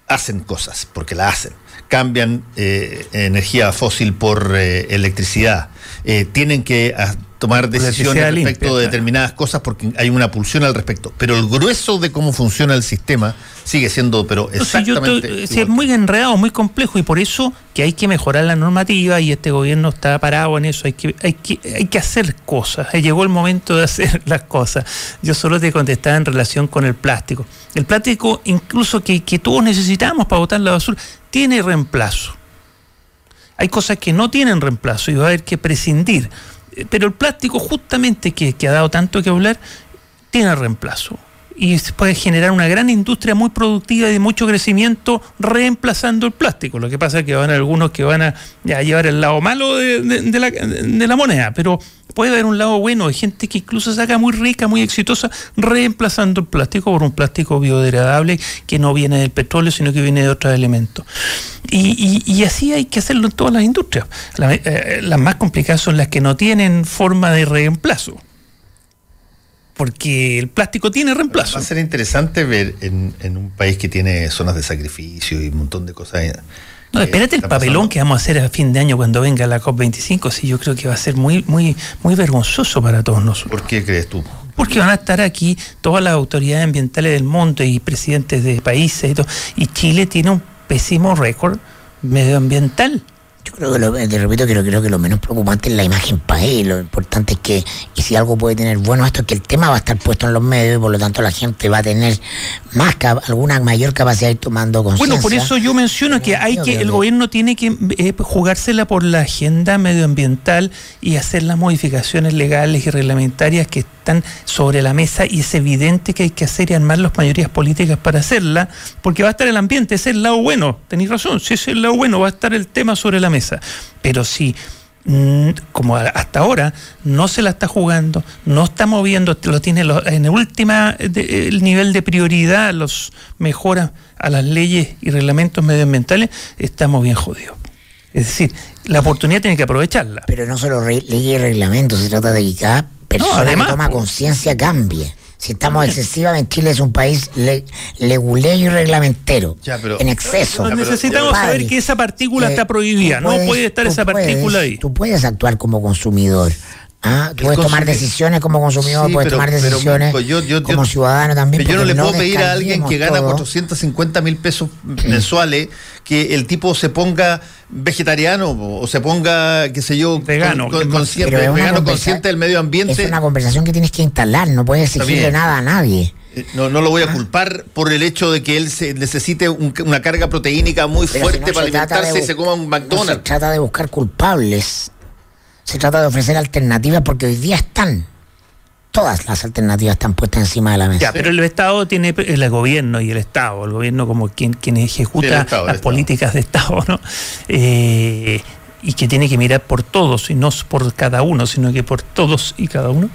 hacen cosas, porque la hacen. Cambian eh, energía fósil por eh, electricidad. Eh, tienen que tomar decisiones respecto limpia, de claro. determinadas cosas porque hay una pulsión al respecto. Pero el grueso de cómo funciona el sistema sigue siendo, pero exactamente. estoy- sí, igual es muy enredado, muy complejo y por eso que hay que mejorar la normativa y este gobierno está parado en eso. Hay que, hay que, hay que hacer cosas. Eh, Llegó el momento de hacer las cosas. Yo solo te contestaba en relación con el plástico. El plástico, incluso que, que todos necesitamos para botar la basura, tiene reemplazo. Hay cosas que no tienen reemplazo y va a haber que prescindir. Pero el plástico, justamente que, que ha dado tanto que hablar, tiene reemplazo. Y se puede generar una gran industria muy productiva y de mucho crecimiento reemplazando el plástico. Lo que pasa es que van algunos que van a, llevar el lado malo de, de- de la, de moneda, pero puede haber un lado bueno. Hay gente que incluso saca muy rica, muy exitosa, reemplazando el plástico por un plástico biodegradable que no viene del petróleo, sino que viene de otros elementos. Y, y- y así hay que hacerlo en todas las industrias. La- eh, las más complicadas son las que no tienen forma de reemplazo. Porque el plástico tiene reemplazo. Va a ser interesante ver en, en un país que tiene zonas de sacrificio y un montón de cosas. eh, No, espérate el papelón pasando. que vamos a hacer a fin de año cuando venga la COP25. Sí, yo creo que va a ser muy, muy, muy vergonzoso para todos nosotros. ¿Por qué crees tú? Porque van a estar aquí todas las autoridades ambientales del mundo y presidentes de países y todo. Y Chile tiene un pésimo récord medioambiental. Creo que, lo, te repito que creo que lo menos preocupante es la imagen país. Lo importante es que, y si algo puede tener bueno esto, es que el tema va a estar puesto en los medios y por lo tanto la gente va a tener más alguna mayor capacidad de ir tomando conciencia. Bueno, por eso yo menciono que hay que el gobierno tiene que eh, jugársela por la agenda medioambiental y hacer las modificaciones legales y reglamentarias que están sobre la mesa y es evidente que hay que hacer y armar las mayorías políticas para hacerla, porque va a estar el ambiente, ese es el lado bueno, tenéis razón, si ese es el lado bueno, va a estar el tema sobre la mesa. Pero si mm, como hasta ahora no se la está jugando, no está moviendo, lo tiene en el último el nivel de prioridad, los mejoras a las leyes y reglamentos medioambientales, estamos bien jodidos. Es decir, la oportunidad tiene que aprovecharla. Pero no solo re- ley y reglamento, se trata de que cada persona además, que toma po. conciencia cambie. Si estamos excesivamente, Chile es un país le, leguleyo y reglamentero, Ya, pero- en exceso. Pero necesitamos saber que esa partícula eh, está prohibida, no puedes- puede estar esa puedes- partícula ahí. Tú puedes actuar como consumidor. Ah, tú puedes tomar decisiones como consumidor, Sí, puedes pero- tomar decisiones Mirko, yo- yo- yo- como ciudadano también. Pero yo no le puedo pedir a alguien que gana todo. 450 mil pesos mensuales que el tipo se ponga vegetariano o se ponga, qué sé yo, Vegano, con- consciente, vegano consciente del medio ambiente. Es una conversación que tienes que instalar, no puedes exigirle nada a nadie. Eh, No, no lo voy a culpar por el hecho de que él se necesite un- una carga proteínica muy Pero fuerte si no para alimentarse de y se coma un No McDonald's. se trata de buscar culpables. Se trata de ofrecer alternativas porque hoy día están. Todas las alternativas están puestas encima de la mesa. Ya, pero el Estado tiene, el gobierno y el Estado, el gobierno como quien, quien ejecuta Estado, las Estado. políticas de Estado, ¿no? Eh, y que tiene que mirar por todos y no por cada uno, sino que por todos y cada uno.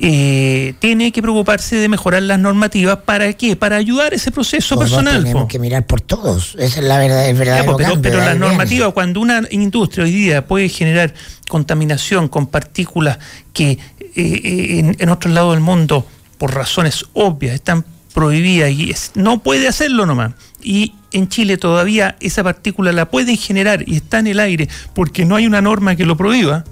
Eh, tiene que preocuparse de mejorar las normativas para qué? Para ayudar ese proceso Todos personal. tenemos po. que mirar por todos. Esa es la verdad, el Ya, verdadero pues, pero, cambio, pero las normativas, cuando una industria hoy día puede generar contaminación con partículas que eh, eh, en, en otros lados del mundo, por razones obvias, están prohibidas y es- no puede hacerlo nomás. Y en Chile todavía esa partícula la pueden generar y está en el aire porque no hay una norma que lo prohíba.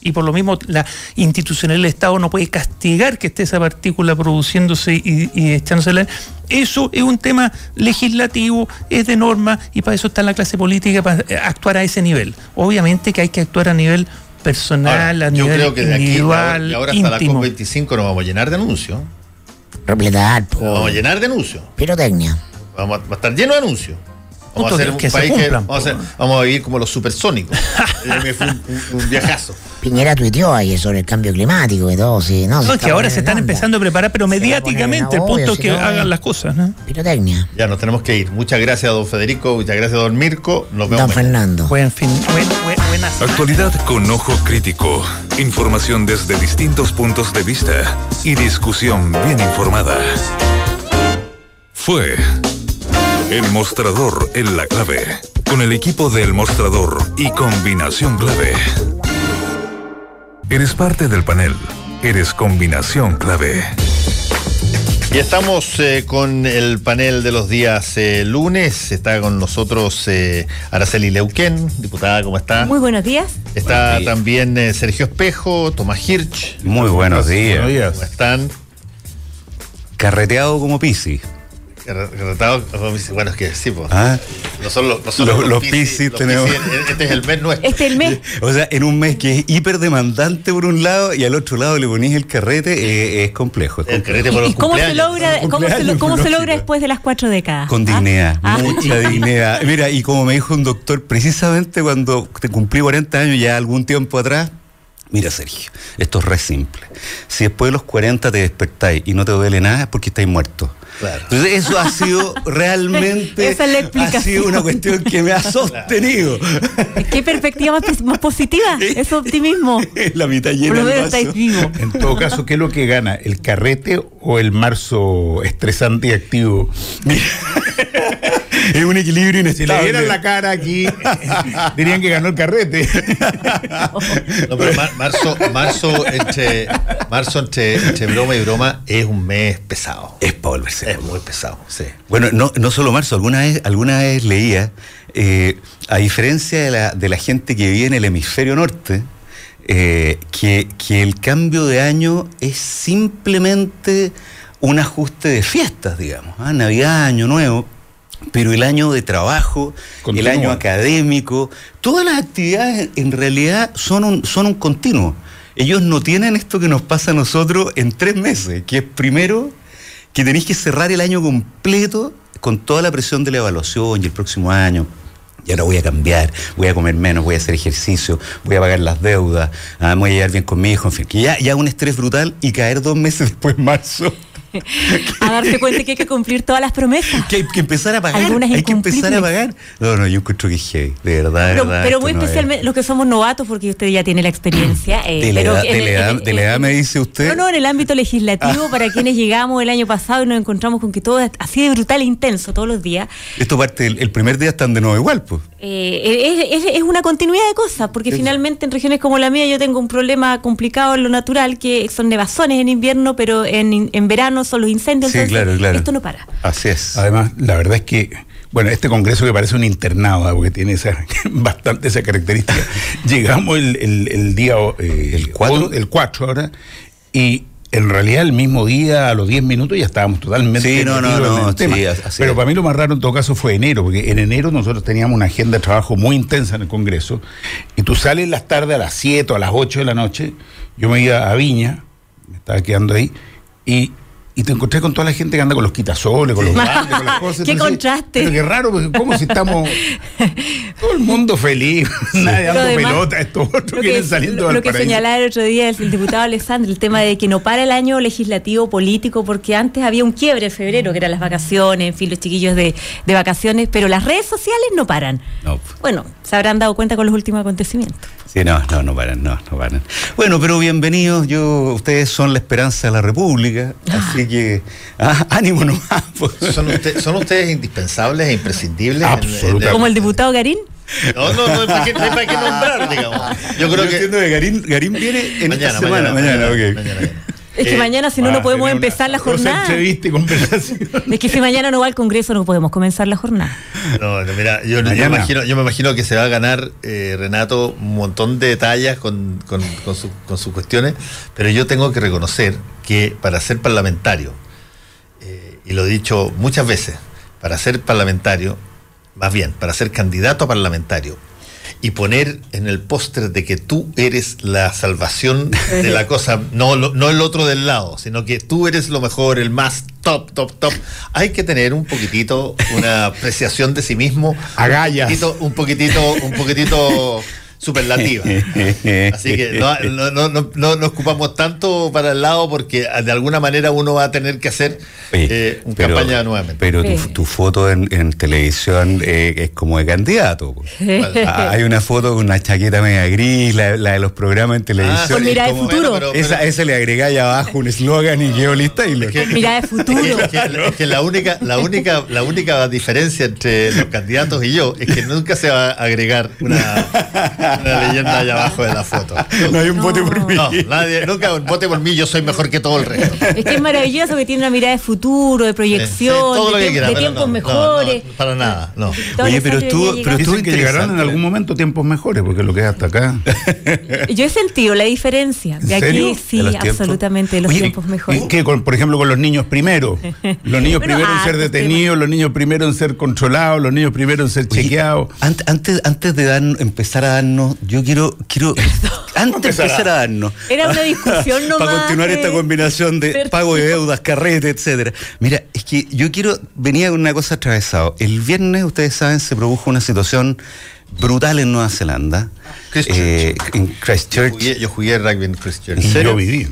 Y por lo mismo la institucional del Estado no puede castigar que esté esa partícula produciéndose y, y echándose al aire. Eso es un tema legislativo, es de norma y para eso está la clase política, para actuar a ese nivel. Obviamente que hay que actuar a nivel personal, Ahora, a yo nivel creo que de aquí ahora hasta la íntimo. COP25 nos vamos a llenar de anuncios. Repletar, Nos vamos a llenar de anuncios. pirotecnia. Vamos a, va a estar lleno de anuncios. Vamos a Punto ser que- un que se país que cumplan, vamos a, po. ser- vamos a vivir como los supersónicos. Me fue un, un- un viajazo. Piñera tuiteó ayer sobre el cambio climático y todo. Sí, no, No, es que ahora se están empezando a preparar, pero mediáticamente, en el punto es que hagan las cosas. ¿no? Pirotecnia. Ya nos tenemos que ir. Muchas gracias, don Federico. Muchas gracias, don Mirko. Nos vemos. Don mañana. Fernando. Buen fin, buen, buen- buenas. Actualidad con ojo crítico. Información desde distintos puntos de vista y discusión bien informada. Fue El mostrador en la clave. Con el equipo del mostrador y combinación clave. Eres parte del panel. Eres combinación clave. Y estamos eh, con el panel de los días eh, lunes. Está con nosotros eh, Araceli Leuquén, diputada, ¿cómo está? Muy buenos días. Está Buenos días. también eh, Sergio Espejo, Tomás Hirsch. Muy buenos días. ¿Cómo están? Carreteado como Pisi. Bueno, es que sí, pues. ¿Ah? No son los, no son Los- los, los Piscis, Piscis los tenemos- Piscis, Este es el mes nuestro. Este es el mes. O sea, en un mes que es hiper demandante por un lado y al otro lado le ponís el carrete, eh, es complejo. es El complejo. carrete por los ¿Y cómo se logra, cómo se, lo- cómo se logra después de las cuatro décadas? Con ¿Ah? dignidad, Ah. mucha dignidad. Mira, y como me dijo un doctor, precisamente cuando te cumplí 40 años, ya algún tiempo atrás, mira Sergio, esto es re simple. Si después de los 40 te despertáis y no te duele nada, es porque estáis muertos. Claro. Entonces eso ha sido realmente Esa es la ha sido una cuestión que me ha sostenido. ¿Qué perspectiva más, pos- más positiva? Es optimismo. la mitad llena del vaso. En todo caso, ¿qué es lo que gana? ¿El carrete o el marzo estresante y activo? Es un equilibrio Si le inestable. dieran la cara aquí, dirían que ganó el carrete. No, pero mar- marzo, marzo, entre, marzo entre, entre broma y broma es un mes pesado. Es para volverse. Es muy pesado, sí. Bueno, no, no solo marzo, alguna vez, alguna vez leía, eh, a diferencia de la, de la gente que vive en el hemisferio norte, eh, que, que el cambio de año es simplemente un ajuste de fiestas, digamos, ¿ah? Navidad, Año Nuevo, pero el año de trabajo, el año académico, todas las actividades en realidad son un, son un continuo. Ellos no tienen esto que nos pasa a nosotros en tres meses, que es primero que tenéis que cerrar el año completo con toda la presión de la evaluación y el próximo año. Y ahora voy a cambiar, voy a comer menos, voy a hacer ejercicio, voy a pagar las deudas, ah, voy a llevar bien con mi hijo, en fin, que ya, ya un estrés brutal y caer dos meses después, marzo, A darse cuenta que hay que cumplir todas las promesas. que hay que empezar a pagar, Algunas hay que empezar a pagar. No, no, yo encuentro que es heavy, de verdad, de Pero, verdad. pero esto muy no es- especialmente los que somos novatos, porque usted ya tiene la experiencia. eh, De la pero edad- en de el- la edad- en el- de la edad en- me dice usted. No, no, en el ámbito legislativo, para quienes llegamos el año pasado y nos encontramos con que todo es así de brutal e intenso todos los días. Esto parte, el, el primer día están de nuevo igual, pues. Eh, es, es- es una continuidad de cosas, porque finalmente en regiones como la mía yo tengo un problema complicado en lo natural, que son nevazones en invierno, pero en, en verano son los incendios, Sí, entonces claro, claro. esto no para. Así es. Además, la verdad es que, bueno, este congreso que parece un internado, ¿ah? porque tiene esa, bastante esa característica. Llegamos el, el- el día eh, ¿El cuatro? el 4 ahora, y en realidad el mismo día, a los 10 minutos, ya estábamos totalmente. Sí, no, no, sí, Pero para mí lo más raro en todo caso fue enero, porque en enero nosotros teníamos una agenda de trabajo muy intensa en el congreso, y tú sales las tardes a las 7 o a las 8 de la noche, yo me iba a Viña, me estaba quedando ahí, y. Y te encontré con toda la gente que anda con los quitasoles, con los baldes, con las cosas. Qué Entonces, contraste. Pero qué raro, porque como si estamos todo el mundo feliz, nadie Pero dando además, pelota, estos otros que, saliendo lo, del lo que señalaba el otro día el, el diputado Alessandro, el tema de que no para el año legislativo político, porque antes había un quiebre en febrero, que eran las vacaciones, en fin, los chiquillos de, de vacaciones, pero las redes sociales no paran. No. Bueno, se habrán dado cuenta con los últimos acontecimientos. Sí, no, no, no paran, no, no paran. Bueno, pero bienvenidos, yo, ustedes son la esperanza de la República, así que ah, ánimo nomás. pues. ¿Son, usted- ¿Son ustedes indispensables e imprescindibles? en- en- Absolutamente. Como el diputado Garín. No, no, no hay para qué, no hay para qué nombrar, digamos. Yo creo que. entiendo que Garín, Garín viene en Mañana, esta semana. mañana, Mañana, mañana, ok. mañana, mañana. Es que Eh, mañana si no, no podemos empezar la jornada. entrevista y conversación. Es que si mañana no va al Congreso no podemos comenzar la jornada. No, no, mira, yo, yo me imagino, yo me imagino que se va a ganar eh, Renato un montón de detalles con, con, con, su- con sus cuestiones, pero yo tengo que reconocer que para ser parlamentario, eh, y lo he dicho muchas veces, para ser parlamentario, más bien, para ser candidato a parlamentario, y poner en el póster de que tú eres la salvación de la cosa, no, lo- no el otro del lado, sino que tú eres lo mejor, el más top, top, top. Hay que tener un poquitito una apreciación de sí mismo. Agallas. Un poquitito, un poquitito, un poquitito superlativa. Así que no, no, no, no, no nos ocupamos tanto para el lado porque de alguna manera uno va a tener que hacer Oye, eh, una pero- campaña nuevamente. Pero tu, foto en, en televisión eh, es como de candidato. Ah, Hay una foto con una chaqueta media gris, la, la de los programas en televisión. Con es mirada de futuro. pero- esa, esa le agregáis abajo un eslogan y quedó lista y lo- Mirada de futuro. Es que, es que la única, la única, la única diferencia entre los candidatos y yo es que nunca se va a agregar una, una leyenda allá abajo de la foto. No hay un bote por mí. No, nadie, nunca vote por mí, yo soy mejor que todo el resto. Es que es maravilloso que tiene una mirada de futuro, de Sí, proyección, todo lo de, que tiemp- quiera, de pero tiempos no, mejores. no, para nada, no. Todo Oye, pero bien pero Dicen que llegarán en algún momento tiempos mejores, porque lo que es hasta acá. Yo he sentido la diferencia. De ¿En serio? aquí, sí, absolutamente, de los Oye, tiempos mejores. ¿y qué, con- por ejemplo, con los niños primero. Los niños primero en ser detenidos, los niños primero en ser controlados, los niños primero en ser Oye, chequeados. ant- Antes, antes de dar, empezar a darnos, yo quiero, quiero antes de empezar a darnos. Era una discusión Para nomás continuar de- esta combinación de Perfecto. pago de deudas, carrete, etcétera. Mira, es que yo quiero, venía con una cosa atravesado. El viernes, ustedes saben, se produjo una situación brutal en Nueva Zelanda. Christchurch. Eh, en Yo Christchurch. jugué, yo jugué rugby en Christchurch. ¿En Y serio? yo viví.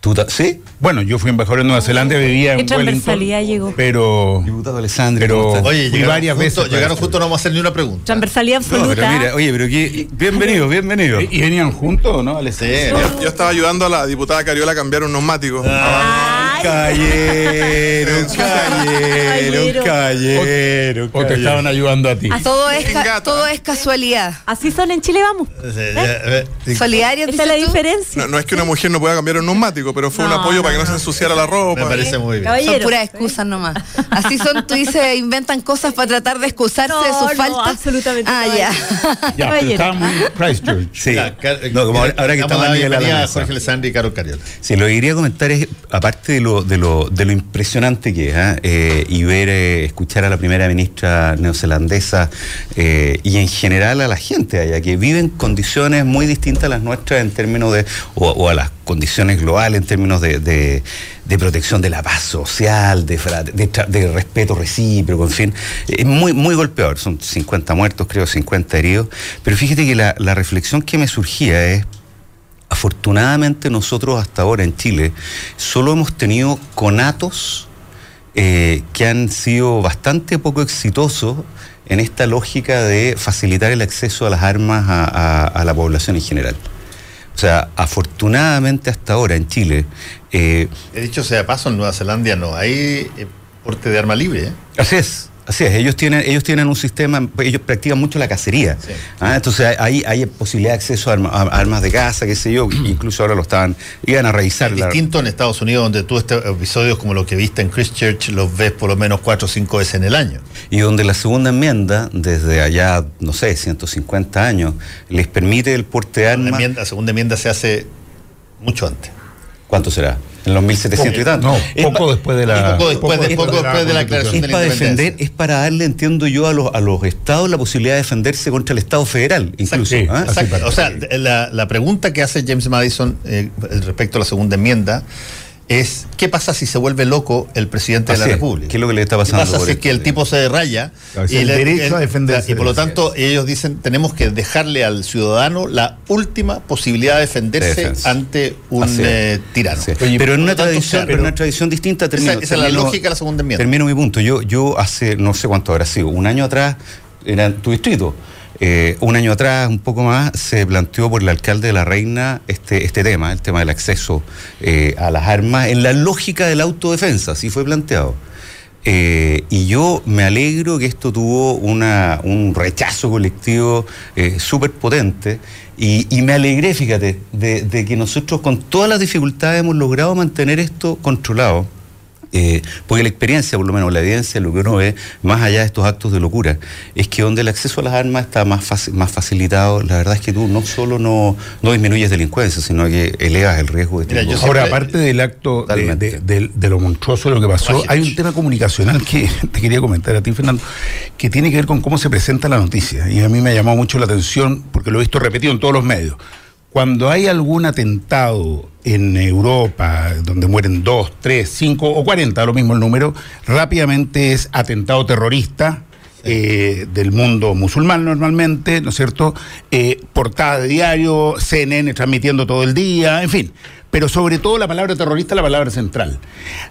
¿Tú ta- ¿Sí? Bueno, yo fui embajador en Nueva Zelanda, vivía en Wellington, llegó. Pero, Diputado Alessandro. pero. Oye, fui llegaron varias justo, veces. llegaron justo, no vamos a hacer ni una pregunta. Transversalidad No, pero absoluta. mira, oye, pero aquí, bienvenido, bienvenido. ¿Y venían juntos o no? Sí, Alessandro? Yo estaba ayudando a la diputada Cariola a cambiar un neumático. Ay, Caballero, caballero, Caballero. caballero. ¿O te estaban ayudando a ti? Todo es, todo es casualidad. Así son en Chile, vamos. Eh. Solidarios, es la diferencia. No, no es que una mujer no pueda cambiar un neumático, pero fue un apoyo para que no, se ensuciara la ropa. Me parece muy bien. Caballero. Son puras excusas nomás. Así son, tú dices, inventan cosas para tratar de excusarse de sus no, faltas. absolutamente Ah, ya. Ya, pero estábamos en Christchurch. Sí. No, como ahora, ahora que estamos la a la mesa. Jorge Alessandri y Carol Cariola. Sí, lo que quería comentar es, aparte de lo, de lo, de lo impresionante que es, ¿ah? Eh, y ver, eh, escuchar a la primera ministra neozelandesa eh, y en general a la gente allá, que vive en condiciones muy distintas a las nuestras en términos de, o, o a las condiciones globales en términos de, de- de protección de la paz social, de, de, respeto recíproco, en fin, es muy, muy golpeador. Son 50 muertos, creo, 50 heridos. Pero fíjate que la, reflexión que me surgía es, Afortunadamente nosotros hasta ahora en Chile solo hemos tenido conatos eh, que han sido bastante poco exitosos en esta lógica de facilitar el acceso a las armas a la población en general. O sea, afortunadamente hasta ahora en Chile, eh, He dicho sea paso, en Nueva Zelanda no hay eh, porte de arma libre. ¿eh? Así es, así es. Ellos tienen, ellos tienen un sistema, ellos practican mucho la cacería. Sí. Ah, Entonces hay, hay posibilidad de acceso a, arma- a armas de caza, qué sé yo. Incluso ahora lo estaban, iban a revisar. Es la- distinto en Estados Unidos, donde tú estos episodios como lo que viste en Christchurch los ves por lo menos cuatro o cinco veces en el año. y donde la segunda enmienda, desde allá, no sé, 150 años, les permite el porte de La, armas. enmienda- la segunda enmienda se hace mucho antes. ¿Cuánto será? En los 1700 y tanto. No, Es poco después de la. poco después de- poco después de la aclaración Es de la para defender, es para darle, entiendo yo, a los, a los estados la posibilidad de defenderse contra el Estado federal, incluso. Sí, ¿ah? Exacto. O sea, la, la pregunta que hace James Madison eh, respecto a la segunda enmienda es ¿qué pasa si se vuelve loco el presidente de la es. República? ¿Qué es lo que le está ¿Qué pasando pasa por si es esto? que el tipo se raya? Es el derecho a defenderse Y por lo tanto, ellos dicen, tenemos que dejarle al ciudadano la última posibilidad de defenderse De ante un es. eh, tirano. Sí. Oye, pero en una tradición, pero en una tradición distinta termino, Esa, esa es la lógica de la segunda enmienda. Termino mi punto. Yo, yo hace no sé cuánto habrá sido, un año atrás, era en tu distrito. Eh, un año atrás, un poco más, se planteó por el alcalde de la Reina este, este tema, el tema del acceso eh, a las armas, en la lógica de la autodefensa, así fue planteado. Eh, y yo me alegro que esto tuvo una, un rechazo colectivo súper potente y, y me alegré, fíjate, de, de que nosotros con todas las dificultades hemos logrado mantener esto controlado. Eh, porque la experiencia, por lo menos la evidencia, lo que uno ve, más allá de estos actos de locura, es que donde el acceso a las armas está más, más facilitado, la verdad es que tú no solo no, no disminuyes delincuencia, sino que elevas el riesgo de Mira, este yo tipo. Ahora, siempre- aparte del acto de, de- de- de lo monstruoso de lo que pasó, hay un tema comunicacional que te quería comentar a ti, Fernando, que tiene que ver con cómo se presenta la noticia. Y a mí me ha llamado mucho la atención, porque lo he visto repetido en todos los medios. Cuando hay algún atentado en Europa, donde mueren dos, tres, cinco o cuarenta, lo mismo el número, rápidamente es atentado terrorista eh, del mundo musulmán normalmente, ¿no es cierto? Eh, portada de diario, CNN transmitiendo todo el día, en fin. Pero sobre todo la palabra terrorista es la palabra central.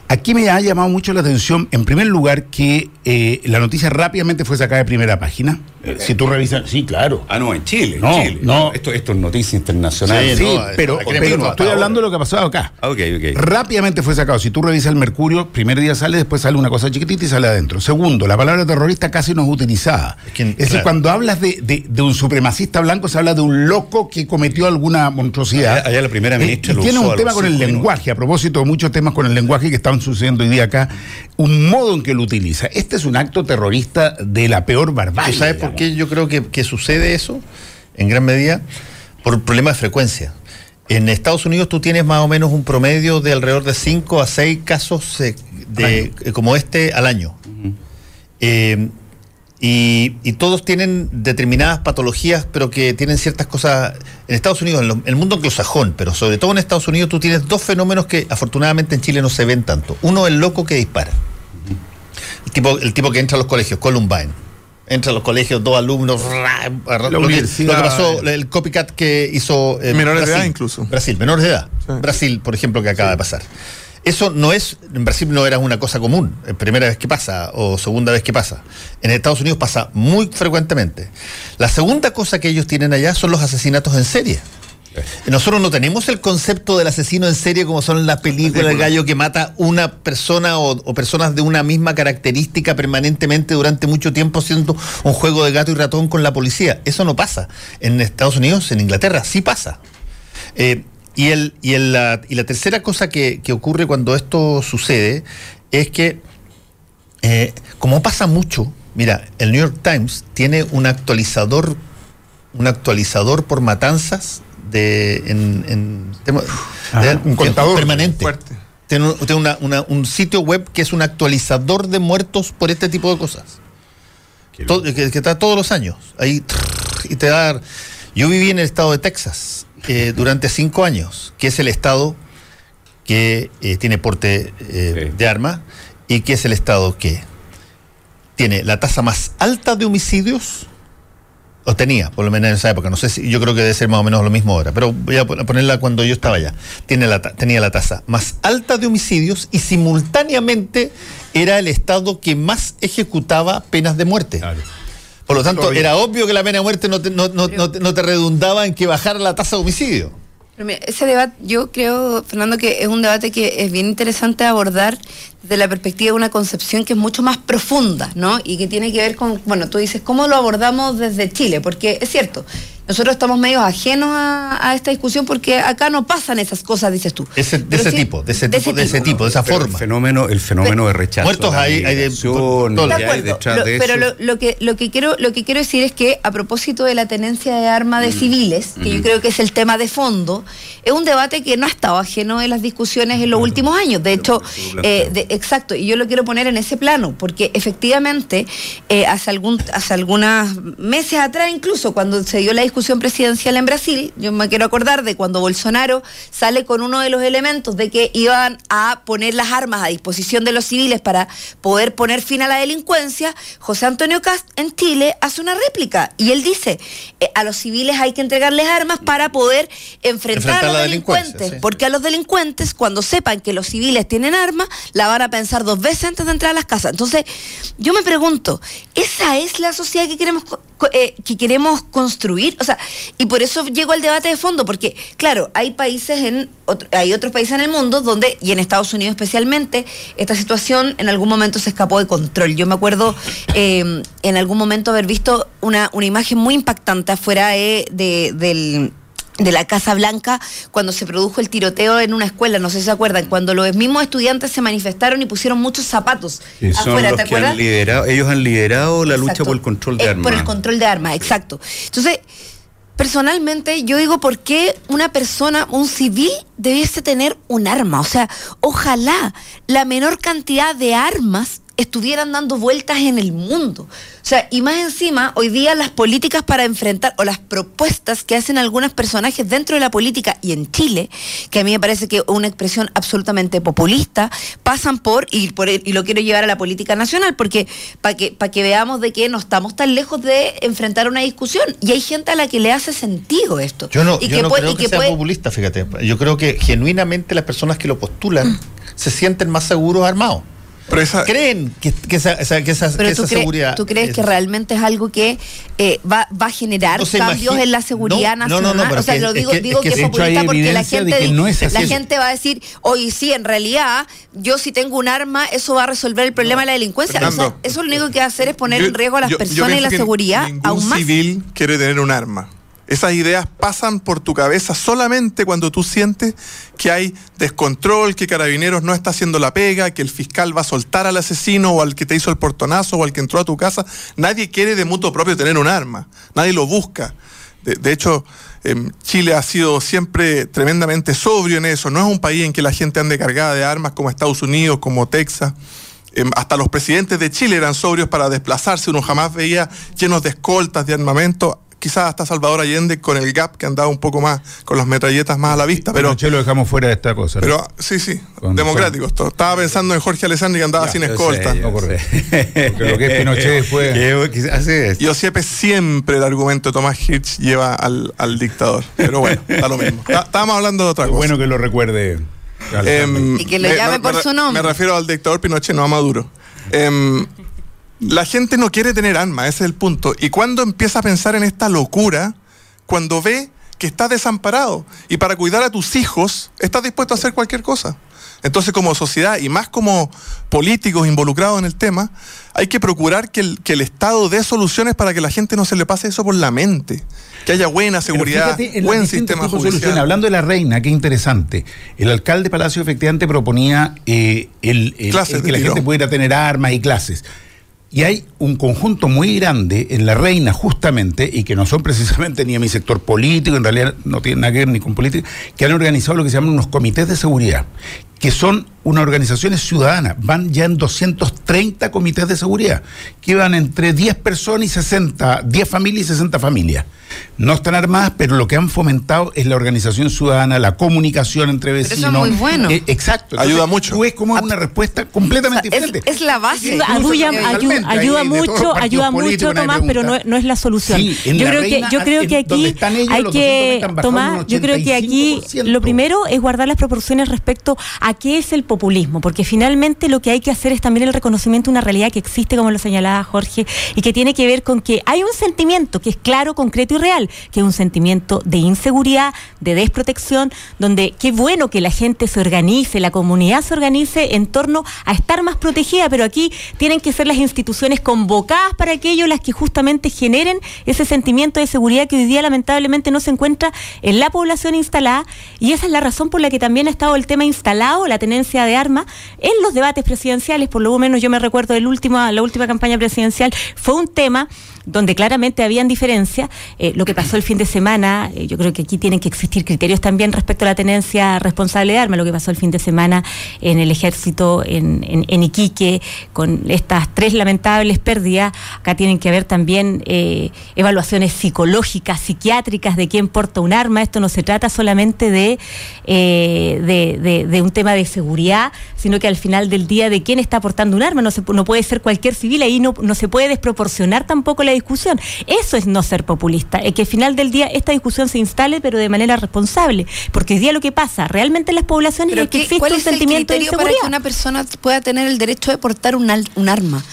Aquí me ha llamado mucho la atención, en primer lugar, que eh, la noticia rápidamente fue sacada de primera página. Eh, si tú revisas, sí, claro. Ah, no, en Chile. No, en Chile. no. Esto, esto es noticia internacional. Sí, no, pero, estoy hablando de lo que ha pasado acá. Ah, ok, ok. Rápidamente fue sacado. Si tú revisas el Mercurio, primer día sale, después sale una cosa chiquitita y sale adentro. Segundo, la palabra terrorista casi no es utilizada. Es que, Es decir, cuando hablas de, de- de un supremacista blanco, se habla de un loco que cometió alguna monstruosidad. Allá- allá la primera Eh, ministra y lo tiene usó un a tema con el lenguaje, a propósito de muchos temas con el lenguaje que están sucediendo hoy día acá, un modo en que lo utiliza. Este es un acto terrorista de la peor barbarie. ¿Tú sabes por qué yo creo que, que sucede eso? En gran medida por problema de frecuencia. En Estados Unidos tú tienes más o menos un promedio de alrededor de 5 a 6 casos eh, de, eh, como este al año. Eh, y, y todos tienen determinadas patologías, pero que tienen ciertas cosas. En Estados Unidos, en lo- en el mundo anglosajón, pero sobre todo en Estados Unidos, tú tienes dos fenómenos que afortunadamente en Chile no se ven tanto. Uno, el loco que dispara. El tipo, el tipo que entra a los colegios, Columbine. Entra a los colegios, dos alumnos. ra, ra, lo, que, universidad. lo que pasó, el copycat que hizo. eh, Menores de edad incluso. Brasil, menores de edad. Sí. Brasil, por ejemplo, que acaba de pasar. Eso no es, en Brasil no era una cosa común, es primera vez que pasa o segunda vez que pasa. En Estados Unidos pasa muy frecuentemente. La segunda cosa que ellos tienen allá son los asesinatos en serie. Nosotros no tenemos el concepto del asesino en serie como son las películas del gallo que mata una persona o, o personas de una misma característica permanentemente durante mucho tiempo siendo un juego de gato y ratón con la policía. Eso no pasa. En Estados Unidos, en Inglaterra, sí pasa. Eh, y, el, y, el, la, y la tercera cosa que, que ocurre cuando esto sucede es que, eh, como pasa mucho, mira, el New York Times tiene un actualizador, un actualizador por matanzas de, en, en tema- de- un contador. permanente. Fuerte. Tiene, un- tiene una- una- un sitio web que es un actualizador de muertos por este tipo de cosas. Todo- que, que está todos los años. Ahí trrr, y te da. Yo viví en el estado de Texas eh, durante cinco años, que es el estado que eh, tiene porte eh, Sí. de arma y que es el estado que tiene la tasa más alta de homicidios. O tenía, por lo menos en esa época. No sé si yo creo que debe ser más o menos lo mismo ahora, pero voy a pon- ponerla cuando yo estaba allá. Tiene la, tenía la tasa más alta de homicidios y simultáneamente era el estado que más ejecutaba penas de muerte. Claro. Por lo tanto, Todavía. era obvio que la pena de muerte no te, no, no- no no te redundaba en que bajara la tasa de homicidio. Ese debate, yo creo, Fernando, que es un debate que es bien interesante abordar desde la perspectiva de una concepción que es mucho más profunda, ¿no? Y que tiene que ver con, bueno, tú dices, ¿cómo lo abordamos desde Chile? Porque es cierto, nosotros estamos medio ajenos a, a esta discusión porque acá no pasan esas cosas, dices tú. Ese- de ese sí- tipo, de ese tipo, de ese tipo, de esa Pero forma. El fenómeno, el fenómeno de rechazo. Muertos hay- hay de- todo. De que hay acuerdo, detrás lo- de pero lo, lo que, lo, que quiero, lo que quiero decir es que a propósito de la tenencia de armas Mm. de civiles, que yo creo que es el tema de fondo, es un debate que no ha estado ajeno en las discusiones en los últimos años. De hecho, eh, de- exacto, y yo lo quiero poner en ese plano, porque efectivamente eh, hace, algún, hace algunos meses atrás, incluso cuando se dio la discusión presidencial en Brasil, yo me quiero acordar de cuando Bolsonaro sale con uno de los elementos de que iban a poner las armas a disposición de los civiles para poder poner fin a la delincuencia, José Antonio Cast en Chile hace una réplica y él dice, eh, a los civiles hay que entregarles armas para poder enfrentar, Enfrentar a los delincuentes, sí. porque a los delincuentes cuando sepan que los civiles tienen armas, la van a pensar dos veces antes de entrar a las casas. Entonces, yo me pregunto, ¿esa es la sociedad que queremos eh, que queremos construir? O sea, y por eso llego al debate de fondo, porque claro, hay países en otro- hay otros países en el mundo donde y en Estados Unidos especialmente esta situación en algún momento se escapó de control. Yo me acuerdo eh, en algún momento haber visto una, una imagen muy impactante afuera eh, de, del de la Casa Blanca cuando se produjo el tiroteo en una escuela, no sé si se acuerdan, cuando los mismos estudiantes se manifestaron y pusieron muchos zapatos son afuera, los ¿te que han acuerdas? liderado, ellos han liderado la lucha por el control de Eh, armas. Por el control de armas, exacto. Entonces, personalmente yo digo, ¿por qué una persona, un civil, debiese tener un arma? O sea, ojalá la menor cantidad de armas estuvieran dando vueltas en el mundo. O sea, y más encima, hoy día las políticas para enfrentar o las propuestas que hacen algunos personajes dentro de la política y en Chile, que a mí me parece que una expresión absolutamente populista, pasan por y, por, y lo quiero llevar a la política nacional, porque para que, para que veamos de que no estamos tan lejos de enfrentar una discusión. Y hay gente a la que le hace sentido esto. Yo no, y yo no puede- creo y que, sea puede- populista, fíjate. Yo creo que genuinamente las personas que lo postulan se sienten más seguros armados. Pero esa, Creen que, que esa, esa- que esa, Pero que tú, esa cre- seguridad. ¿tú crees es- que realmente es algo que eh, va, va a generar No cambios imagina- en la seguridad No, no, no, nacional? no, pero o sea, lo es digo, que- digo es que es populista porque la gente, que no es la gente va a decir, oye, sí, en realidad, yo si tengo un arma, eso va a resolver el problema de la delincuencia. O sea, Fernando, eso lo único que va a hacer es poner yo- en riesgo a las yo- yo personas y la seguridad aún más. civil quiere tener un arma. Esas ideas pasan por tu cabeza solamente cuando tú sientes que hay descontrol, que Carabineros no está haciendo la pega, que el fiscal va a soltar al asesino o al que te hizo el portonazo o al que entró a tu casa. Nadie quiere de mutuo propio tener un arma. Nadie lo busca. De, hecho, em, Chile ha sido siempre tremendamente sobrio en eso. No es un país en que la gente ande cargada de armas como Estados Unidos, como Texas. Em, hasta los presidentes de Chile eran sobrios para desplazarse. Uno jamás veía llenos de escoltas, de armamento. Quizás hasta Salvador Allende con el GAP que andaba un poco más, con las metralletas más a la vista. Pero, Pero lo dejamos fuera de esta cosa. ¿no? pero sí, sí, democráticos. todos. Estaba pensando en Jorge Alessandri que andaba sin yo escolta. sé, yo No, porque lo que es Pinochet después- Que- que así es. Y Osiepe siempre el argumento de Tomás Hirsch lleva al, al dictador. Pero bueno, está lo mismo. Está- Estábamos hablando de otra cosa. bueno que lo recuerde. Em, Y que lo me- llame me- por me- su nombre. Me refiero al dictador Pinochet, no a Maduro. Em, la gente no quiere tener armas, ese es el punto. Y cuando empieza a pensar en esta locura, cuando ve que estás desamparado y para cuidar a tus hijos estás dispuesto a hacer cualquier cosa. Entonces, como sociedad y más como políticos involucrados en el tema, hay que procurar que el, que el Estado dé soluciones para que la gente no se le pase eso por la mente. Que haya buena seguridad, fíjate buen sistema judicial. Hablando de la reina, qué interesante. El alcalde Palacio efectivamente proponía eh, el, que la tiro. gente pudiera tener armas y clases. Y hay un conjunto muy grande en la reina, justamente, y que no son precisamente ni a mi sector político, en realidad no tienen nada que ver ni con política, que han organizado lo que se llaman unos comités de seguridad, que son unas organizaciones ciudadanas. Van ya en 230 comités de seguridad, que van entre 10 personas y 60, 10 familias y 60 familias. No están armadas, pero lo que han fomentado es la organización ciudadana, la comunicación entre eso es vecinos. muy bueno. Eh, exacto. Ayuda mucho. Tú ves como es una respuesta completamente O sea, es- diferente. es la base. Incluso Ayuda, ayuda los mucho, ayuda mucho, Tomás, pero no, no es la solución. Sí, en yo la creo reina, que yo creo en que aquí están ellos, hay que 230 han bajado Tomás, yo creo que aquí 85%. lo primero es guardar las proporciones respecto a qué es el populismo, porque finalmente lo que hay que hacer es también el reconocimiento de una realidad que existe, como lo señalaba Jorge, y que tiene que ver con que hay un sentimiento que es claro, concreto y real, que es un sentimiento de inseguridad, de desprotección, donde qué bueno que la gente se organice, la comunidad se organice en torno a estar más protegida, pero aquí tienen que ser las instituciones convocadas para aquello las que justamente generen ese sentimiento de seguridad que hoy día lamentablemente no se encuentra en la población instalada y esa es la razón por la que también ha estado el tema instalado, la tenencia de armas, en los debates presidenciales, por lo menos yo me recuerdo la última campaña presidencial, fue un tema donde claramente habían diferencias. Eh, lo que pasó el fin de semana, eh, yo creo que aquí tienen que existir criterios también respecto a la tenencia responsable de armas, lo que pasó el fin de semana en el ejército, en, en- Iquique, con estas tres lamentables pérdidas. Acá tienen que haber también eh, evaluaciones psicológicas, psiquiátricas de quién porta un arma. Esto no se trata solamente de, de, un tema de seguridad, sino que al final del día de quién está portando un arma. No, no puede ser cualquier civil, ahí no, no se puede desproporcionar tampoco la discusión. Eso es no ser populista, es que al final del día esta discusión se instale, pero de manera responsable. Porque hoy día lo que pasa realmente en las poblaciones es que ¿qué- existe ¿cuál un es el sentimiento de criterio para inseguridad. que una persona pueda tener el derecho de portar un, un arma?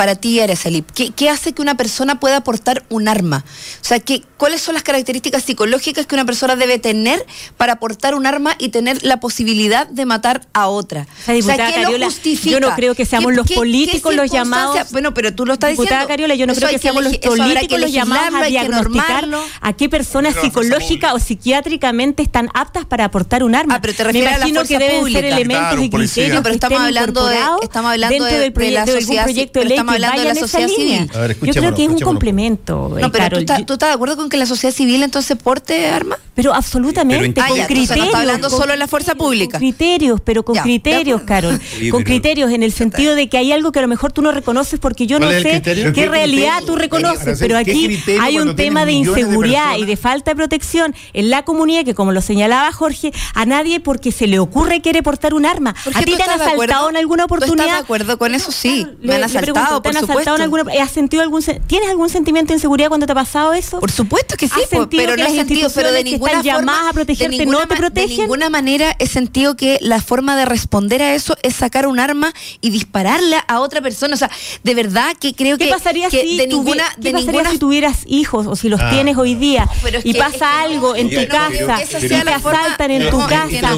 Para ti, Araceli, ¿qué, ¿qué hace que una persona pueda portar un arma? O sea, ¿qué, ¿cuáles son las características psicológicas que una persona debe tener para portar un arma y tener la posibilidad de matar a otra? sea, diputada ¿qué Cariola, lo justifica? yo no creo que seamos ¿Qué- los políticos qué los llamados- Bueno, pero tú lo estás Diputada diciendo. Cariola, yo no creo hay que seamos los que políticos los llamados a que diagnosticar a qué personas psicológicas o psiquiátricamente están aptas para aportar un arma. Ah, pero te Me refieres a la imagino que deben pública. ser elementos Claro, y criterios No, pero que estamos hablando de- estamos hablando dentro de- del proye- de la de algún proyecto de ley estamos que hablando de la sociedad civil. Ver, Yo creo que es un complemento. eh, No, pero tú, Carol. estás, Yo- ¿tú estás de acuerdo con que la sociedad civil entonces porte armas? Pero absolutamente, Ah, con ya, entonces no criterios. está hablando con solo de la fuerza criterios, pública. Con criterios, pero con Ya, criterios. Carol. Con pero- criterios en el sentido de que hay algo que a lo mejor tú no reconoces porque yo ¿Cuál no sé qué ¿Qué realidad tú reconoces. Pero ¿qué aquí hay un tema de inseguridad y de falta de protección en la comunidad que, como lo señalaba Jorge, a nadie porque se le ocurre quiere portar un arma. Jorge, ¿A ti ¿tú te han asaltado en alguna ¿Tú oportunidad? estás de acuerdo con eso? Sí, me han asaltado, pregunto, ¿te por han asaltado supuesto. en alguna, ¿Has sentido algún, ¿Tienes algún sentimiento de inseguridad cuando te ha pasado eso? Por supuesto que sí, ¿Has po, sentido pero que no he sentido, pero de ninguna están forma, llamadas a protegerte de ninguna no te protegen? De ninguna manera he sentido que la forma de responder a eso es sacar un arma y dispararle a otra persona. O sea, de verdad que creo ¿Qué que, pasaría, que si, de ninguna, ¿qué de pasaría ninguna si tuvieras hijos o si los Ah. tienes hoy día Pero y que- pasa es que no, algo en tu no casa y te asaltan en tu casa?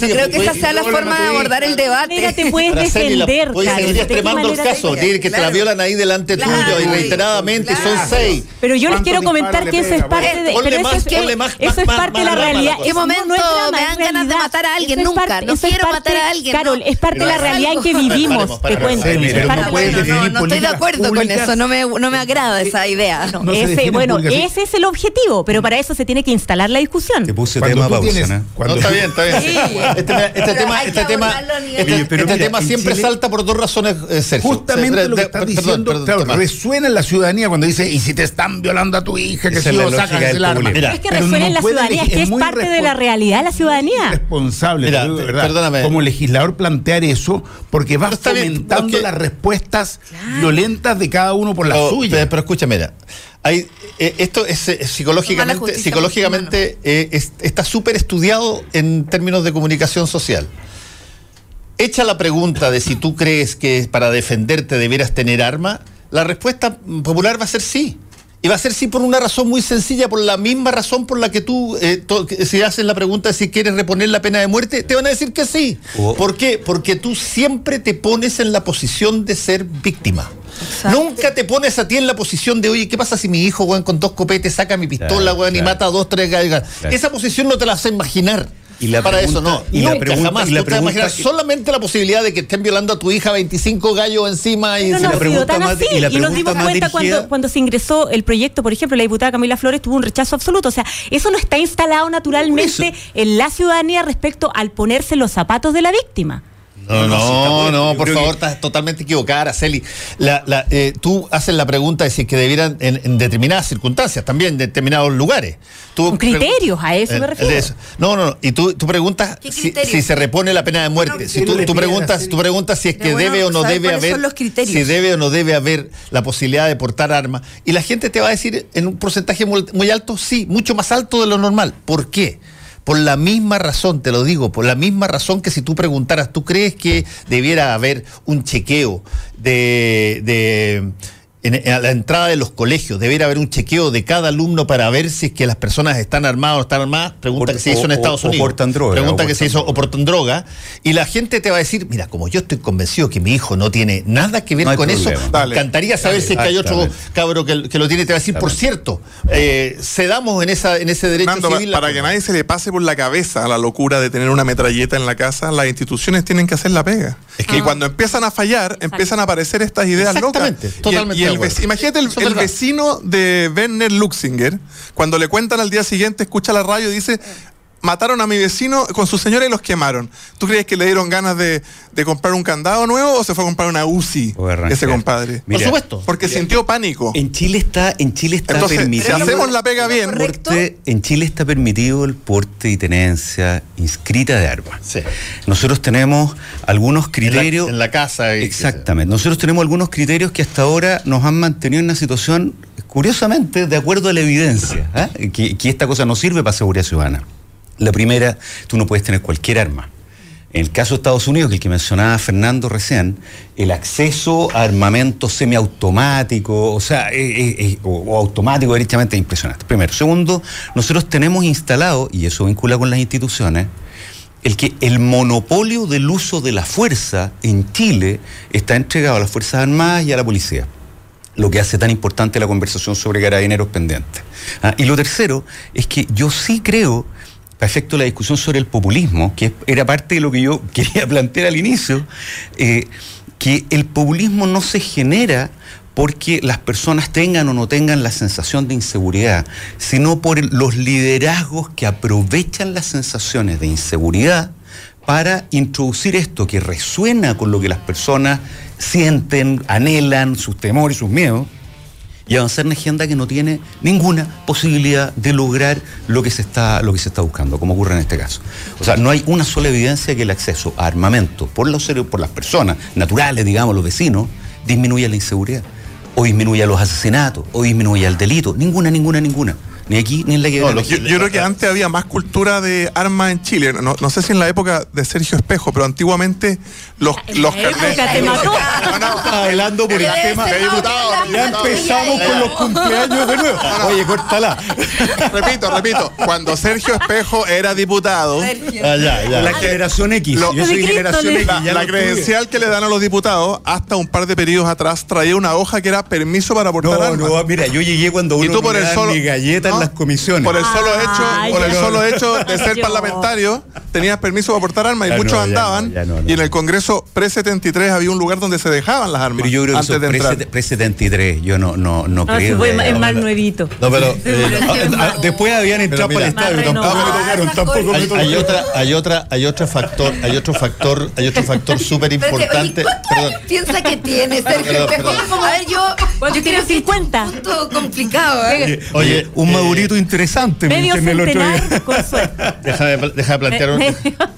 creo que esa sea la forma de abordar el debate. Mira, te puedes defender, puedes Carol. seguir ¿De qué extremando el manera te- caso, dile que te la violan ahí delante Claro. tuyo y reiteradamente, son seis. Pero yo les ¿Cuántos quiero comentar que eso es parte de. Pero más- eso es, ponle más- eso es más- parte de la realidad. cosa. ¿Qué Eso no- no momento es drama, me dan ganas de matar a alguien? Eso es Nunca. parte- No eso es quiero parte- matar a alguien, Carol, no. es parte de la realidad en que vivimos. Te cuento. No estoy de acuerdo con eso, no me, no me agrada esa idea. bueno, ese es el objetivo, pero para eso se tiene que instalar la discusión. Te puse tema pausa, ¿no? Está bien, está bien. Este, tema, este este, este siempre salta por dos razones, eh, Sergio. Justamente Se- lo que estás perdón, diciendo, perdón, claro, Tomás. resuena en la ciudadanía cuando dice, y si te están violando a tu hija, que si es lo sacas del el arma. Mira, es que resuena no en la ciudadanía, es que es muy parte de la realidad de la ciudadanía. responsable, Mira, digo de verdad, perdóname. como legislador plantear eso, porque vas Pero está bien, fomentando porque- las respuestas violentas de cada uno por la Oh, suya. Pero, pero escúchame, mira. Hay, eh, esto es eh, psicológicamente, psicológicamente eh, es- está súper estudiado en términos de comunicación social. Echa la pregunta de si tú crees que para defenderte debieras tener arma, la respuesta popular va a ser sí. Y va a ser sí por una razón muy sencilla, por la misma razón por la que tú, eh, si haces la pregunta de si quieres reponer la pena de muerte, te van a decir que sí. O- ¿Por qué? Porque tú siempre te pones en la posición de ser víctima. Exacto. Nunca te pones a ti en la posición de, oye, ¿qué pasa si mi hijo, weón, con dos copetes saca mi pistola, Claro, weón, y mata a dos, tres galgas? Claro. Esa posición no te la vas a imaginar. Y la para pregunta- eso no. y la pregunta- jamás. y la Tú te vas a imaginar pregunta que- solamente la posibilidad de que estén violando a tu hija 25 gallos encima y No, no, le ha pregunta sido tan más- así. y la Y, nos pregunta dimos más cuenta dirigida- cuando, cuando se ingresó el proyecto, por ejemplo, la diputada Camila Flores tuvo un rechazo absoluto. O sea, eso no está instalado naturalmente en la ciudadanía respecto al ponerse los zapatos de la víctima. No, No, no, por favor, que- estás totalmente equivocada, Araceli. La, la, eh, tú haces la pregunta de si es que debieran, en, en determinadas circunstancias, también en determinados lugares. Tú criterios, a eso me Eh, refiero. eso. No, no, no. Y tú, tú preguntas ¿Qué si, se repone la pena de muerte. No, si ¿qué tú, preguntas, tú preguntas si es que bueno debe o no debe cuáles haber, son los criterios. si debe o no debe haber la posibilidad de portar armas. Y la gente te va a decir en un porcentaje muy, muy alto, sí, mucho más alto de lo normal. ¿Por qué? Por la misma razón, te lo digo, por la misma razón que si tú preguntaras, ¿tú crees que debiera haber un chequeo de, de en- a la entrada de los colegios, debiera haber un chequeo de cada alumno para ver si es que las personas están armadas o no están armadas? Pregunta Por- que se hizo en Estados o- o Unidos. portan droga, Pregunta o que se hizo o portan droga. Y la gente te va a decir, mira, como yo estoy convencido que mi hijo no tiene nada que ver No con eso, problema. me Dale. encantaría saber si es que hay otro cabro que, que lo tiene. Te va a decir, por cierto, eh, cedamos en, esa, en ese derecho Fernando, civil. la para que cosa". nadie se le pase por la cabeza la locura de tener una metralleta en la casa, las instituciones tienen que hacer la pega. y cuando empiezan a fallar, empiezan a aparecer estas ideas locas. Exactamente, Y el- totalmente y el vec- imagínate el, el vecino de Werner Luxinger, cuando le cuentan al día siguiente, escucha la radio y dice. Mataron a mi vecino con su señora y los quemaron. ¿Tú crees que le dieron ganas de, de comprar un candado nuevo o se fue a comprar una UCI ese compadre? Mira, Por supuesto. Porque sintió pánico. En Chile está, en Chile está Entonces, permitido. si hacemos la pega bien, porte- en Chile está permitido el porte y tenencia inscrita de armas. Sí. Nosotros tenemos algunos En la- criterios. en la casa. Exactamente. Nosotros tenemos algunos criterios que hasta ahora nos han mantenido en una situación, curiosamente, de acuerdo a la evidencia, que, que esta cosa no sirve para seguridad ciudadana. La primera, tú no puedes tener cualquier arma. En el caso de Estados Unidos, que el que mencionaba Fernando recién, el acceso a armamento semiautomático, o sea, o, o automático derechamente es impresionante. Primero. Segundo, nosotros tenemos instalado, y eso vincula con las instituciones, el que el monopolio del uso de la fuerza en Chile está entregado a las Fuerzas Armadas y a la policía. Lo que hace tan importante la conversación sobre carabineros pendientes. Ah, y lo tercero es que yo sí creo, a efecto la discusión sobre el populismo, que era parte de lo que yo quería plantear al inicio, eh, que el populismo no se genera porque las personas tengan o no tengan la sensación de inseguridad, sino por los liderazgos que aprovechan las sensaciones de inseguridad para introducir esto que resuena con lo que las personas sienten, anhelan, sus temores, sus miedos, y avanzar en agenda que no tiene ninguna posibilidad de lograr lo que se está lo que se está buscando, como ocurre en este caso. O sea, no hay una sola evidencia que el acceso a armamento por los por las personas naturales, digamos, los vecinos, disminuya la inseguridad o disminuya los asesinatos o disminuya el delito, ninguna, ninguna, ninguna. Ni aquí ni en la que No, Yo, yo creo que antes había más cultura de armas en Chile. No, no sé si en la época de Sergio Espejo, pero antiguamente los, los carnets. hablando por el tema. Ya empezamos con los cumpleaños de nuevo. Oye, córtala. repito, repito. Cuando Sergio Espejo era diputado, Ah, ya, ya. La generación X. Lo- Yo soy generación X. la, la credencial que le dan a los diputados, hasta un par de periodos atrás, traía una hoja que era permiso para portar No, armas. no, mira, yo llegué cuando y uno tú no por el solo ni galletas ¿no? En las comisiones. por el solo Ah, hecho por el solo hecho de ser Yo. parlamentario tenías permiso para portar armas y Ya muchos no, andaban no, no, no. y en el Congreso pre 73 había un lugar donde se dejaban las armas Pero yo creo que antes eso de es entrar pre- pre-73. Yo no, no, no si creo. fue que- es más nuevito. No, pero eh, Ah, ah, Después habían entrado para el estadio, tampoco me tocaron, tampoco me hay, tocaron. hay otra, hay otra, hay otro factor, hay otro factor, hay otro factor súper importante. Piensa que tiene Sergio Perdón, Espejo? perdón. A ver, yo, Yo yo quiero creo que 50. es un punto complicado, ¿eh? Oye, un eh, madurito interesante. me Medio dicen el otro día. centenar con suerte. déjame, déjame plantear un,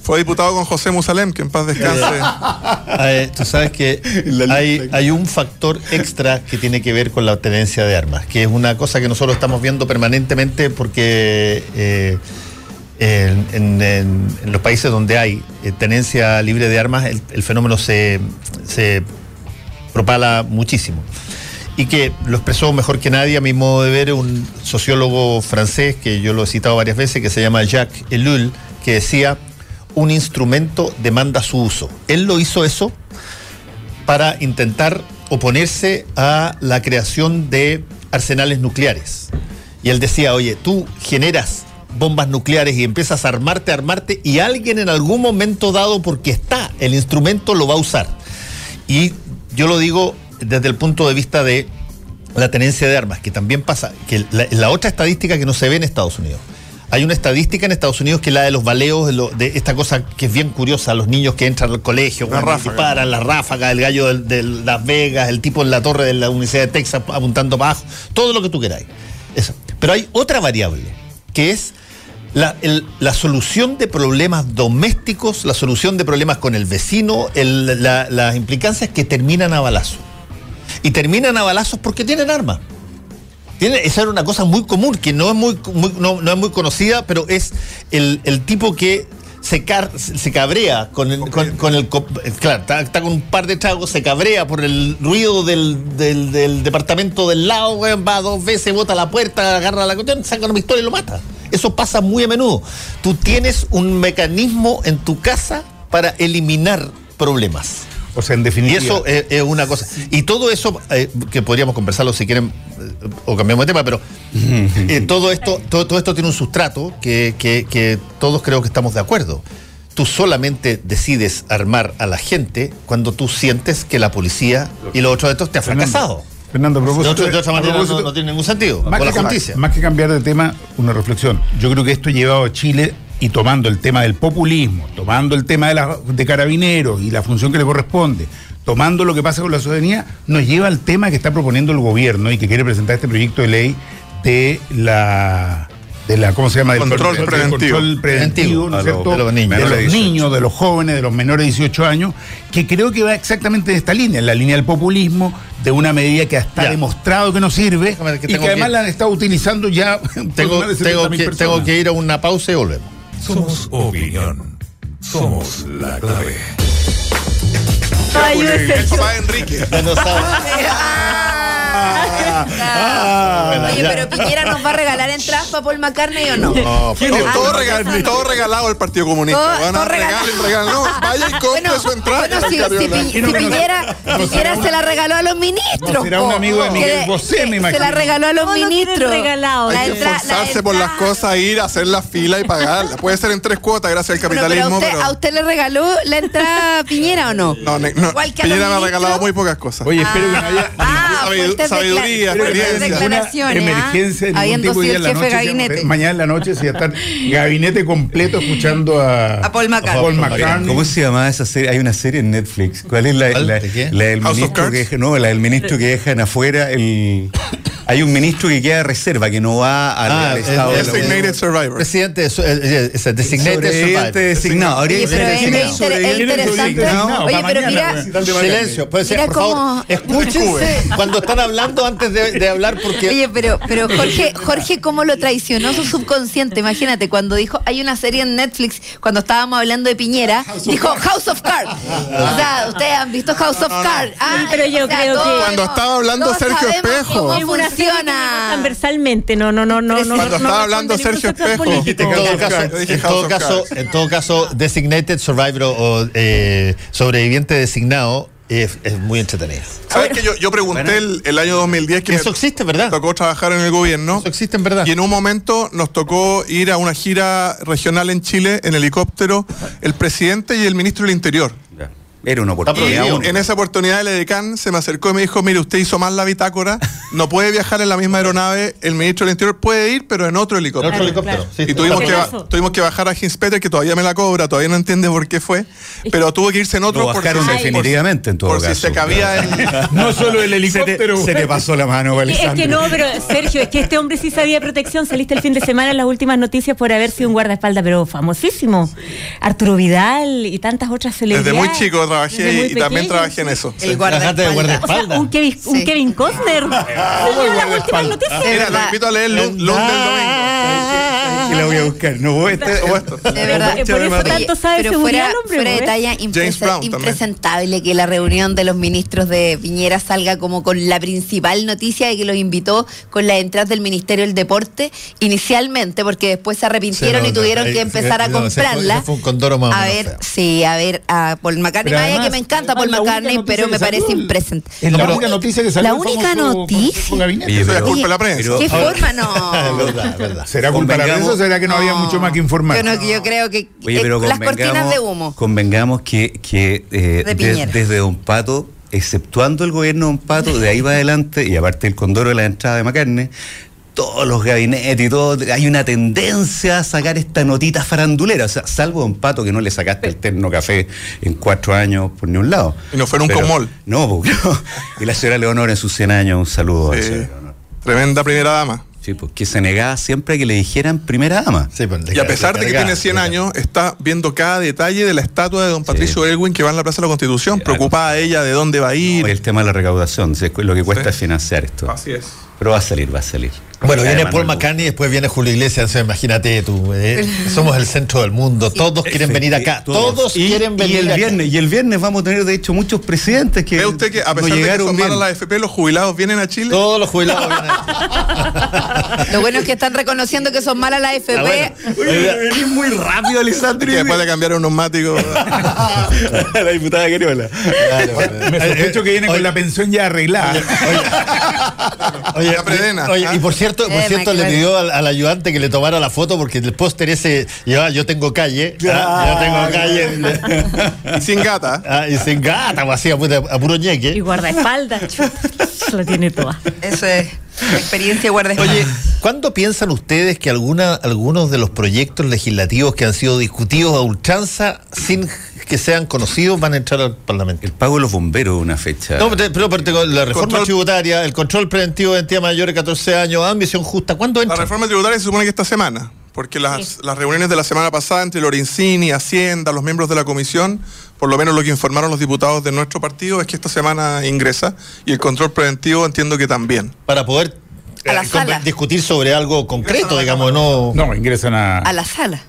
fue diputado con José Musalem que en paz descanse Eh, tú sabes que hay, un factor extra que tiene que ver con la tenencia de armas, que es una cosa que nosotros estamos viendo permanentemente porque eh, en, en- en- en los países donde hay eh, tenencia libre de armas, el, el fenómeno se, se propala muchísimo. Y que lo expresó mejor que nadie, a mi modo de ver, un sociólogo francés, que yo lo he citado varias veces, que se llama Jacques Ellul, que decía, un instrumento demanda su uso. Él lo hizo eso para intentar oponerse a la creación de arsenales nucleares. Y él decía, oye, tú generas bombas nucleares y empiezas a armarte, a armarte, y alguien en algún momento dado, porque está el instrumento, lo va a usar. Y yo lo digo desde el punto de vista de la tenencia de armas, que también pasa, que la, la otra estadística que no se ve en Estados Unidos. Hay una estadística en Estados Unidos que es la de los baleos, de, esta cosa que es bien curiosa, los niños que entran al colegio, La ráfaga. disparan, la ráfaga, el gallo de, Las Vegas, el tipo en la torre de la Universidad de Texas apuntando para abajo, todo lo que tú queráis. Eso. Pero hay otra variable, que es la, el- la solución de problemas domésticos, la solución de problemas con el vecino, el- la- las implicancias que terminan a balazos. Y terminan a balazos porque tienen armas. Tiene, esa era una cosa muy común, que no es muy, muy- no, no es muy conocida, pero es el, el tipo que se, car- se cabrea con el, con, con el claro, está, está con un par de tragos, se cabrea por el ruido del, del- del departamento del lado, va dos veces, bota la puerta, agarra la cuestión, saca una pistola y lo mata. Eso pasa muy a menudo. Tú tienes un mecanismo en tu casa para eliminar problemas. O sea, en Y definitiva. eso es, es una cosa. Y todo eso, eh, que podríamos conversarlo si quieren, eh, o cambiamos de tema, pero eh, todo, esto, todo, todo esto tiene un sustrato que, que- que todos creo que estamos de acuerdo. Tú solamente decides armar a la gente cuando tú sientes que la policía y los otros de estos te ha fracasado. Fernando, a De, propósito de otra manera no, no tiene ningún sentido. Más que, la cam- justicia. más que cambiar de tema, una reflexión. Yo creo que esto llevado a Chile y tomando el tema del populismo, tomando el tema de, la- de carabineros y la función que le corresponde, tomando lo que pasa con la ciudadanía, nos lleva al tema que está proponiendo el gobierno y que quiere presentar este proyecto de ley de la de la ¿cómo se llama? Del Control del preventivo. control preventivo, ¿no es cierto? de los niños. de los Menores de 18. niños, de los jóvenes, de los menores de 18 años, que creo que va exactamente en esta línea, en la línea del populismo, de una medida que está Ya. demostrado que no sirve Déjame que y que además que- la han estado utilizando ya Tengo, tengo 70.000 que, personas. tengo que ir a una pausa y volvemos. Somos opinión. Somos la clave. Ay, yo el papá de Enrique Ya no sabes. Ah, Ah. Oye, pero Piñera nos va a regalar entradas para Paul McCartney o no? No, Todo, Ah, todo no, regal- no, no. todo regalado el Partido Comunista. Todo- Van a todo regalado. regalar, regalar. No, vaya y compre Bueno, su entrada. bueno, si, Cariola. si Pi- si no, no, Piñera, Piñera se la regaló a los ministros. No, será un amigo de Miguel Bosé, me imagino. Se la regaló a los ministros. regalado. La Hay que esforzarse por las cosas, ir a hacer la fila y pagarla. Puede ser en tres cuotas gracias al Bueno, pero capitalismo, a, usted, pero. ¿A usted le regaló la entrada a Piñera o no? No, no, Igual que a los Piñera me ha regalado muy pocas cosas. Oye, espero que no haya Ah, fuertes sabiduría, fuertes declaraciones, ¿ah? emergencia de ningún tipo día en la jefe de noche, gabinete. mañana en la noche si va a estar gabinete completo escuchando a, A Paul McCartney. Paul McCartney. ¿Cómo se llama esa serie? Hay una serie en Netflix. ¿Cuál es la, la, ¿De la del ministro que Cards? deja- no, la del ministro que dejan afuera el hay un ministro que queda de reserva que no va al, Ah, el- estado de la Designated Survivor. Presidente, de su- ese designated designado. Habría Oye, que ser pero es, designado. es es interesante. Oye, pero mañana, mira, pues. Silencio, puede ser, Mira por favor, escúchense cuando están hablando antes de, de hablar porque Oye, pero, pero Jorge, Jorge, ¿cómo lo traicionó su subconsciente? Imagínate, cuando dijo, hay una serie en Netflix, cuando estábamos hablando de Piñera, dijo House of Cards. O sea, ustedes han visto House of Cards. Ah, pero yo creo que- Cuando estaba hablando Sergio Espejo. Funciona. transversalmente, no, no, no, no. no Cuando no estaba hablando Sergio Espejo. en todo caso, en todo en todo designated survivor o eh, sobreviviente designado es, es muy entretenido. ¿Sabes que yo, yo pregunté el, el año 2010 que Eso me existe, ¿verdad? tocó trabajar en el gobierno Eso existe en verdad. y en un momento nos tocó ir a una gira regional en Chile en helicóptero el presidente y el ministro del Interior. Ya. Era una oportunidad. única. en esa oportunidad el edecán se me acercó y me dijo, mire, usted hizo mal la bitácora, no puede viajar en la misma aeronave, el ministro del Interior puede ir, pero en otro En helicóptero. otro helicóptero. sí. Y tuvimos que, si tuvimos que bajar a Hinspeter, que todavía me la cobra, todavía no entiende por qué fue, pero tuvo que irse en otro Lo por bajaron si- definitivamente en todo por si caso. se cabía en... No solo el Se te, helicóptero. se te pasó la mano, Es que no, pero Sergio, es que este hombre sí sabía protección. Saliste el fin de semana en las últimas noticias por haber sido un guardaespaldas, pero famosísimo. Arturo Vidal y tantas otras celebridades. Desde muy chico trabajé y, y también trabajé en eso. El de O guardaespaldas. sea, un Kevin, un Sí. Kevin Costner. Mira, lo invito a leer Lund, Lund del domingo. Que la voy a buscar. No voy a estar. Todo esto. De verdad. Por eso tanto sabe pero fuera, el hombre, fuera de pues. talla, impresentable que la reunión de los ministros de Piñera salga como con la principal noticia de que los invitó con las entradas del Ministerio del Deporte inicialmente, porque después se arrepintieron y tuvieron que empezar a no, ese fue- comprarla. ese fue un condoro más o a ver, feo. sí, a ver, a Paul McCartney, vaya que me encanta Paul además, la única McCartney, noticia pero que me salió- parece impresentable. Es la única noticia que salió. La única noticia. Eso es culpa de la prensa. ¿Qué forma? No. verdad, es verdad. ¿Será culpa de la prensa o será que no, había mucho más que informar? Yo, creo que eh, pero las cortinas de humo. Convengamos que, que eh, desde Don Pato, exceptuando el gobierno de Don Pato, de ahí va adelante, y aparte el condoro de la entrada de Macarne, todos los gabinetes y todo, hay una tendencia a sacar esta notita farandulera. O sea, salvo Don Pato que no le sacaste el terno café en cuatro años por ni un lado. Y no fuera un comol. No, porque no. Y la señora Leonor en sus 100 años, un saludo a la Sí. señora Leonor. Tremenda primera dama. Sí, porque se negaba siempre a que le dijeran primera dama. Sí, pues, Y a pesar de que tiene 100 descargada. años, está viendo cada detalle de la estatua de don Patricio Elwin que va en la Plaza de la Constitución. Claro. Preocupada ella de dónde va a ir. El tema de la recaudación, es lo que cuesta Sí. financiar esto. Así es. Pero va a salir, va a salir. Bueno, viene Paul McCartney y después viene Julio Iglesias. imagínate tú, eh, somos el centro del mundo. Todos quieren venir acá. Todos Y- quieren venir y el acá. viernes Y el viernes vamos a tener, de hecho, muchos presidentes que ¿Ve usted que a no pesar de que son malas las AFP, los jubilados vienen a Chile? Todos los jubilados vienen Lo bueno es que están reconociendo que son malas las FP. Ah, bueno. Oye, venís muy rápido, Alessandro. Que después de cambiar un neumático. la diputada Queriola. Me sospecho que viene con la pensión ya arreglada. Oye, La predena, oye, ¿ah? y por cierto, por Eh, cierto le pidió al, al ayudante que le tomara la foto porque el póster ese llevaba yo tengo calle, ah, yo tengo calle. y sin gata. Ah, y sin gata, pues, así a, puro Y ñeque. guardaespaldas, chuta, la tiene toda. Eso es experiencia guardia. Oye, ¿cuándo piensan ustedes que alguna, algunos de los proyectos legislativos que han sido discutidos a ultranza sin que sean conocidos van a entrar al Parlamento? El pago de los bomberos es una fecha. No, pero, la reforma Control- tributaria, el control preventivo de entidades mayores de 14 años, ambición justa, ¿cuándo La entra? reforma tributaria se supone que esta semana. Porque las, las reuniones de la semana pasada entre Lorenzini, Hacienda, los miembros de la comisión, por lo menos lo que informaron los diputados de nuestro partido es que esta semana ingresa y el control preventivo entiendo que también. Para poder A la eh, sala. discutir sobre algo concreto, digamos, no... No, ingresan a. A la sala.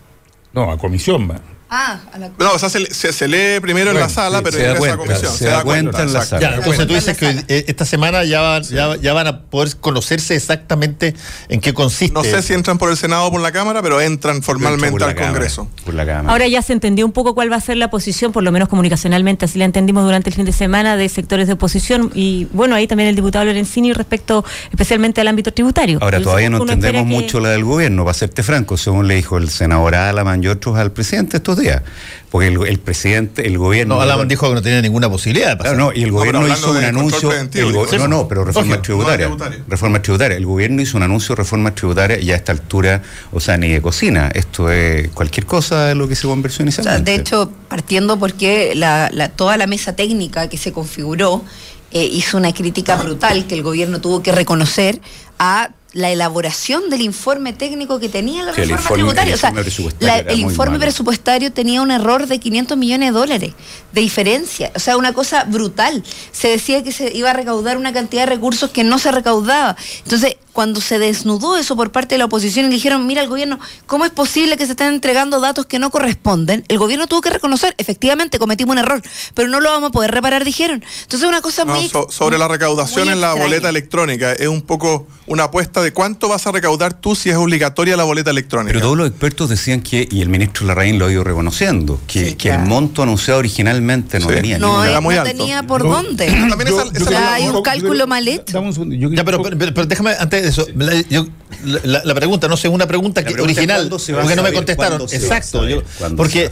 No, a comisión va. Ah, a la No, o sea, se, se- se lee primero en la sala, pero se da ingresa a cuenta, comisión. se da cuenta en la sala. Ya, entonces tú dices que eh, esta semana ya van, ya, ya van a poder conocerse exactamente en qué consiste. No sé si entran por el Senado o por la Cámara, pero entran formalmente Por la al Cámara, Congreso. Por la Cámara. Ahora ya se entendió un poco cuál va a ser la posición, por lo menos comunicacionalmente, así la entendimos durante el fin de semana, de sectores de oposición. Y bueno, ahí también el diputado Lorenzini respecto especialmente al ámbito tributario. Ahora, Entonces, todavía no entendemos que- mucho la del gobierno, para serte franco, según le dijo el senador Alaman y otros al presidente estos días. Porque el, el presidente, el gobierno. No, Alaman dijo que no tenía ninguna posibilidad de pasar. Claro, no, y el No, gobierno pero hizo un anuncio. el go- no, no, pero reforma Lógico, tributaria. no tributaria. Reforma tributaria. El gobierno hizo un anuncio de reforma tributaria y a esta altura, o sea, ni de cocina. Esto es cualquier cosa de lo que se conversó O sea, inicialmente. de hecho, partiendo porque la, la- toda la mesa técnica que se configuró eh, hizo una crítica brutal que el gobierno tuvo que reconocer a la elaboración del informe técnico que tenía la Sí, el reforma informe- tributaria. el O sea, informe presupuestario la- el informe presupuestario tenía un error de 500 millones de dólares de diferencia. O sea, una cosa brutal. Se decía que se iba a recaudar una cantidad de recursos que no se recaudaba. Entonces, cuando se desnudó eso por parte de la oposición y le dijeron, mira al gobierno, ¿cómo es posible que se estén entregando datos que no corresponden? El gobierno tuvo que reconocer, efectivamente cometimos un error, pero no lo vamos a poder reparar, dijeron. Entonces, una cosa No, muy... so- sobre la recaudación en la boleta electrónica, es un poco una apuesta de cuánto vas a recaudar tú si es obligatoria la boleta electrónica. Pero todos los expertos decían que, y el ministro Larraín lo ha ido reconociendo, que, Sí, que claro. el monto anunciado originalmente no Sí. tenía No, Era eh, muy no alto. tenía por dónde. También esa- esa- Ya la- hay un cálculo mal hecho. Ya, pero, pero, pero déjame, antes de eso, la, yo- la- la pregunta, no sé, una pregunta, La que, pregunta original, ¿cuándo se va a porque no me contestaron. ¿Cuándo se va a Exacto, porque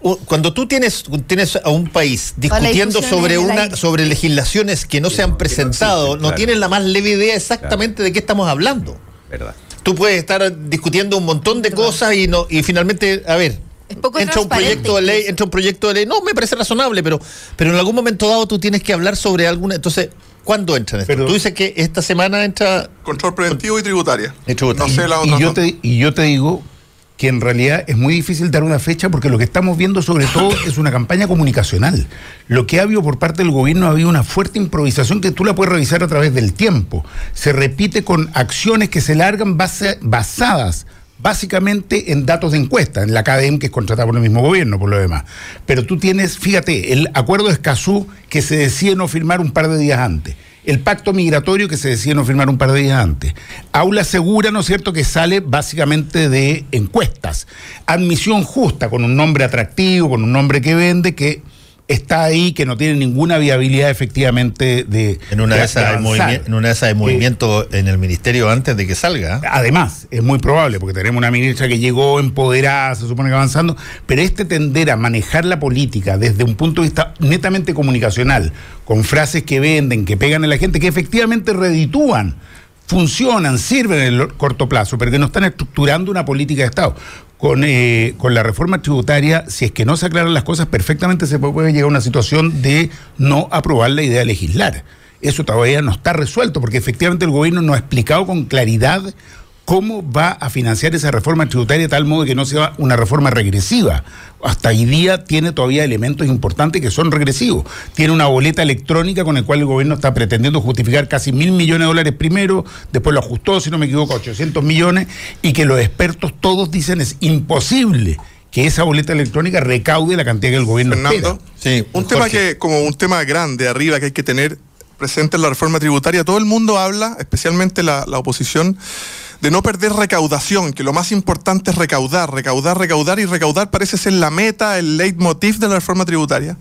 cuando tú tienes, tienes a un país discutiendo sobre una sobre legislaciones que no se han no presentado, existen, no claro. tienen la más leve idea exactamente de qué estamos hablando. ¿Verdad? Tú puedes estar discutiendo un montón de cosas y no y finalmente, a ver, entra un proyecto de ley, entra un proyecto de ley, no me parece razonable, pero pero en algún momento dado tú tienes que hablar sobre alguna, entonces, ¿cuándo entra en esto? Pero- tú dices que esta semana entra Control preventivo y tributaria. Y tributaria. No sé la y, otra. yo no. te, y yo te digo que en realidad es muy difícil dar una fecha porque lo que estamos viendo sobre todo es una campaña comunicacional. Lo que ha habido por parte del gobierno ha habido una fuerte improvisación que tú la puedes revisar a través del tiempo. Se repite con acciones que se largan base- basadas básicamente en datos de encuesta, en la CADEM que es contratada por el mismo gobierno, por lo demás. Pero tú tienes, fíjate, el acuerdo de Escazú que se decide no firmar un par de días antes. El pacto migratorio que se decide no firmar un par de días antes. Aula segura, ¿no es cierto?, que sale básicamente de encuestas. Admisión justa, con un nombre atractivo, con un nombre que vende, que está ahí, que no tiene ninguna viabilidad efectivamente de. en una de esas hay en una de esas hay Eh, movimiento en el ministerio antes de que salga. Además, es muy probable, porque tenemos una ministra que llegó empoderada, se supone que avanzando, pero este tender a manejar la política desde un punto de vista netamente comunicacional, con frases que venden, que pegan a la gente, que efectivamente reditúan, funcionan, sirven en el corto plazo, pero que no están estructurando una política de Estado. Con, eh, con la reforma tributaria, si es que no se aclaran las cosas, perfectamente se puede llegar a una situación de no aprobar la idea de legislar. Eso todavía no está resuelto, porque efectivamente el gobierno no ha explicado con claridad cómo va a financiar esa reforma tributaria de tal modo que no sea una reforma regresiva. Hasta hoy día tiene todavía elementos importantes que son regresivos. Tiene una boleta electrónica con la cual el gobierno está pretendiendo justificar casi mil millones de dólares primero, después lo ajustó, si no me equivoco, a 800 millones, y que los expertos todos dicen es imposible que esa boleta electrónica recaude la cantidad que el gobierno Fernando, espera. Sí, un Jorge. tema que, como un tema grande arriba que hay que tener presente en la reforma tributaria, todo el mundo habla, especialmente la, la oposición, de no perder recaudación, que lo más importante es recaudar, recaudar, recaudar, y recaudar parece ser la meta, el leitmotiv de la reforma tributaria.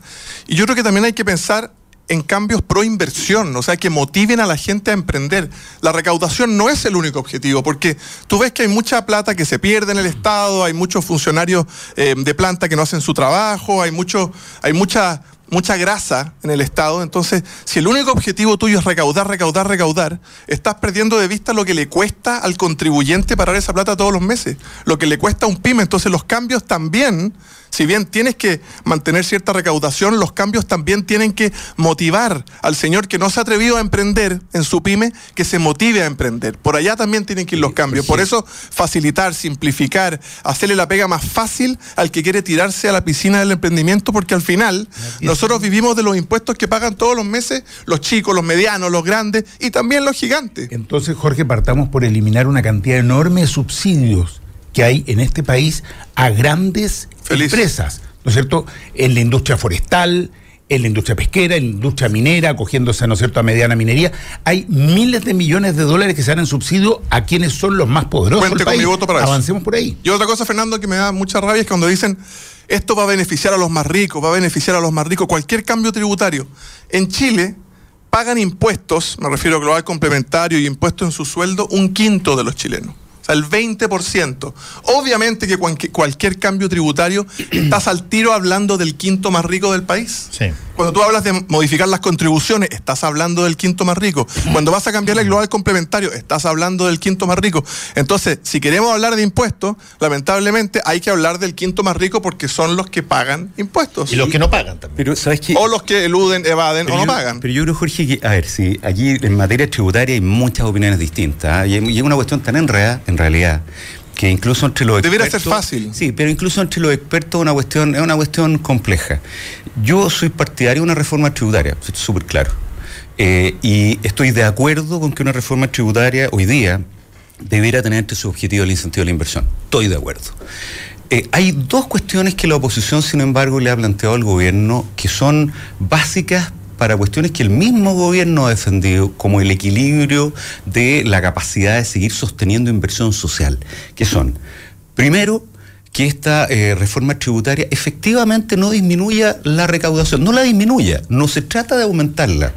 Y yo creo que también hay que pensar en cambios pro inversión, o sea, que motiven a la gente a emprender. La recaudación no es el único objetivo, porque tú ves que hay mucha plata que se pierde en el Estado, hay muchos funcionarios eh, de planta que no hacen su trabajo, hay mucho, hay mucha mucha grasa en el Estado, entonces si el único objetivo tuyo es recaudar, recaudar, recaudar, estás perdiendo de vista lo que le cuesta al contribuyente parar esa plata todos los meses, lo que le cuesta a un pyme, entonces los cambios también, si bien tienes que mantener cierta recaudación, los cambios también tienen que motivar al señor que no se ha atrevido a emprender en su pyme, que se motive a emprender. Por allá también tienen que ir los cambios. Por eso facilitar, simplificar, hacerle la pega más fácil al que quiere tirarse a la piscina del emprendimiento, porque al final nosotros vivimos de los impuestos que pagan todos los meses los chicos, los medianos, los grandes y también los gigantes. Entonces, Jorge, partamos por eliminar una cantidad enorme de subsidios que hay en este país a grandes Feliz. empresas, ¿no es cierto? En la industria forestal, en la industria pesquera, en la industria minera, acogiéndose, ¿no es cierto?, a mediana minería. Hay miles de millones de dólares que se dan en subsidio a quienes son los más poderosos Cuente del con país. mi voto para eso. Avancemos por ahí. Y otra cosa, Fernando, que me da mucha rabia es cuando dicen esto va a beneficiar a los más ricos, va a beneficiar a los más ricos, cualquier cambio tributario. En Chile pagan impuestos, me refiero a global complementario y impuestos en su sueldo, un quinto de los chilenos. Sea, el 20%. Obviamente que cualquier cambio tributario estás al tiro hablando del quinto más rico del país. Sí. Cuando tú hablas de modificar las contribuciones, estás hablando del quinto más rico. Cuando vas a cambiar el global complementario, estás hablando del quinto más rico. Entonces, si queremos hablar de impuestos, lamentablemente hay que hablar del quinto más rico porque son los que pagan impuestos. Y los que no pagan también. Pero, ¿sabes qué? O los que eluden, evaden Pero o no yo- pagan. Pero yo creo, Jorge, que, a ver, si aquí en materia tributaria hay muchas opiniones distintas, ¿ah? y, es- y es una cuestión tan enredada, en realidad, que incluso entre los expertos... ser fácil. Sí, pero incluso entre los expertos una cuestión, es una cuestión compleja. Yo soy partidario de una reforma tributaria, súper claro. Eh, y estoy de acuerdo con que una reforma tributaria hoy día debiera tener entre sus objetivos el incentivo a la inversión. Estoy de acuerdo. Eh, hay dos cuestiones que la oposición, sin embargo, le ha planteado al gobierno que son básicas para cuestiones que el mismo gobierno ha defendido, como el equilibrio de la capacidad de seguir sosteniendo inversión social, que son, primero, que esta eh, reforma tributaria efectivamente no disminuya la recaudación, no la disminuya, no se trata de aumentarla.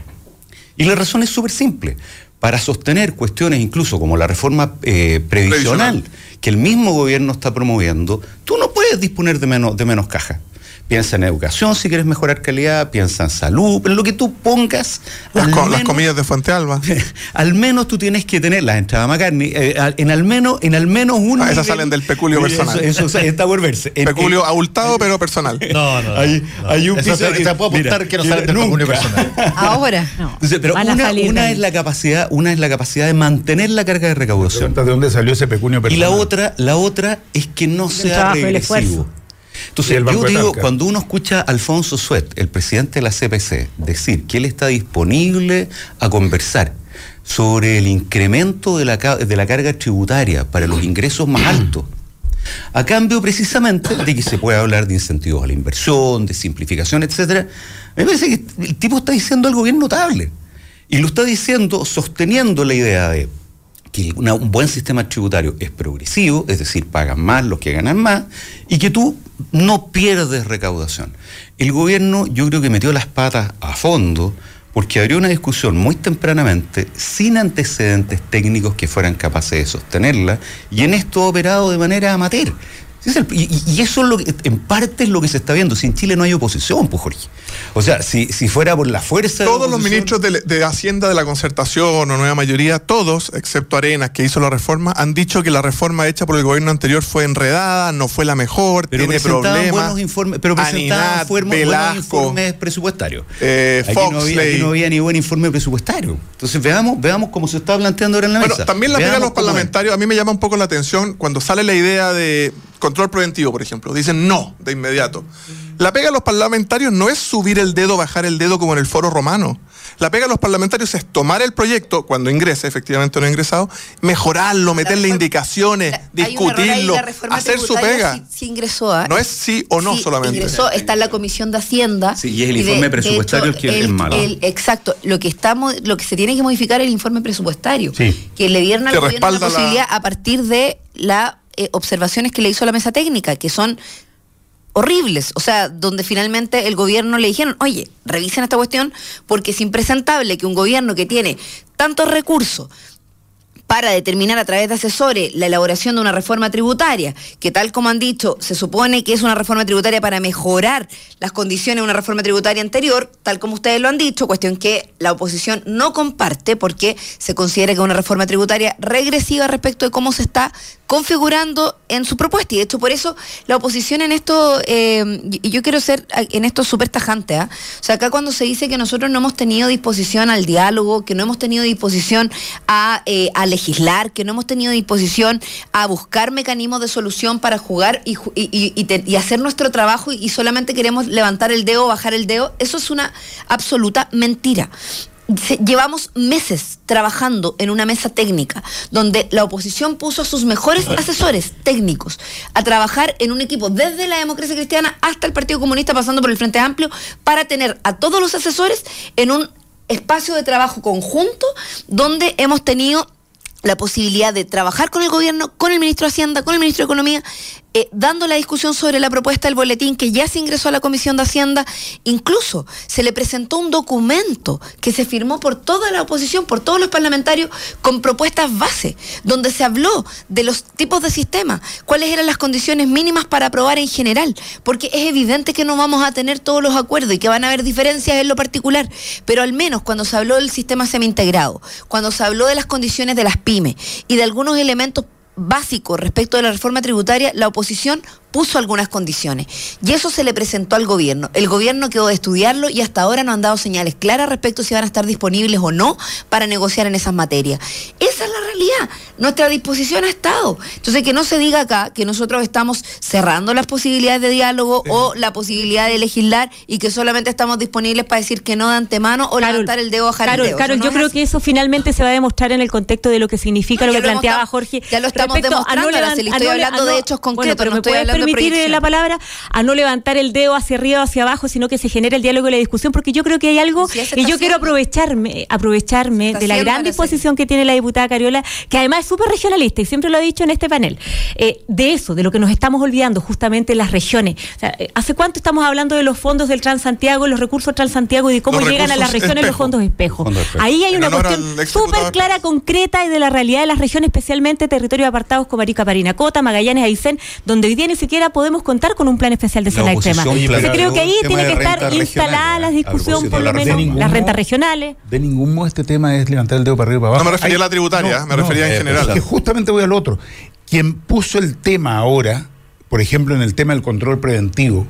Y la razón es súper simple. Para sostener cuestiones incluso como la reforma eh, previsional, Previsional. que el mismo gobierno está promoviendo, tú no puedes disponer de menos, de menos caja. Piensa en educación si quieres mejorar calidad, piensa en salud, en lo que tú pongas. Las, co- las comidas de Fuente Alba. al menos tú tienes que tener las entradas McCartney, eh, en al menos, en al menos un Ah, esas salen del peculio personal. Eso, eso está por verse. En- Peculio en- abultado, pero personal. No, no. hay, no. hay un Eso piso- te, te puedo apuntar Mira, que no salen del peculio personal. Ahora. Entonces, pero Van una, una es la capacidad, una es la capacidad de mantener la carga de recaudación. ¿De dónde salió ese pecunio Y personal? la otra, la otra es que no sea y regresivo. Entonces, yo digo, cuando uno escucha a Alfonso Suet, el presidente de la CPC, decir que él está disponible a conversar sobre el incremento de la, de la carga tributaria para los ingresos más altos, a cambio precisamente de que se pueda hablar de incentivos a la inversión, de simplificación, etcétera, me parece que el tipo está diciendo algo bien notable. Y lo está diciendo sosteniendo la idea de que un buen sistema tributario es progresivo, es decir, pagan más los que ganan más, y que tú no pierdes recaudación. El gobierno yo creo que metió las patas a fondo porque abrió una discusión muy tempranamente, sin antecedentes técnicos que fueran capaces de sostenerla, y en esto ha operado de manera amateur. Ese es el- y, eso es lo que, en parte es lo que se está viendo. Si en Chile no hay oposición, pues Jorge. O sea, si, si fuera por la fuerza de la Todos los ministros de, de Hacienda de la concertación o nueva mayoría, todos, excepto Arenas, que hizo la reforma, han dicho que la reforma hecha por el gobierno anterior fue enredada, no fue la mejor, Pero tiene problemas. buenos informes, pero presentaban buenos informes presupuestarios. eh, aquí, no había, aquí no había ni buen informe presupuestario. Entonces veamos, veamos cómo se está planteando ahora en la Bueno, mesa. también la pega a los es. parlamentarios, a mí me llama un poco la atención cuando sale la idea de control preventivo, por ejemplo. Dicen no de inmediato. La pega a los parlamentarios no es subir el dedo, bajar el dedo como en el foro romano. La pega a los parlamentarios es tomar el proyecto, cuando ingrese, efectivamente no ha ingresado, mejorarlo, meterle reforma- indicaciones, ahí, discutirlo, la hacer su pega. Sí, sí ingresó, ¿ah? No es sí o no Sí, solamente. Ingresó, está en la Comisión de Hacienda. Sí, y es el de- informe de presupuestario hecho, el que es malo. el- exacto. Lo que estamos, lo que se tiene que modificar es el informe presupuestario. Sí. Que le dieron al gobierno la la- posibilidad a partir de las observaciones que le hizo la mesa técnica, que son horribles, o sea, donde finalmente el gobierno le dijeron, oye, revisen esta cuestión porque es impresentable que un gobierno que tiene tantos recursos para determinar a través de asesores la elaboración de una reforma tributaria, que tal como han dicho, se supone que es una reforma tributaria para mejorar las condiciones de una reforma tributaria anterior, tal como ustedes lo han dicho, cuestión que la oposición no comparte porque se considera que es una reforma tributaria regresiva respecto de cómo se está configurando en su propuesta. Y de hecho, por eso la oposición en esto, eh, y yo quiero ser en esto súper tajante, ¿ah? o sea, acá cuando se dice que nosotros no hemos tenido disposición al diálogo, que no hemos tenido disposición a, eh, a legislar, que no hemos tenido disposición a buscar mecanismos de solución para jugar y, y- y- y te- y hacer nuestro trabajo y solamente queremos levantar el dedo o bajar el dedo, eso es una absoluta mentira. llevamos meses trabajando en una mesa técnica donde la oposición puso a sus mejores asesores técnicos a trabajar en un equipo desde la democracia cristiana hasta el Partido Comunista pasando por el Frente Amplio para tener a todos los asesores en un espacio de trabajo conjunto donde hemos tenido la posibilidad de trabajar con el gobierno, con el ministro de Hacienda, con el ministro de Economía, eh, dando la discusión sobre la propuesta del boletín que ya se ingresó a la Comisión de Hacienda. Incluso se le presentó un documento que se firmó por toda la oposición, por todos los parlamentarios, con propuestas base, donde se habló de los tipos de sistema, cuáles eran las condiciones mínimas para aprobar en general, porque es evidente que no vamos a tener todos los acuerdos y que van a haber diferencias en lo particular, pero al menos cuando se habló del sistema semi-integrado, cuando se habló de las condiciones de las pymes y de algunos elementos básicos respecto de la reforma tributaria, la oposición puso algunas condiciones y eso se le presentó al gobierno. El gobierno quedó de estudiarlo y hasta ahora no han dado señales claras respecto si van a estar disponibles o no para negociar en esas materias. Esa es la realidad. Nuestra disposición ha estado. Entonces, que no se diga acá que nosotros estamos cerrando las posibilidades de diálogo o la posibilidad de legislar y que solamente estamos disponibles para decir que no de antemano o levantar el dedo o bajar Carol, el dedo. Carol, no yo creo así. que eso finalmente se va a demostrar en el contexto de lo que significa No, lo ya que planteaba Jorge. ya lo estamos respecto a demostrando, levan- a estoy hablando a de hechos concretos, Bueno, pero no me estoy puedes hablando permitir la palabra a no levantar el dedo hacia arriba o hacia abajo, sino que se genere el diálogo y la discusión, porque yo creo que hay algo Sí, y yo quiero aprovecharme, aprovecharme de la gran disposición que tiene la diputada Cariola, que además es súper regionalista y siempre lo ha dicho en este panel, eh, de eso, de lo que nos estamos olvidando, justamente las regiones. O sea, eh, ¿Hace cuánto estamos hablando de los fondos del Transantiago, los recursos Transantiago y de cómo Los llegan a las regiones los fondos espejo? Fondos espejo. Ahí hay En una cuestión súper clara, concreta y de la realidad de las regiones, especialmente territorios apartados como Arica, Parinacota, Magallanes, Aysén, donde hoy día ni siquiera podemos contar con un plan especial de zona extrema. Entonces creo que ahí tiene que estar instalada la discusión, por lo menos, las rentas regionales. De ningún modo este tema es levantar el dedo para arriba y para abajo. No me refería a la tributaria, me refería en eh, general. es que justamente voy al otro. Quien puso el tema ahora, por ejemplo, en el tema del control preventivo,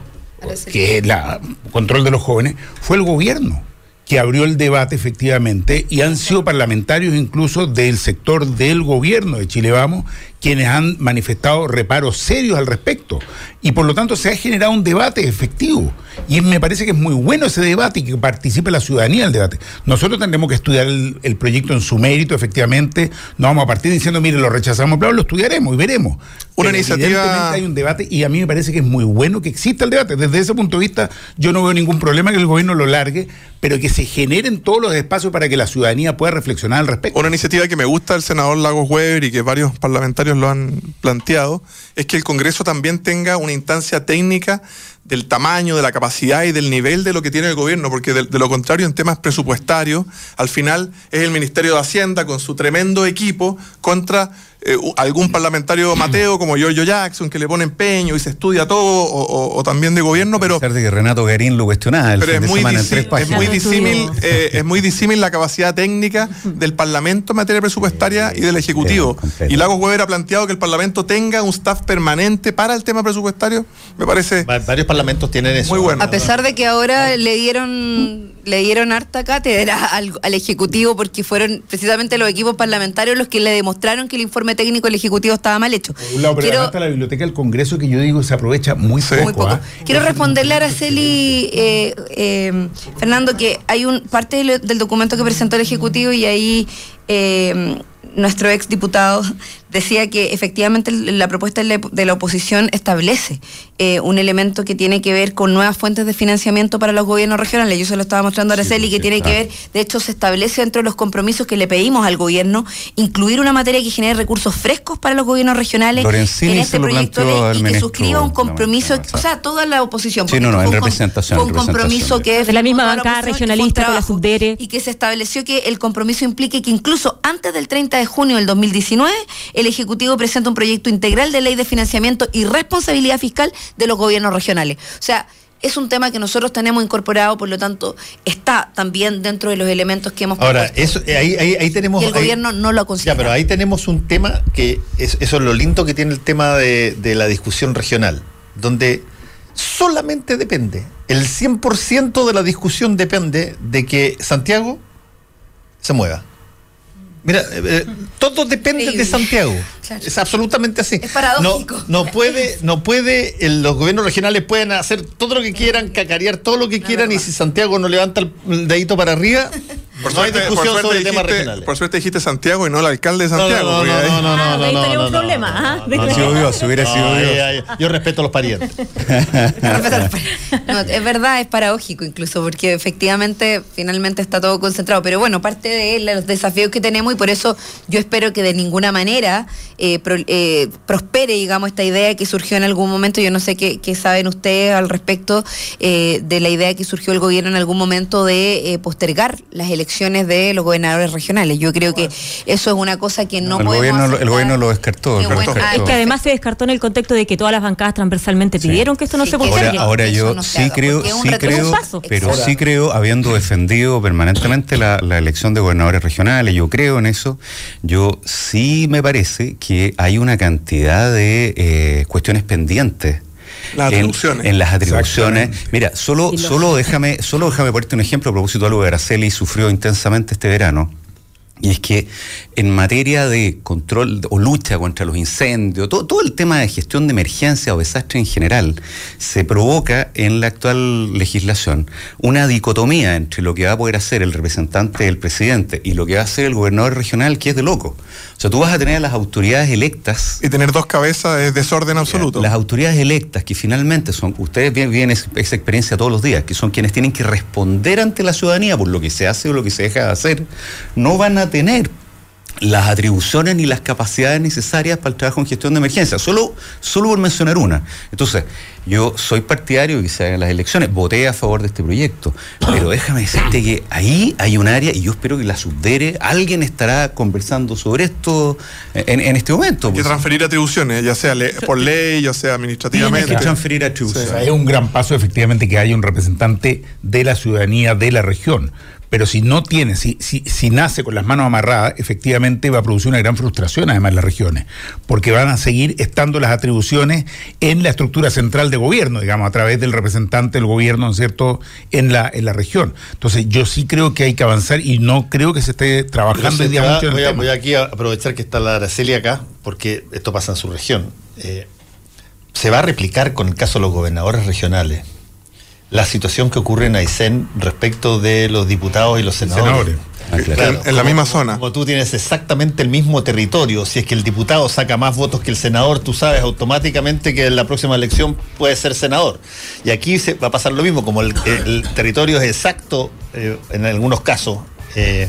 que es la control de los jóvenes, fue el gobierno que abrió el debate efectivamente y han sido parlamentarios incluso del sector del gobierno de Chile Vamos quienes han manifestado reparos serios al respecto y por lo tanto se ha generado un debate efectivo y me parece que es muy bueno ese debate y que participe la ciudadanía del debate. Nosotros tendremos que estudiar el, el proyecto en su mérito efectivamente, no vamos a partir diciendo mire lo rechazamos, pero lo estudiaremos y veremos. Una Pero iniciativa- evidentemente hay un debate y a mí me parece que es muy bueno que exista el debate. Desde ese punto de vista, yo no veo ningún problema que el gobierno lo largue, pero que se generen todos los espacios para que la ciudadanía pueda reflexionar al respecto. Una iniciativa que me gusta del senador Lagos Weber y que varios parlamentarios lo han planteado es que el Congreso también tenga una instancia técnica del tamaño, de la capacidad y del nivel de lo que tiene el gobierno, porque de, lo contrario en temas presupuestarios, al final es el Ministerio de Hacienda con su tremendo equipo contra eh, algún parlamentario Mateo como Giorgio Jackson que le pone empeño y se estudia todo, o, o- o también de gobierno, pero A pesar de que Renato Garín lo cuestionaba el pero fin es de muy, semana en es muy disímil, eh, es muy disímil la capacidad técnica del Parlamento en materia presupuestaria y del Ejecutivo. Y Lagos Weber ha planteado que el Parlamento tenga un staff permanente para el tema presupuestario. Me parece Va- Varios parlamentos tienen eso. muy bueno. A pesar de que ahora le dieron le dieron harta cátedra al, al Ejecutivo porque fueron precisamente los equipos parlamentarios los que le demostraron que el informe técnico del Ejecutivo estaba mal hecho. Por un lado, pero Quiero- está la biblioteca del Congreso que yo digo se aprovecha muy poco. Muy poco. ¿ah? Quiero responderle a Araceli, eh, eh, Fernando, que hay un parte del, del documento que presentó el Ejecutivo y ahí eh, nuestro ex diputado decía que efectivamente la propuesta de la- oposición establece eh, un elemento que tiene que ver con nuevas fuentes de financiamiento para los gobiernos regionales. Yo se lo estaba mostrando a Araceli, que tiene que ver, de hecho se establece dentro de los compromisos que le pedimos al gobierno, incluir una materia que genere recursos frescos para los gobiernos regionales Lorenzini en este proyecto de y que suscriba un compromiso, o sea, toda la oposición. Sí, porque no, no, fue en un representación, Fue un compromiso que De la misma bancada regionalista con la. Subdere. Y que se estableció que el compromiso implique que incluso antes del 30 de junio del 2019, el Ejecutivo presenta un proyecto integral de ley de financiamiento y responsabilidad fiscal de los gobiernos regionales. O sea, es un tema que nosotros tenemos incorporado, por lo tanto, está también dentro de los elementos que hemos Ahora, eso, eh, ahí, ahí, ahí tenemos. Y el ahí- gobierno no lo considera. Ya, pero ahí tenemos un tema que es, eso es lo lindo que tiene el tema de, de la discusión regional, donde solamente depende, el 100% de la discusión depende de que Santiago se mueva. Mira, eh, eh, todo depende Increíble. de Santiago. Claro. Es absolutamente así. Es paradójico. No, no puede, no puede, el- los gobiernos regionales pueden hacer todo lo que quieran, cacarear todo lo que quieran, y si Santiago no levanta el dedito para arriba, Por No hay suerte, discusión por suerte sobre temas dijiste- regionales. Por suerte dijiste Santiago y no el alcalde de No, no, Santiago. no, no, ahí- no, no, Ah, no, ahí no, no, un no. problema. ¿ah? De No, sido Dios, hubiera No, sido Dios. yo respeto a los parientes. No, es verdad, es paradójico incluso, porque efectivamente finalmente está todo concentrado. Pero bueno, parte de los desafíos que tenemos y por eso yo espero que de ninguna manera eh, pro- eh, prospere, digamos, esta idea que surgió en algún momento. Yo no sé qué, qué saben ustedes al respecto eh, de la idea que surgió el gobierno en algún momento de eh, postergar las elecciones de los gobernadores regionales. Yo creo que eso es una cosa que no el, podemos gobierno, el gobierno lo descartó. Bueno. Ah, Es que además se descartó en el contexto de que todas las bancadas transversalmente pidieron que esto no Sí, se postergue. Ahora, ahora yo no sí haga, creo, sí creo, pero sí creo, habiendo defendido permanentemente la, la elección de gobernadores regionales, yo creo en eso, yo sí me parece que hay una cantidad de eh, cuestiones pendientes. Las en- las atribuciones. Mira, solo, solo déjame, solo déjame ponerte un ejemplo a propósito de algo que Araceli sufrió intensamente este verano. Y es que en materia de control o lucha contra los incendios, todo, todo el tema de gestión de emergencia o desastre en general, se provoca en la actual legislación una dicotomía entre lo que va a poder hacer el representante del presidente y lo que va a hacer el gobernador regional, que es de loco. O sea, tú vas a tener a las autoridades electas Y tener dos cabezas es desorden absoluto. las autoridades electas, que finalmente son, ustedes viven, viven es- esa experiencia todos los días, que son quienes tienen que responder ante la ciudadanía por lo que se hace o lo que se deja de hacer, no van a tener las atribuciones ni las capacidades necesarias para el trabajo en gestión de emergencia. Solo, solo por mencionar una. Entonces, yo soy partidario de que se hagan las elecciones, voté a favor de este proyecto, pero déjame decirte que ahí hay un área y yo espero que la subdere, alguien estará conversando sobre esto en, en este momento. Hay que pues. transferir atribuciones, ya sea le- por ley, ya sea administrativamente. que transferir O atribuciones. sea, es un gran paso efectivamente que haya un representante de la ciudadanía de la región. Pero si no tiene, si, si, si nace con las manos amarradas, efectivamente va a producir una gran frustración además en las regiones, porque van a seguir estando las atribuciones en la estructura central de gobierno, digamos, a través del representante del gobierno, ¿no es cierto?, en la, en la región. Entonces, yo sí creo que hay que avanzar y no creo que se esté trabajando mucho en tema. voy aquí a aprovechar que está la Araceli acá, porque esto pasa en su región. Eh, se va a replicar con el caso de los gobernadores regionales la situación que ocurre en Aysén respecto de los diputados y los senadores. Senadores. Ah, claro. En- en la misma zona. Como tú tienes exactamente el mismo territorio, si es que el diputado saca más votos que el senador, tú sabes automáticamente que en la próxima elección puede ser senador. Y aquí se va a pasar lo mismo, como el, el territorio es exacto eh, en algunos casos. Eh,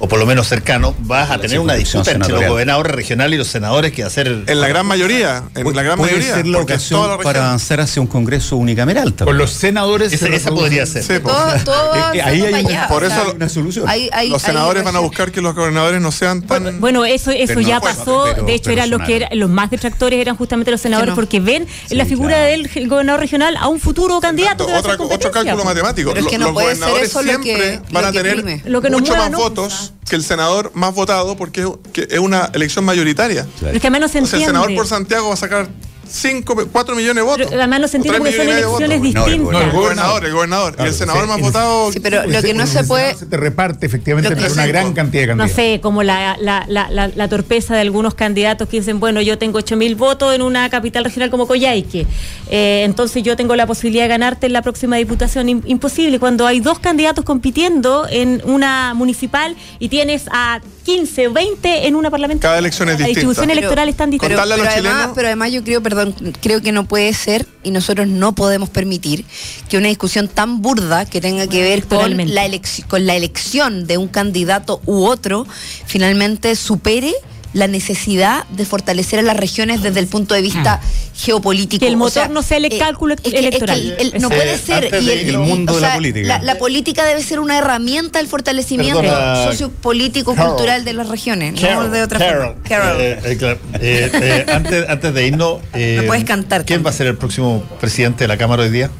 o por lo menos cercano, vas a tener una disputa entre los gobernadores regionales y los senadores que ser En la gran mayoría, en la gran Puede mayoría. ser la ocasión la para avanzar hacia un congreso unicameral Con también. los senadores... Esa, se esa reproduce- podría ser. Sí. Todo, todo Eh, eh, ahí hay allá, por o sea, eso una solución. hay- hay- los hay senadores van a buscar que los gobernadores no sean tan. Bueno, eso, eso ya pasó. pero- de hecho, eran los que eran, los más detractores eran justamente los senadores no. porque ven en la figura claro. del gobernador regional a un futuro candidato Otra- hacer otro cálculo matemático. Pero es que Lo- no los puede ser gobernadores eso lo siempre que- van a tener. Lo que nos mucho más votos que el senador más votado porque es- que es una elección mayoritaria. Pero es que no se O sea, el entiende. senador por Santiago va a sacar 5, 4 millones de votos. Pero además no se entiende porque son elecciones votos. No, el distintas. El gobernador, el gobernador. y Claro, el senador sí, más votado. Sí, pero lo que no se puede... Se te reparte efectivamente entre una gran cantidad de No candidatos. sé, como la, la, la, la, la torpeza de algunos candidatos que dicen, bueno, yo tengo 8.000 votos en una capital regional como Coyhaique, eh, entonces yo tengo la posibilidad de ganarte en la próxima diputación. Im- imposible, cuando hay dos candidatos compitiendo en una municipal y tienes a 15 o 20 en una parlamentaria. Cada elección es La distinta. distribución Pero- electoral es tan distinta. Pero, los pero además, chilenos- pero además yo creo, perdón, creo que no puede ser y nosotros no podemos permitir que una discusión tan burda que tenga que ver con la, con la elección de un candidato u otro finalmente supere la necesidad de fortalecer a las regiones desde el punto de vista geopolítico. Que el O motor sea, no sea el eh, cálculo es que- es que electoral. el- el- no puede ser. y de- el mundo o de la sea, política. La, la política debe ser una herramienta del fortalecimiento Perdona, sociopolítico, Carol. cultural de las regiones, no Carol, de otra Carol, forma. Carol. eh, eh, claro. Eh, eh, antes, antes de irnos, eh, No puedes cantar ¿quién tanto. va a ser el próximo presidente de la Cámara hoy día?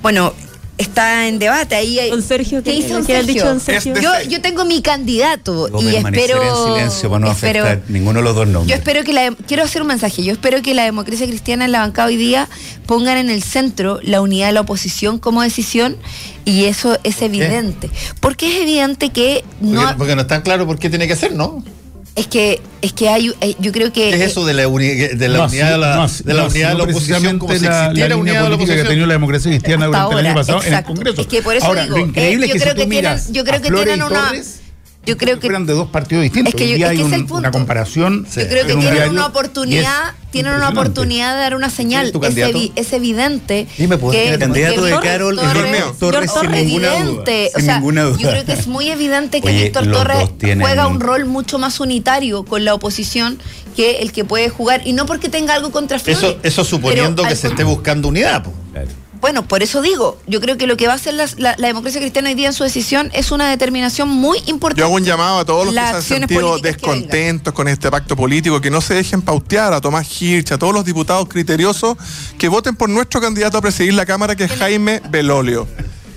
Bueno, está en debate ahí. hay- Don Sergio, ¿qué ¿qué, don qué han Sergio? dicho don Sergio? Es de- Yo, yo tengo mi candidato Debo y espero. en silencio para no espero- afectar ninguno de los dos nombres. Yo espero que la quiero hacer un mensaje. Yo espero que la democracia cristiana en la bancada hoy día pongan en el centro la unidad de la oposición como decisión y eso es evidente. Porque es evidente que no Porque, porque no está claro por qué tiene que ser, ¿no? Es que, es que hay, eh, yo creo que... ¿Qué es eso de la, uni- de la No, unidad de la, no, de la, no, unidad de la oposición como si precisamente la- existiera la unidad línea de la política que ha tenido la democracia cristiana Hasta durante el año pasado exacto. en el Congreso. Es que por eso Ahora, digo, lo increíble eh, es yo que creo si que tienen- miras yo creo a que Flores tienen y una- Torres, yo creo que fueran de dos partidos distintos. Es que yo- Hoy día es que hay es un- el punto. una comparación. Yo creo que un tienen una oportunidad, tienen una oportunidad de dar una señal. Es, candidato? evi- es evidente Dime, pues, que ¿quién es tu candidato de Torres- Carol es Torres- Torres sin ninguna duda, evidente. sin o sea, ninguna duda. yo creo que es muy evidente que Oye, Víctor Torres tienen- juega un rol mucho más unitario con la oposición que el que puede jugar y no porque tenga algo contra Flores. Eso, eso suponiendo pero que al se esté buscando unidad. po. Bueno, por eso digo, yo creo que lo que va a hacer la, la- la democracia cristiana hoy día en su decisión es una determinación muy importante. Yo hago un llamado a todos los Las que se han sentido descontentos con este pacto político, que no se dejen pautear a Tomás Hirsch, a todos los diputados criteriosos, que voten por nuestro candidato a presidir la Cámara, que es Jaime Belolio.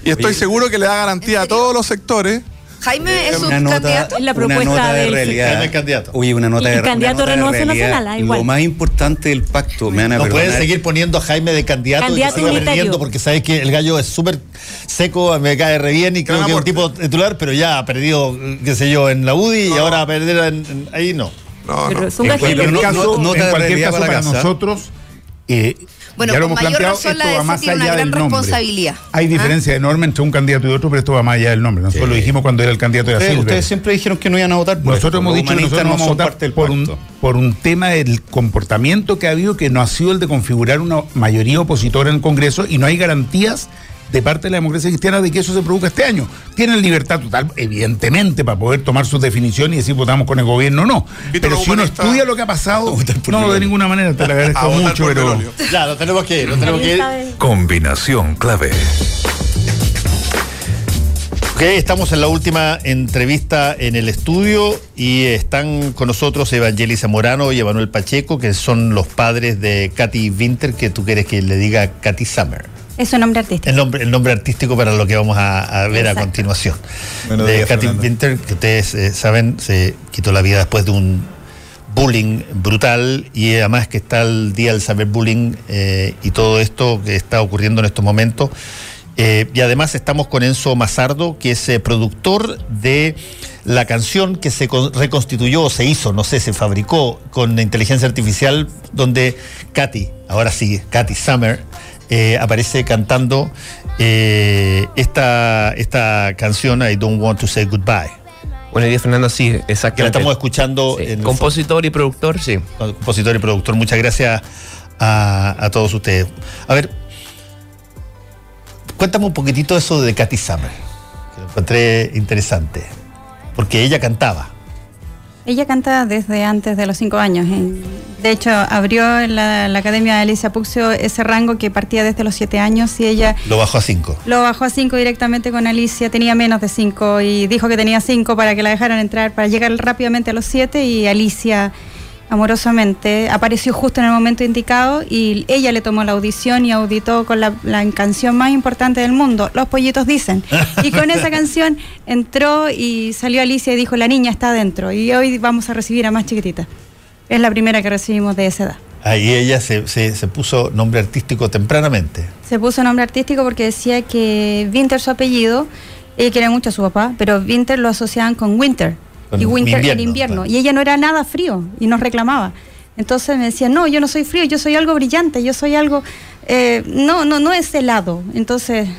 Y estoy seguro que le da garantía a todos los sectores. Jaime es un una nota, candidato. Es la una propuesta nota de realidad. Jaime es candidato. Oye, una nota Y- de candidato una nota de Renovación realidad. Nacional, igual. Lo más importante del pacto, me van a No pueden perdonar. seguir poniendo a Jaime de candidato, Candidato y que siga perdiendo porque sabes que el gallo es súper seco, me cae re bien y creo que es un tipo titular, pero ya ha perdido, qué sé yo, en la UDI y ahora va a perder en- en- ahí no. No, Pero no. es un pero En no- cualquier caso, no- nota en de cualquier caso para nosotros, eh, Bueno, ya lo con hemos mayor planteado, razón la esto va más una allá gran del nombre. responsabilidad. Hay ¿Ah? diferencia enorme entre un candidato y otro, pero esto va más allá del nombre. Nosotros Sí. lo dijimos cuando era el candidato de Ustedes, Silver. ustedes siempre dijeron que no iban a votar por Nosotros esto. hemos Los dicho que nosotros no vamos a votar del por un, por un tema del comportamiento que ha habido que no ha sido el de configurar una mayoría opositora en el Congreso y no hay garantías de parte de la democracia cristiana de que eso se produzca este año. Tienen libertad total, evidentemente, para poder tomar sus definiciones y decir votamos con el gobierno o no. Pero si uno estudia lo que ha pasado, no, de ninguna manera, te lo agradezco mucho, pero... Ya, lo tenemos que ir, lo tenemos que ir. Combinación clave. Ok, estamos en la última entrevista en el estudio y están con nosotros Evangelis Zamorano y Emanuel Pacheco, que son los padres de Katy Winter, que tú quieres que le diga Katy Summer. Es su nombre artístico. El nombre, el nombre artístico para lo que vamos a, a ver a continuación. Buenos de días, Katy Fernando. Winter, que ustedes eh, saben, se quitó la vida después de un bullying brutal y además que está el día del cyberbullying eh, y todo esto que está ocurriendo en estos momentos. Eh, y además estamos con Enzo Mazardo, que es eh, productor de la canción que se con- reconstituyó o se hizo, no sé, se fabricó con inteligencia artificial, donde Katy, ahora sí, Katy Summer, eh, aparece cantando eh, esta, esta canción, I Don't Want to Say Goodbye. Buenos días, Fernando. Sí, Que la exactamente. estamos escuchando Sí, en el Compositor y productor, sí. compositor y productor. Muchas gracias a, a todos ustedes. A ver, cuéntame un poquitito eso de Katy Summer, que lo encontré interesante, porque ella cantaba. Ella canta desde antes de los cinco años. De hecho, abrió en la, la Academia de Alicia Puxio ese rango que partía desde los siete años y ella Lo bajó a cinco. lo bajó a cinco directamente con Alicia. Tenía menos de cinco y dijo que tenía cinco para que la dejaran entrar, para llegar rápidamente a los siete y Alicia amorosamente apareció justo en el momento indicado y ella le tomó la audición y auditó con la, la canción más importante del mundo, Los Pollitos Dicen. Y con esa canción entró y salió Alicia y dijo, la niña está adentro y hoy vamos a recibir a más chiquitita. Es la primera que recibimos de esa edad. Ahí ella se, se- se puso nombre artístico tempranamente. Se puso nombre artístico porque decía que Winter su apellido, ella quería mucho a su papá, pero Winter lo asociaban con Winter. Y Winter invierno, el invierno. claro. Y ella no era nada frío y nos reclamaba. Entonces me decía, no, yo no soy frío, yo soy algo brillante, yo soy algo... eh, no, no, no es helado. Entonces,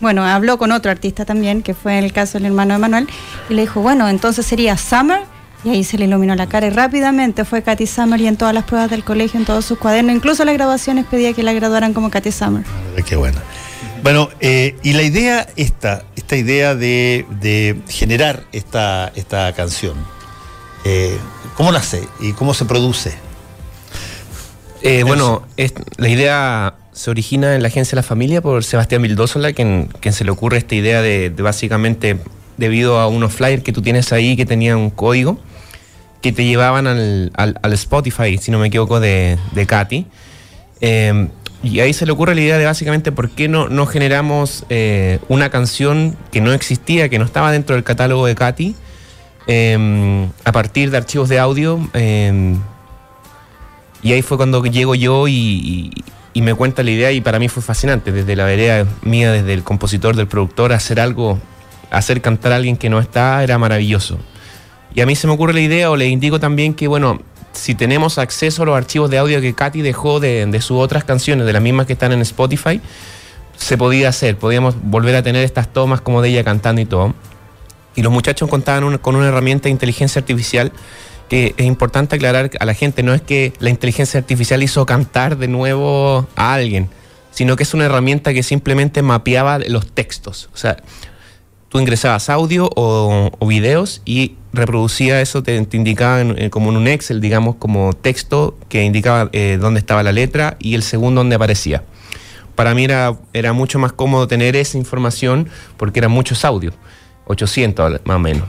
bueno, habló con otro artista también, que fue el caso del hermano de Manuel, y le dijo, bueno, entonces sería Summer. Y ahí se le iluminó la cara y rápidamente fue Katy Summer y en todas las pruebas del colegio, en todos sus cuadernos, incluso las grabaciones pedía que la graduaran como Katy Summer. Ah, Qué bueno. Bueno, eh, y la idea esta, esta idea de, de generar esta, esta canción, eh, ¿cómo nace y cómo se produce? Eh, bueno, es- la idea se origina en la Agencia de la Familia por Sebastián Vildósola, quien, quien se le ocurre esta idea de, de básicamente, debido a unos flyers que tú tienes ahí que tenían un código, que te llevaban al, al- al Spotify, si no me equivoco, de, de Katy. Eh, y ahí se le ocurre la idea de básicamente por qué no, no generamos eh, una canción que no existía, que no estaba dentro del catálogo de Katy, eh, a partir de archivos de audio. eh, y ahí fue cuando llego yo y, y- y me cuenta la idea y para mí fue fascinante, desde la vereda mía, desde el compositor, del productor, hacer algo, hacer cantar a alguien que no está, era maravilloso. Y a mí se me ocurre la idea, o le indico también que, bueno, si tenemos acceso a los archivos de audio que Katy dejó de, de sus otras canciones, de las mismas que están en Spotify, se podía hacer, podíamos volver a tener estas tomas como de ella cantando y todo. Y los muchachos contaban con una herramienta de inteligencia artificial que es importante aclarar a la gente, no es que la inteligencia artificial hizo cantar de nuevo a alguien, sino que es una herramienta que simplemente mapeaba los textos. O sea, tú ingresabas audio o, videos y reproducía eso, te, indicaba eh, como en un Excel, digamos, como texto que indicaba eh, dónde estaba la letra y el segundo donde aparecía. Para mí era, era mucho más cómodo tener esa información porque eran muchos audios, 800 más o menos.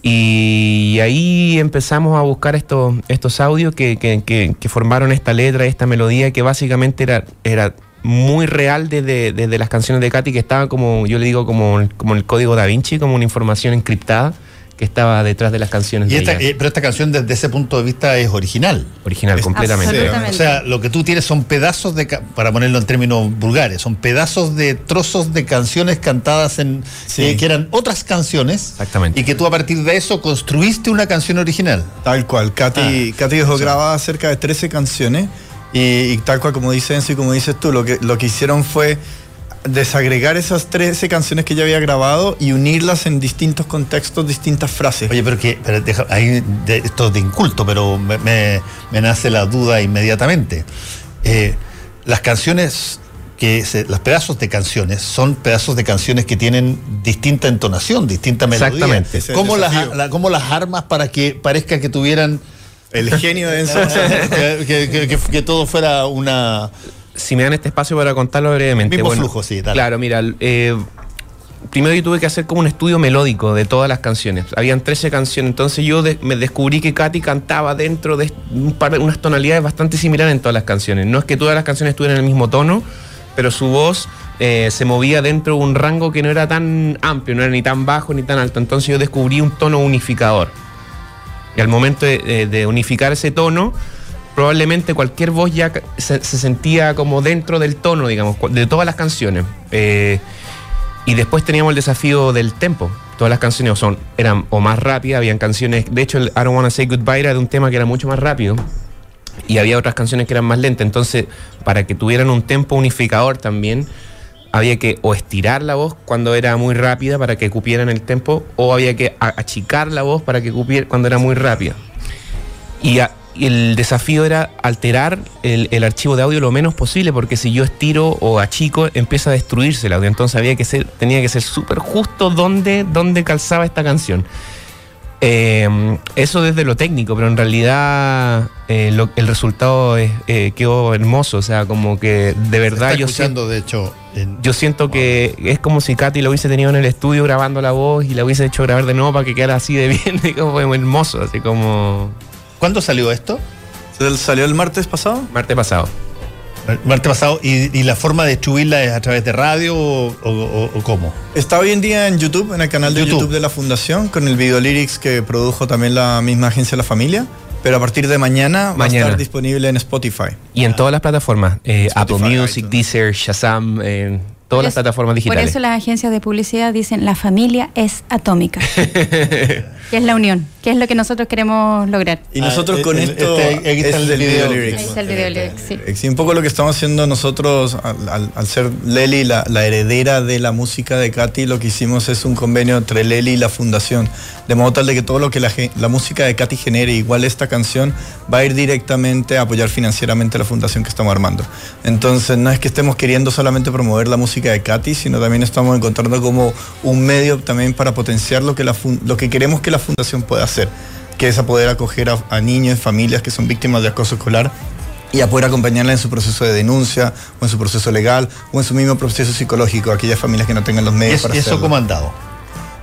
Y ahí empezamos a buscar estos, estos audios que- que formaron esta letra, esta melodía, que básicamente era, era muy real desde, desde las canciones de Katy, que estaba como, yo le digo, como, como el código da Vinci, como una información encriptada que estaba detrás de las canciones Y de esta, ella. eh, pero esta canción desde ese punto de vista es original. Original, completamente. O sea, lo que tú tienes son pedazos de, para ponerlo en términos vulgares, son pedazos de trozos de canciones cantadas en que, que eran otras canciones. Exactamente. Y que tú a partir de eso construiste una canción original. Tal cual. Katy, Katy dejó grabadas cerca de 13 canciones y, y tal cual como dice Enzo y como dices tú, lo que, lo que hicieron fue desagregar esas 13 canciones que ya había grabado y unirlas en distintos contextos, distintas frases. Oye, pero que pero deja- ahí de- esto es de inculto, pero me, me- me nace la duda inmediatamente. Eh, las canciones que se- los pedazos de canciones son pedazos de canciones que tienen distinta entonación, distinta melodía. Exactamente. ¿Cómo las, la- cómo las armas para que parezca que tuvieran El genio de Enzo. que, que- que- que- que todo fuera una si me dan este espacio para contarlo brevemente. Mismo flujo, sí, dale. Claro, mira, eh, primero yo tuve que hacer como un estudio melódico de todas las canciones. Habían 13 canciones, entonces yo de- me descubrí que Katy cantaba dentro de un par de- unas tonalidades bastante similares en todas las canciones. No es que todas las canciones estuvieran en el mismo tono, pero su voz eh, se movía dentro de un rango que no era tan amplio, no era ni tan bajo ni tan alto. Entonces yo descubrí un tono unificador. Y al momento de, unificar ese tono, probablemente cualquier voz ya se, se sentía como dentro del tono, digamos, de todas las canciones. Eh, y después teníamos el desafío del tempo. Todas las canciones son, eran o más rápidas, habían canciones. De hecho, el I Don't Wanna Say Goodbye era de un tema que era mucho más rápido. Y había otras canciones que eran más lentas. Entonces, para que tuvieran un tempo unificador también, había que o estirar la voz cuando era muy rápida para que cupieran el tempo, o había que achicar la voz para que cupiera cuando era muy rápida. Y, el desafío era alterar el, el archivo de audio lo menos posible, porque si yo estiro o achico, empieza a destruirse el audio. Entonces había que ser, tenía que ser súper justo donde, donde calzaba esta canción. Eh, eso desde lo técnico, pero en realidad eh, lo- el resultado es, eh, quedó hermoso. O sea, como que de verdad está yo escuchando, de hecho, en- yo siento que es como si Katy lo hubiese tenido en el estudio grabando la voz y la hubiese hecho grabar de nuevo para que quedara así de bien, como hermoso, así como ¿Cuándo salió esto? ¿Salió el martes pasado? martes pasado. Martes pasado. ¿Y, y la forma de distribuirla es a través de radio o, o- o- o cómo? Está hoy en día en YouTube, en el canal de YouTube. YouTube, de la Fundación, con el video lyrics que produjo también la misma agencia La Familia. Pero a partir de mañana, va a Mañana. estar disponible en Spotify. Y en todas las plataformas, eh, Apple Music, iTunes. Deezer, Shazam, eh, todas Por las eso- plataformas Por digitales. eso las agencias de publicidad dicen la familia es atómica. que es la unión, que es lo que nosotros queremos lograr. Y nosotros Ah, con el- esto este- aquí está es el del video. video lyrics. Ahí está el video lyrics, sí. Sí, un poco lo que estamos haciendo nosotros, al, al- al ser Leli la, la heredera de la música de Katy, lo que hicimos es un convenio entre Leli y la fundación, de modo tal de que todo lo que la, la música de Katy genere, igual esta canción, va a ir directamente a apoyar financieramente la fundación que estamos armando. Entonces, no es que estemos queriendo solamente promover la música de Katy, sino también estamos encontrando como un medio también para potenciar lo que, la lo que queremos que la fundación pueda hacer, que es a poder acoger a, a niños y familias que son víctimas de acoso escolar y a poder acompañarla en su proceso de denuncia o en su proceso legal o en su mismo proceso psicológico, aquellas familias que no tengan los ¿Y medios eso, para eso hacerlo. cómo han dado?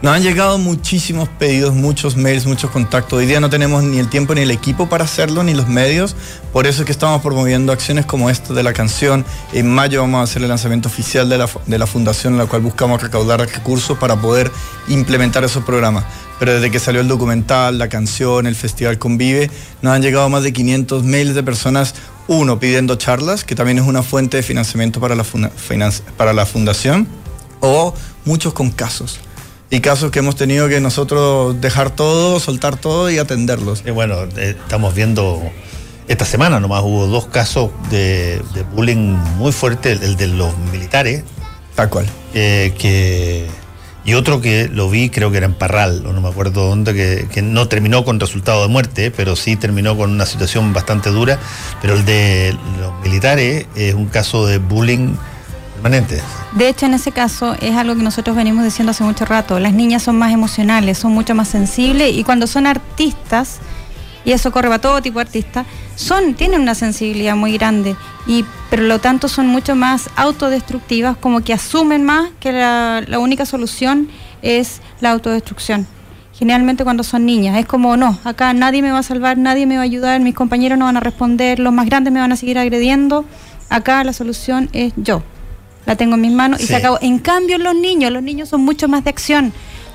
Nos han llegado muchísimos pedidos, muchos mails, muchos contactos. Hoy día no tenemos ni el tiempo ni el equipo para hacerlo, ni los medios. Por eso es que estamos promoviendo acciones como esta de la canción. En mayo vamos a hacer el lanzamiento oficial de la, de la fundación, en la cual buscamos recaudar recursos para poder implementar esos programas. Pero desde que salió el documental, la canción, el festival Convive, nos han llegado más de 500 mails de personas, uno pidiendo charlas, que también es una fuente de financiamiento para la, para la fundación, o muchos con casos. Y casos que hemos tenido que nosotros dejar todo, soltar todo y atenderlos. Eh, bueno, eh, estamos viendo, esta semana nomás hubo dos casos de, de bullying muy fuerte, el, el de los militares. Tal cual. eh, que, y otro que lo vi, creo que era en Parral, o no me acuerdo dónde, que, que no terminó con resultado de muerte, pero sí terminó con una situación bastante dura. Pero el de los militares es un caso de bullying De hecho, en ese caso es algo que nosotros venimos diciendo hace mucho rato. Las niñas son más emocionales, son mucho más sensibles y cuando son artistas, y eso corre para todo tipo de artistas, son, tienen una sensibilidad muy grande, y, pero lo tanto son mucho más autodestructivas, como que asumen más que la, la única solución es la autodestrucción. Generalmente cuando son niñas, es como, no, acá nadie me va a salvar, nadie me va a ayudar, mis compañeros no van a responder, los más grandes me van a seguir agrediendo, acá la solución es yo. La tengo en mis manos y se acabó. En cambio, los niños, los niños son mucho más de acción.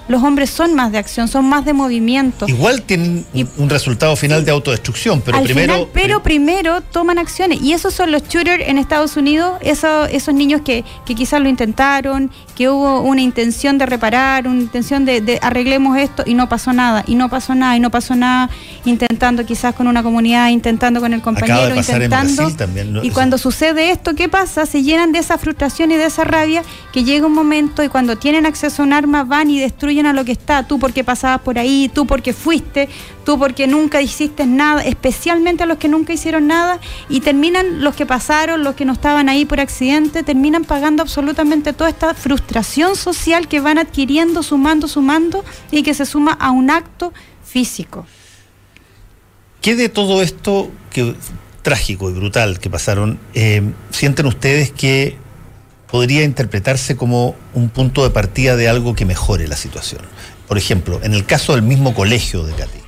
Los hombres son más de acción, son más de movimiento. Igual tienen un, un resultado final de autodestrucción, pero Al primero. final, pero primero toman acciones. Y esos son los shooters en Estados Unidos, esos, esos niños que, que quizás lo intentaron, que hubo una intención de reparar, una intención de, de arreglemos esto y no pasó nada, y no pasó nada, y no pasó nada, intentando quizás con una comunidad, intentando con el compañero, Acaba de pasar en intentando. Brasil también. ¿no? Y cuando sucede esto, ¿qué pasa? Se llenan de esa frustración y de esa rabia que llega un momento y cuando tienen acceso a un arma van y destruyen a lo que está. Tú porque pasabas por ahí, tú porque fuiste, tú porque nunca hiciste nada, especialmente a los que nunca hicieron nada y terminan los que pasaron, los que no estaban ahí por accidente, terminan pagando absolutamente toda esta frustración social que van adquiriendo, sumando, sumando y que se suma a un acto físico. ¿Qué de todo esto que trágico y brutal que pasaron eh, sienten ustedes que podría interpretarse como un punto de partida de algo que mejore la situación? Por ejemplo, en el caso del mismo colegio de Katy,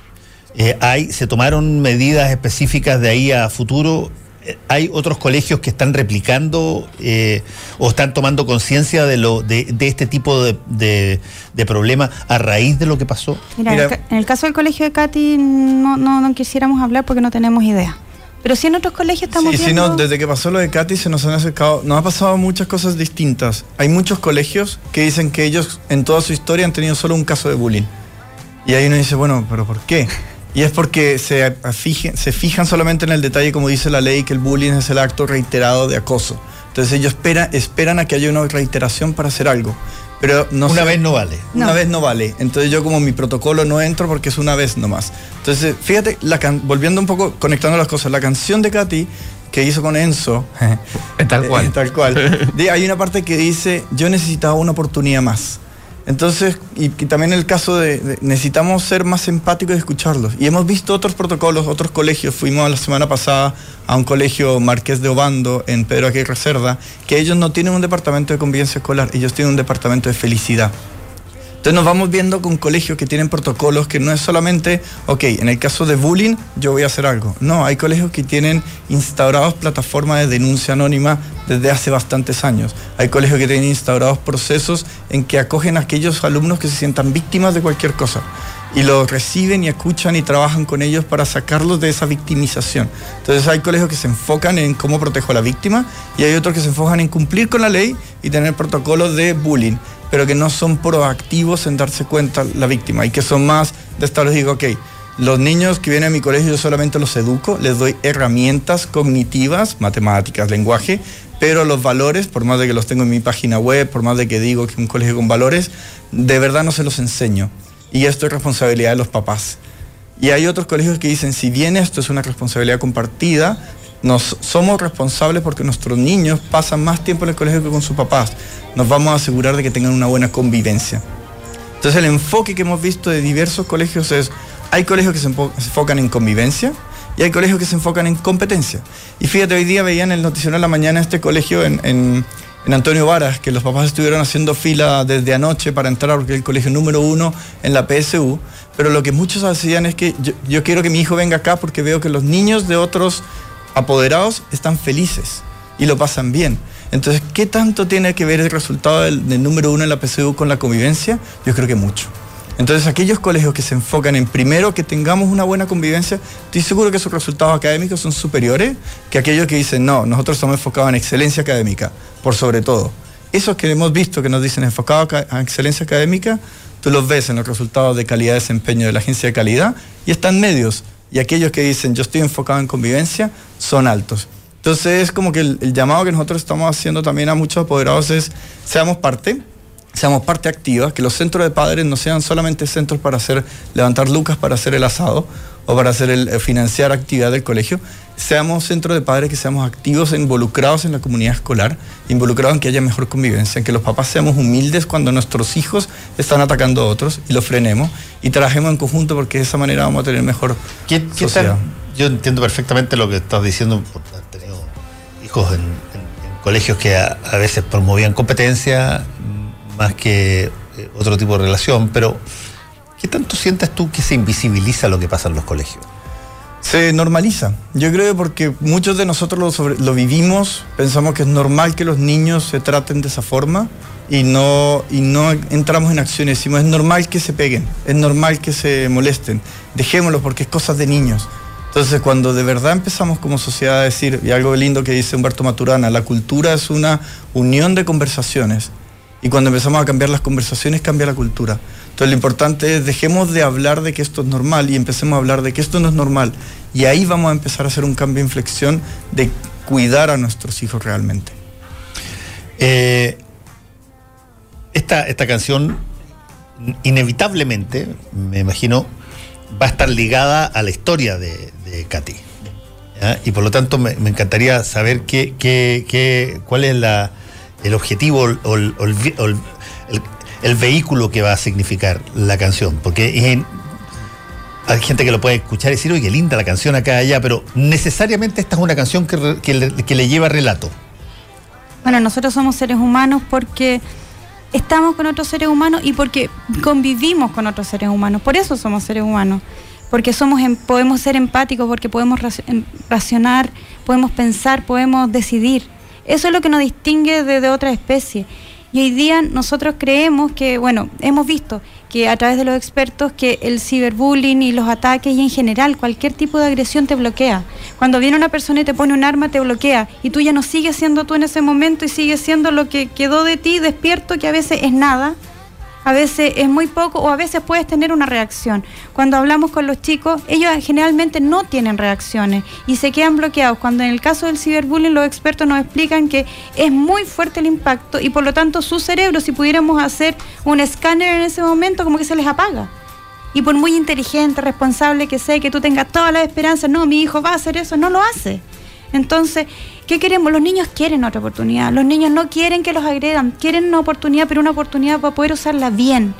eh, hay, se tomaron medidas específicas de ahí a futuro. Eh, ¿Hay otros colegios que están replicando eh, o están tomando conciencia de, lo, de, de este tipo de, de, de problemas a raíz de lo que pasó? Mira, Mira. En, el, caso del colegio de Katy no, no, no quisiéramos hablar porque no tenemos idea. Pero sí en otros colegios estamos Sí, sí, viendo... no, desde que pasó lo de Katy se nos han acercado, nos ha pasado muchas cosas distintas. Hay muchos colegios que dicen que ellos en toda su historia han tenido solo un caso de bullying. Y ahí uno dice, bueno, pero ¿por qué? Y es porque se, afijen- se fijan solamente en el detalle, como dice la ley, que el bullying es el acto reiterado de acoso. Entonces ellos espera- esperan a que haya una reiteración para hacer algo. Pero no Una sé- vez no vale. Una No. vez no vale. Entonces yo como mi protocolo no entro porque es una vez nomás. Entonces, fíjate, la can- volviendo un poco, conectando las cosas, la canción de Katy que hizo con Enzo. Tal cual. eh, tal cual. Hay una parte que dice, yo necesitaba una oportunidad más. Entonces, y, y también el caso de, necesitamos ser más empáticos y escucharlos. Y hemos visto otros protocolos, otros colegios. Fuimos la semana pasada a un colegio Marqués de Obando en Pedro Aguirre Cerda, que ellos no tienen un departamento de convivencia escolar, ellos tienen un departamento de felicidad. Entonces nos vamos viendo con colegios que tienen protocolos que no es solamente, ok, en el caso de bullying yo voy a hacer algo. No, hay colegios que tienen instaurados plataformas de denuncia anónima desde hace bastantes años. Hay colegios que tienen instaurados procesos en que acogen a aquellos alumnos que se sientan víctimas de cualquier cosa y lo reciben y escuchan y trabajan con ellos para sacarlos de esa victimización. Entonces hay colegios que se enfocan en cómo protejo a la víctima y hay otros que se enfocan en cumplir con la ley y tener protocolos de bullying, pero que no son proactivos en darse cuenta la víctima y que son más de estar, les digo, ok, los niños que vienen a mi colegio yo solamente los educo, les doy herramientas cognitivas, matemáticas, lenguaje, pero los valores, por más de que los tengo en mi página web, por más de que digo que un colegio con valores, de verdad no se los enseño. Y esto es responsabilidad de los papás. Y hay otros colegios que dicen, si bien esto es una responsabilidad compartida, nos somos responsables porque nuestros niños pasan más tiempo en el colegio que con sus papás. Nos vamos a asegurar de que tengan una buena convivencia. Entonces el enfoque que hemos visto de diversos colegios es, hay colegios que se enfo- se enfocan en convivencia y hay colegios que se enfocan en competencia. Y fíjate, hoy día veía en el noticiero de la mañana este colegio en, en- en Antonio Varas, que los papás estuvieron haciendo fila desde anoche para entrar porque el colegio número uno en la PSU, pero lo que muchos hacían es que yo, yo quiero que mi hijo venga acá porque veo que los niños de otros apoderados están felices y lo pasan bien. Entonces, ¿qué tanto tiene que ver el resultado del, número uno en la PSU con la convivencia? Yo creo que mucho. Entonces, aquellos colegios que se enfocan en primero que tengamos una buena convivencia, estoy seguro que sus resultados académicos son superiores que aquellos que dicen, no, nosotros estamos enfocados en excelencia académica, por sobre todo. Esos que hemos visto que nos dicen enfocados a excelencia académica, tú los ves en los resultados de calidad de desempeño de la agencia de calidad y están medios. Y aquellos que dicen yo estoy enfocado en convivencia son altos. Entonces es como que el, llamado que nosotros estamos haciendo también a muchos apoderados es seamos parte, seamos parte activa, que los centros de padres no sean solamente centros para hacer levantar lucas para hacer el asado o para hacer el, eh, financiar actividad del colegio, seamos centros de padres que seamos activos, involucrados en la comunidad escolar, involucrados en que haya mejor convivencia, en que los papás seamos humildes cuando nuestros hijos están atacando a otros y los frenemos y trabajemos en conjunto porque de esa manera vamos a tener mejor ¿Qué, qué sociedad. tal? Yo entiendo perfectamente lo que estás diciendo. por haber tenido hijos en, en- en colegios que a, a veces promovían competencia más que eh, otro tipo de relación, pero ¿qué tanto sientes tú que se invisibiliza lo que pasa en los colegios? Se normaliza. Yo creo porque muchos de nosotros lo, vivimos, pensamos que es normal que los niños se traten de esa forma y no, y no entramos en acción y decimos es normal que se peguen, es normal que se molesten, dejémoslo porque es cosas de niños. Entonces cuando de verdad empezamos como sociedad a decir, y algo lindo que dice Humberto Maturana, la cultura es una unión de conversaciones y cuando empezamos a cambiar las conversaciones cambia la cultura. Entonces lo importante es dejemos de hablar de que esto es normal y empecemos a hablar de que esto no es normal. Y ahí vamos a empezar a hacer un cambio de inflexión de cuidar a nuestros hijos realmente. Eh, esta, esta canción inevitablemente, me imagino, va a estar ligada a la historia de, Katy. Y por lo tanto me, encantaría saber qué, qué- cuál es la, el objetivo o el, el el- el- vehículo que va a significar la canción. Porque hay gente que lo puede escuchar y decir, oye, linda la canción acá allá, pero necesariamente esta es una canción que, que le- lleva relato. Bueno, nosotros somos seres humanos porque estamos con otros seres humanos y porque convivimos con otros seres humanos. Por eso somos seres humanos. Porque somos em- podemos ser empáticos, porque podemos raci- em- racionar, podemos pensar, podemos decidir. Eso es lo que nos distingue de otra especie. Y hoy día nosotros creemos que, bueno, hemos visto que a través de los expertos que el ciberbullying y los ataques y en general cualquier tipo de agresión te bloquea. Cuando viene una persona y te pone un arma te bloquea y tú ya no sigues siendo tú en ese momento y sigues siendo lo que quedó de ti despierto que a veces es nada, a veces es muy poco o a veces puedes tener una reacción. Cuando hablamos con los chicos, ellos generalmente no tienen reacciones y se quedan bloqueados. Cuando en el caso del ciberbullying los expertos nos explican que es muy fuerte el impacto y por lo tanto su cerebro, si pudiéramos hacer un escáner en ese momento, como que se les apaga. Y por muy inteligente, responsable que sea, que tú tengas todas las esperanzas, no, mi hijo va a hacer eso, no lo hace. Entonces, ¿qué queremos? Los niños quieren otra oportunidad. Los niños no quieren que los agredan, quieren una oportunidad, pero una oportunidad para poder usarla bien.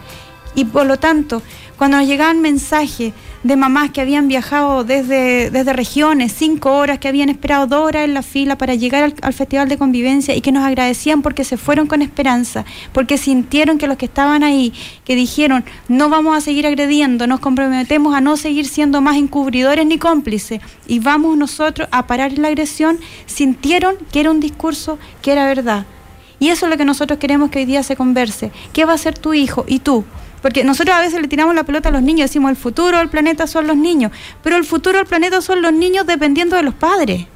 Y por lo tanto, cuando nos llegaban mensajes de mamás que habían viajado desde, desde regiones, cinco horas, que habían esperado dos horas en la fila para llegar al, al Festival de Convivencia y que nos agradecían porque se fueron con esperanza, porque sintieron que los que estaban ahí, que dijeron, no vamos a seguir agrediendo, nos comprometemos a no seguir siendo más encubridores ni cómplices y vamos nosotros a parar la agresión, sintieron que era un discurso que era verdad. Y eso es lo que nosotros queremos que hoy día se converse. ¿Qué va a ser tu hijo y tú? Porque nosotros a veces le tiramos la pelota a los niños, decimos el futuro del planeta son los niños, pero el futuro del planeta son los niños dependiendo de los padres.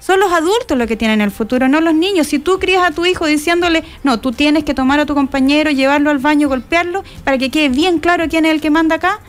Son los adultos los que tienen el futuro, no los niños. Si tú crías a tu hijo diciéndole, no, tú tienes que tomar a tu compañero, llevarlo al baño, golpearlo, para que quede bien claro quién es el que manda acá,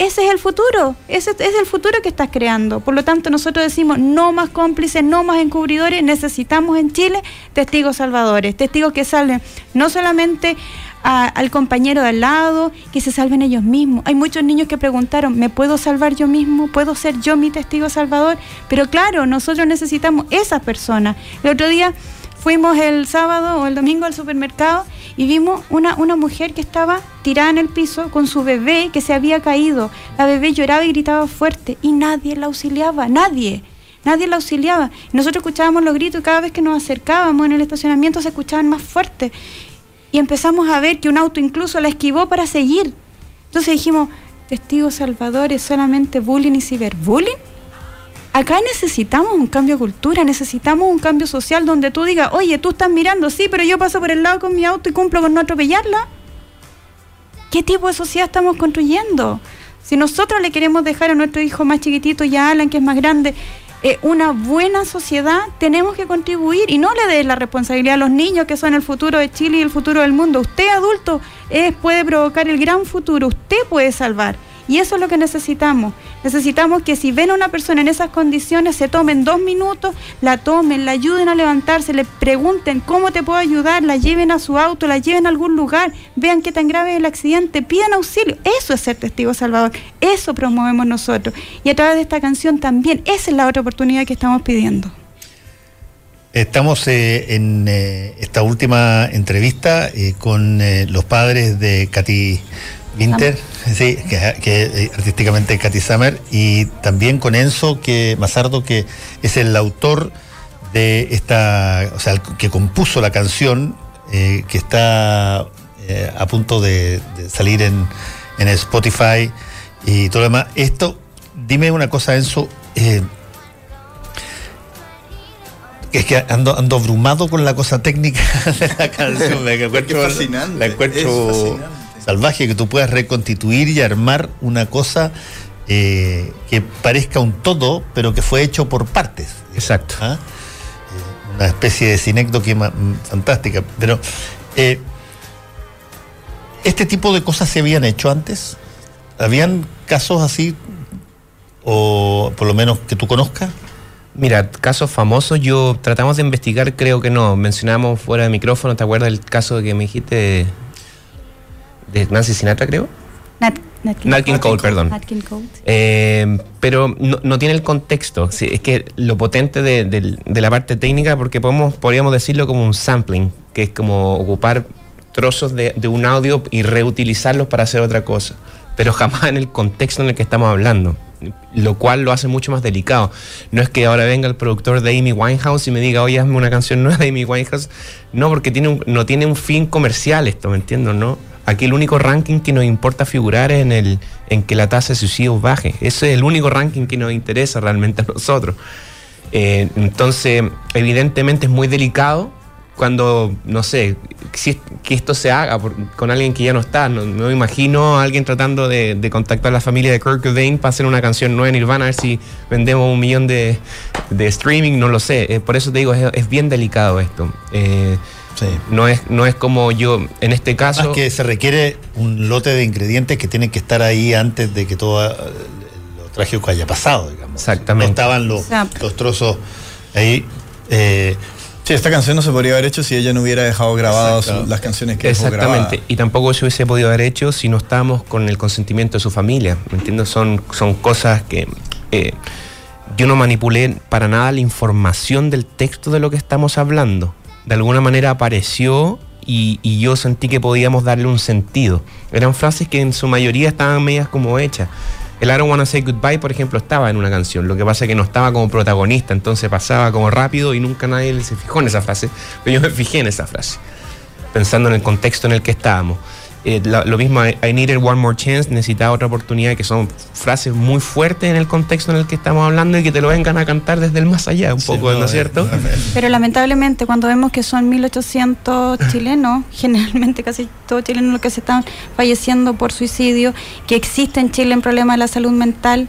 ese es el futuro, ese es el futuro que estás creando. Por lo tanto, nosotros decimos, no más cómplices, no más encubridores, necesitamos en Chile testigos salvadores, testigos que salven no solamente al compañero de al lado, que se salven ellos mismos. Hay muchos niños que preguntaron, ¿me puedo salvar yo mismo? ¿Puedo ser yo mi testigo salvador? Pero claro, nosotros necesitamos esas personas. El otro día fuimos el sábado o el domingo al supermercado y vimos una, una mujer que estaba tirada en el piso con su bebé que se había caído. La bebé lloraba y gritaba fuerte y nadie la auxiliaba, nadie. Nadie la auxiliaba. Nosotros escuchábamos los gritos y cada vez que nos acercábamos en el estacionamiento se escuchaban más fuerte. Y empezamos a ver que un auto incluso la esquivó para seguir. Entonces dijimos, testigos salvadores, solamente bullying y ciberbullying. Acá necesitamos un cambio de cultura, necesitamos un cambio social donde tú digas, oye, tú estás mirando, sí, pero yo paso por el lado con mi auto y cumplo con no atropellarla. ¿Qué tipo de sociedad estamos construyendo? Si nosotros le queremos dejar a nuestro hijo más chiquitito y a Alan, que es más grande, eh, una buena sociedad, tenemos que contribuir y no le des la responsabilidad a los niños que son el futuro de Chile y el futuro del mundo. Usted adulto puede provocar el gran futuro, usted puede salvar. Y eso es lo que necesitamos. Necesitamos que si ven a una persona en esas condiciones, se tomen dos minutos, la tomen, la ayuden a levantarse, le pregunten cómo te puedo ayudar, la lleven a su auto, la lleven a algún lugar, vean qué tan grave es el accidente, pidan auxilio. Eso es ser testigo salvador. Eso promovemos nosotros. Y a través de esta canción también, esa es la otra oportunidad que estamos pidiendo. Estamos eh, en eh, esta última entrevista eh, con los padres de Katy Winter, sí, que, que, eh, artísticamente Katy Summer, y también con Enzo que Mazardo, que es el autor de esta, o sea, el que compuso la canción eh, que está eh, a punto de, de salir en, en Spotify y todo lo demás. Esto, dime una cosa, Enzo. eh, es que ando, ando abrumado con la cosa técnica de la canción. Me encuentro, Es fascinante, la encuentro es fascinante. Salvaje que tú puedas reconstituir y armar una cosa eh, que parezca un todo, pero que fue hecho por partes. Exacto. ¿ah? Eh, Una especie de sinécdoque ma- mm, fantástica. Pero, eh, ¿este tipo de cosas se habían hecho antes? ¿Habían casos así? O por lo menos que tú conozcas. Mira, casos famosos, yo tratamos de investigar, creo que no. Mencionamos fuera de micrófono, ¿te acuerdas del caso que me dijiste de, Nancy Sinatra, creo? Nat, Nat King, Nat King Cole, perdón. Nat King Cole. Eh, pero no, no tiene el contexto. Sí, es que lo potente de, de la parte técnica, porque podemos, podríamos decirlo como un sampling, que es como ocupar trozos de, de un audio y reutilizarlos para hacer otra cosa, pero jamás en el contexto en el que estamos hablando, lo cual lo hace mucho más delicado. No es que ahora venga el productor de Amy Winehouse y me diga, oye, hazme una canción nueva de Amy Winehouse. No, porque tiene un- no tiene un fin comercial esto, ¿me entiendes? ¿no? Aquí el único ranking que nos importa figurar es en, el, en que la tasa de suicidios baje. Ese es el único ranking que nos interesa realmente a nosotros. Eh, entonces, evidentemente es muy delicado cuando, no sé, que esto se haga con alguien que ya no está. No, imagino a alguien tratando de, contactar a la familia de Kurt Cobain para hacer una canción nueva en Nirvana, a ver si vendemos un millón de, de streaming, no lo sé. Eh, por eso te digo, es, es bien delicado esto. Eh, no, es, no es como yo, en este caso... Más que se requiere un lote de ingredientes que tienen que estar ahí antes de que todo eh, lo trágico haya pasado, digamos. Exactamente. No estaban los, los trozos ahí. eh, Sí, esta canción no se podría haber hecho si ella no hubiera dejado grabadas las canciones que dejó Exactamente. Y tampoco se hubiese podido haber hecho si no estábamos con el consentimiento de su familia. ¿Me entiendes? Son, son cosas que eh, yo no manipulé para nada la información del texto de lo que estamos hablando. De alguna manera apareció y, yo sentí que podíamos darle un sentido. Eran frases que en su mayoría estaban medias como hechas. El I don't wanna say goodbye, por ejemplo, estaba en una canción. Lo que pasa es que no estaba como protagonista, entonces pasaba como rápido y nunca nadie se fijó en esa frase. Pero yo me fijé en esa frase pensando en el contexto en el que estábamos. Eh, la- lo mismo, I needed one more chance, necesitaba otra oportunidad, que son frases muy fuertes en el contexto en el que estamos hablando y que te lo vengan a cantar desde el más allá, un poco, ¿no es cierto? Pero lamentablemente cuando vemos que son 1800 chilenos, generalmente casi todos chilenos los que se están falleciendo por suicidio, que existe en Chile un problema de la salud mental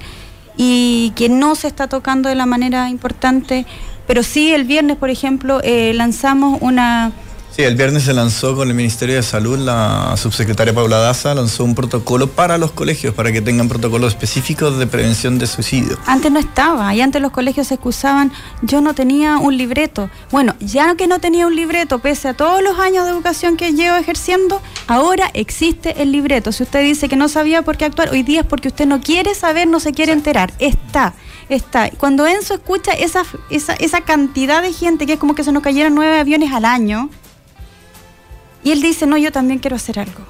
y que no se está tocando de la manera importante, pero sí el viernes, por ejemplo, eh, lanzamos una... Sí, el viernes se lanzó con el Ministerio de Salud, la subsecretaria Paula Daza lanzó un protocolo para los colegios, para que tengan protocolos específicos de prevención de suicidio. Antes no estaba, y antes los colegios se excusaban, yo no tenía un libreto. Bueno, ya que no tenía un libreto, pese a todos los años de educación que llevo ejerciendo, ahora existe el libreto. Si usted dice que no sabía por qué actuar, hoy día es porque usted no quiere saber, no se quiere enterar. Está, está. Cuando Enzo escucha esa, esa, esa cantidad de gente, que es como que se nos cayeran nueve aviones al año, y él dice, no, yo también quiero hacer algo.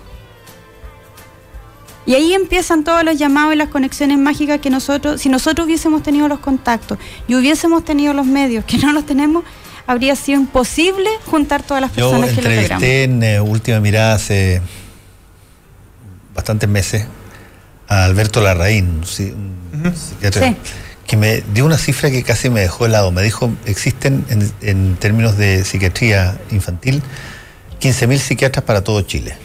Y ahí empiezan todos los llamados y las conexiones mágicas que nosotros, si nosotros hubiésemos tenido los contactos y hubiésemos tenido los medios que no los tenemos, habría sido imposible juntar todas las Yo personas que lo logramos. entrevisté en eh, Última Mirada hace bastantes meses a Alberto Larraín, un psiquiatra, Sí. que me dio una cifra que casi me dejó helado. Me dijo, existen en, en términos de psiquiatría infantil 15.000 psiquiatras para todo Chile.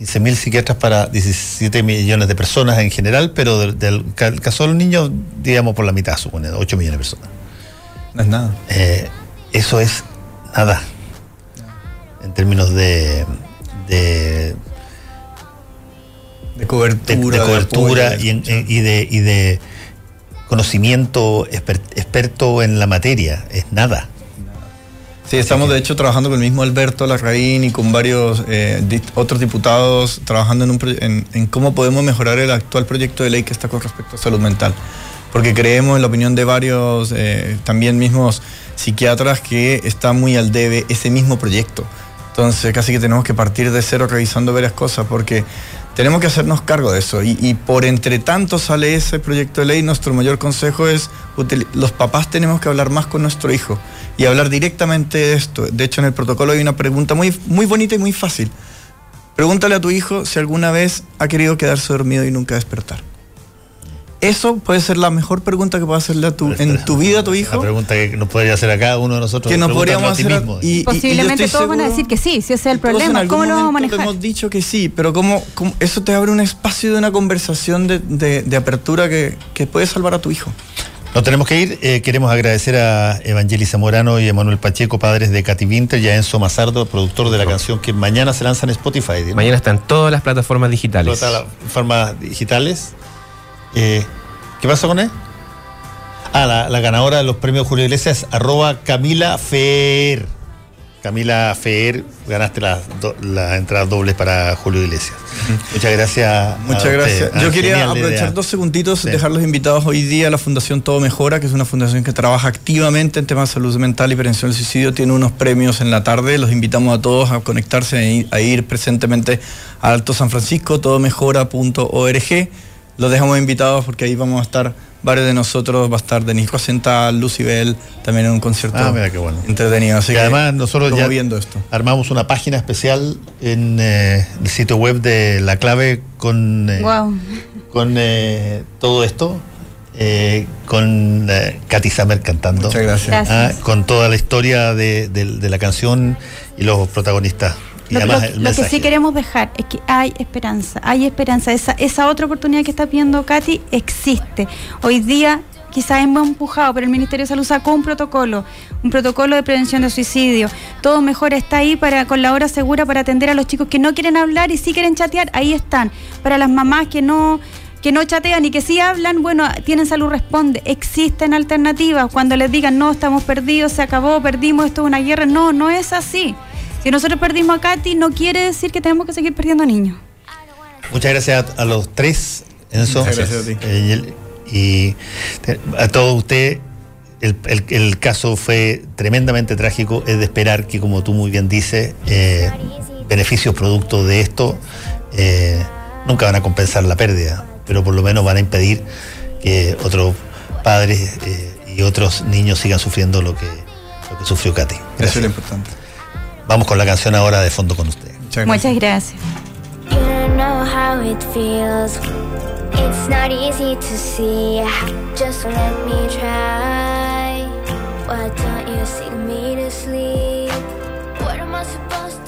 15.000 psiquiatras para 17 millones de personas en general, pero del, del ca- caso de los niños, digamos por la mitad, supone, 8 millones de personas. No es nada. Eh, eso es nada. En términos de, de, De cobertura. de cobertura apoyo, y, en- en- y de, y de conocimiento exper- experto en la materia. Es nada. Sí, estamos de hecho trabajando con el mismo Alberto Larraín y con varios eh, otros diputados trabajando en cómo podemos mejorar el actual proyecto de ley que está con respecto a salud mental. Porque creemos, en la opinión de varios, eh, también mismos psiquiatras, que está muy al debe ese mismo proyecto. Entonces casi que tenemos que partir de cero revisando varias cosas porque tenemos que hacernos cargo de eso. Y, por entre tanto sale ese proyecto de ley, nuestro mayor consejo es, los papás tenemos que hablar más con nuestro hijo y hablar directamente de esto. De hecho, en el protocolo hay una pregunta muy, muy bonita y muy fácil. Pregúntale a tu hijo si alguna vez ha querido quedarse dormido y nunca despertar. Eso puede ser la mejor pregunta que puedas hacerle a tu, en tu vida a tu La hijo. pregunta que nos podría hacer a cada uno de nosotros. Que nos podríamos a ti hacer a- mismo. y- y- Posiblemente todos van a decir que sí, si ese es el en problema. ¿Cómo lo vamos a manejar? hemos dicho que sí, pero ¿cómo, cómo- eso te abre un espacio de una conversación de, de- de apertura que, que puede salvar a tu hijo. Nos tenemos que ir. Eh, queremos agradecer a Evangelii Zamorano y Emanuel Pacheco, padres de Katy Winter, y a Enzo Mazardo, productor de la canción que mañana se lanza en Spotify. ¿no? Mañana están todas las plataformas digitales. Todas las formas digitales. Eh, ¿Qué pasó con él? Ah, la, la ganadora de los premios Julio Iglesias, arroba Camila Fer. Camila Fer, ganaste las entradas dobles para Julio Iglesias. Muchas gracias. Muchas gracias. Ah, Yo quería aprovechar dos segunditos, Sí. dejarlos invitados hoy día a la Fundación Todo Mejora, que es una fundación que trabaja activamente en temas de salud mental y prevención del suicidio. Tiene unos premios en la tarde. Los invitamos a todos a conectarse, a ir, a ir presentemente a Alto San Francisco, todomejora.org. Los dejamos invitados porque ahí vamos a estar varios de nosotros. Va a estar Denis Rosenthal, Lucibel, también en un concierto Ah, mira qué bueno. entretenido. Así que que además nosotros ya esto. armamos una página especial en eh, el sitio web de La Clave con, eh, Wow. con eh, todo esto, eh, con eh, Katy Samer cantando. Muchas gracias. Ah, con toda la historia de, de- de la canción y los protagonistas. Lo, que sí queremos dejar es que hay esperanza, hay esperanza. Esa, esa otra oportunidad que está pidiendo Katy existe. Hoy día quizás hemos empujado, pero el Ministerio de Salud sacó un protocolo, un protocolo de prevención de suicidio. Todo mejor está ahí para con la hora segura para atender a los chicos que no quieren hablar y sí quieren chatear, ahí están. Para las mamás que no que no chatean y que sí hablan, bueno, tienen salud responde, existen alternativas. Cuando les digan, no, estamos perdidos, se acabó, perdimos, esto es una guerra, no, no es así. Si nosotros perdimos a Katy, no quiere decir que tenemos que seguir perdiendo niños. Muchas gracias a, a los tres, Enzo. Muchas gracias a ti. Eh, y a todos ustedes. El, el- el caso fue tremendamente trágico. Es de esperar que, como tú muy bien dices, eh, beneficios producto de esto eh, nunca van a compensar la pérdida, pero por lo menos van a impedir que otros padres eh, y otros niños sigan sufriendo lo que, lo que sufrió Katy. Eso es lo importante. Vamos con la canción ahora de fondo con usted. Muchas gracias. Muchas gracias. You don't know how it feels. It's not easy to see. Just let me try. Why don't you sing me to sleep? What am I supposed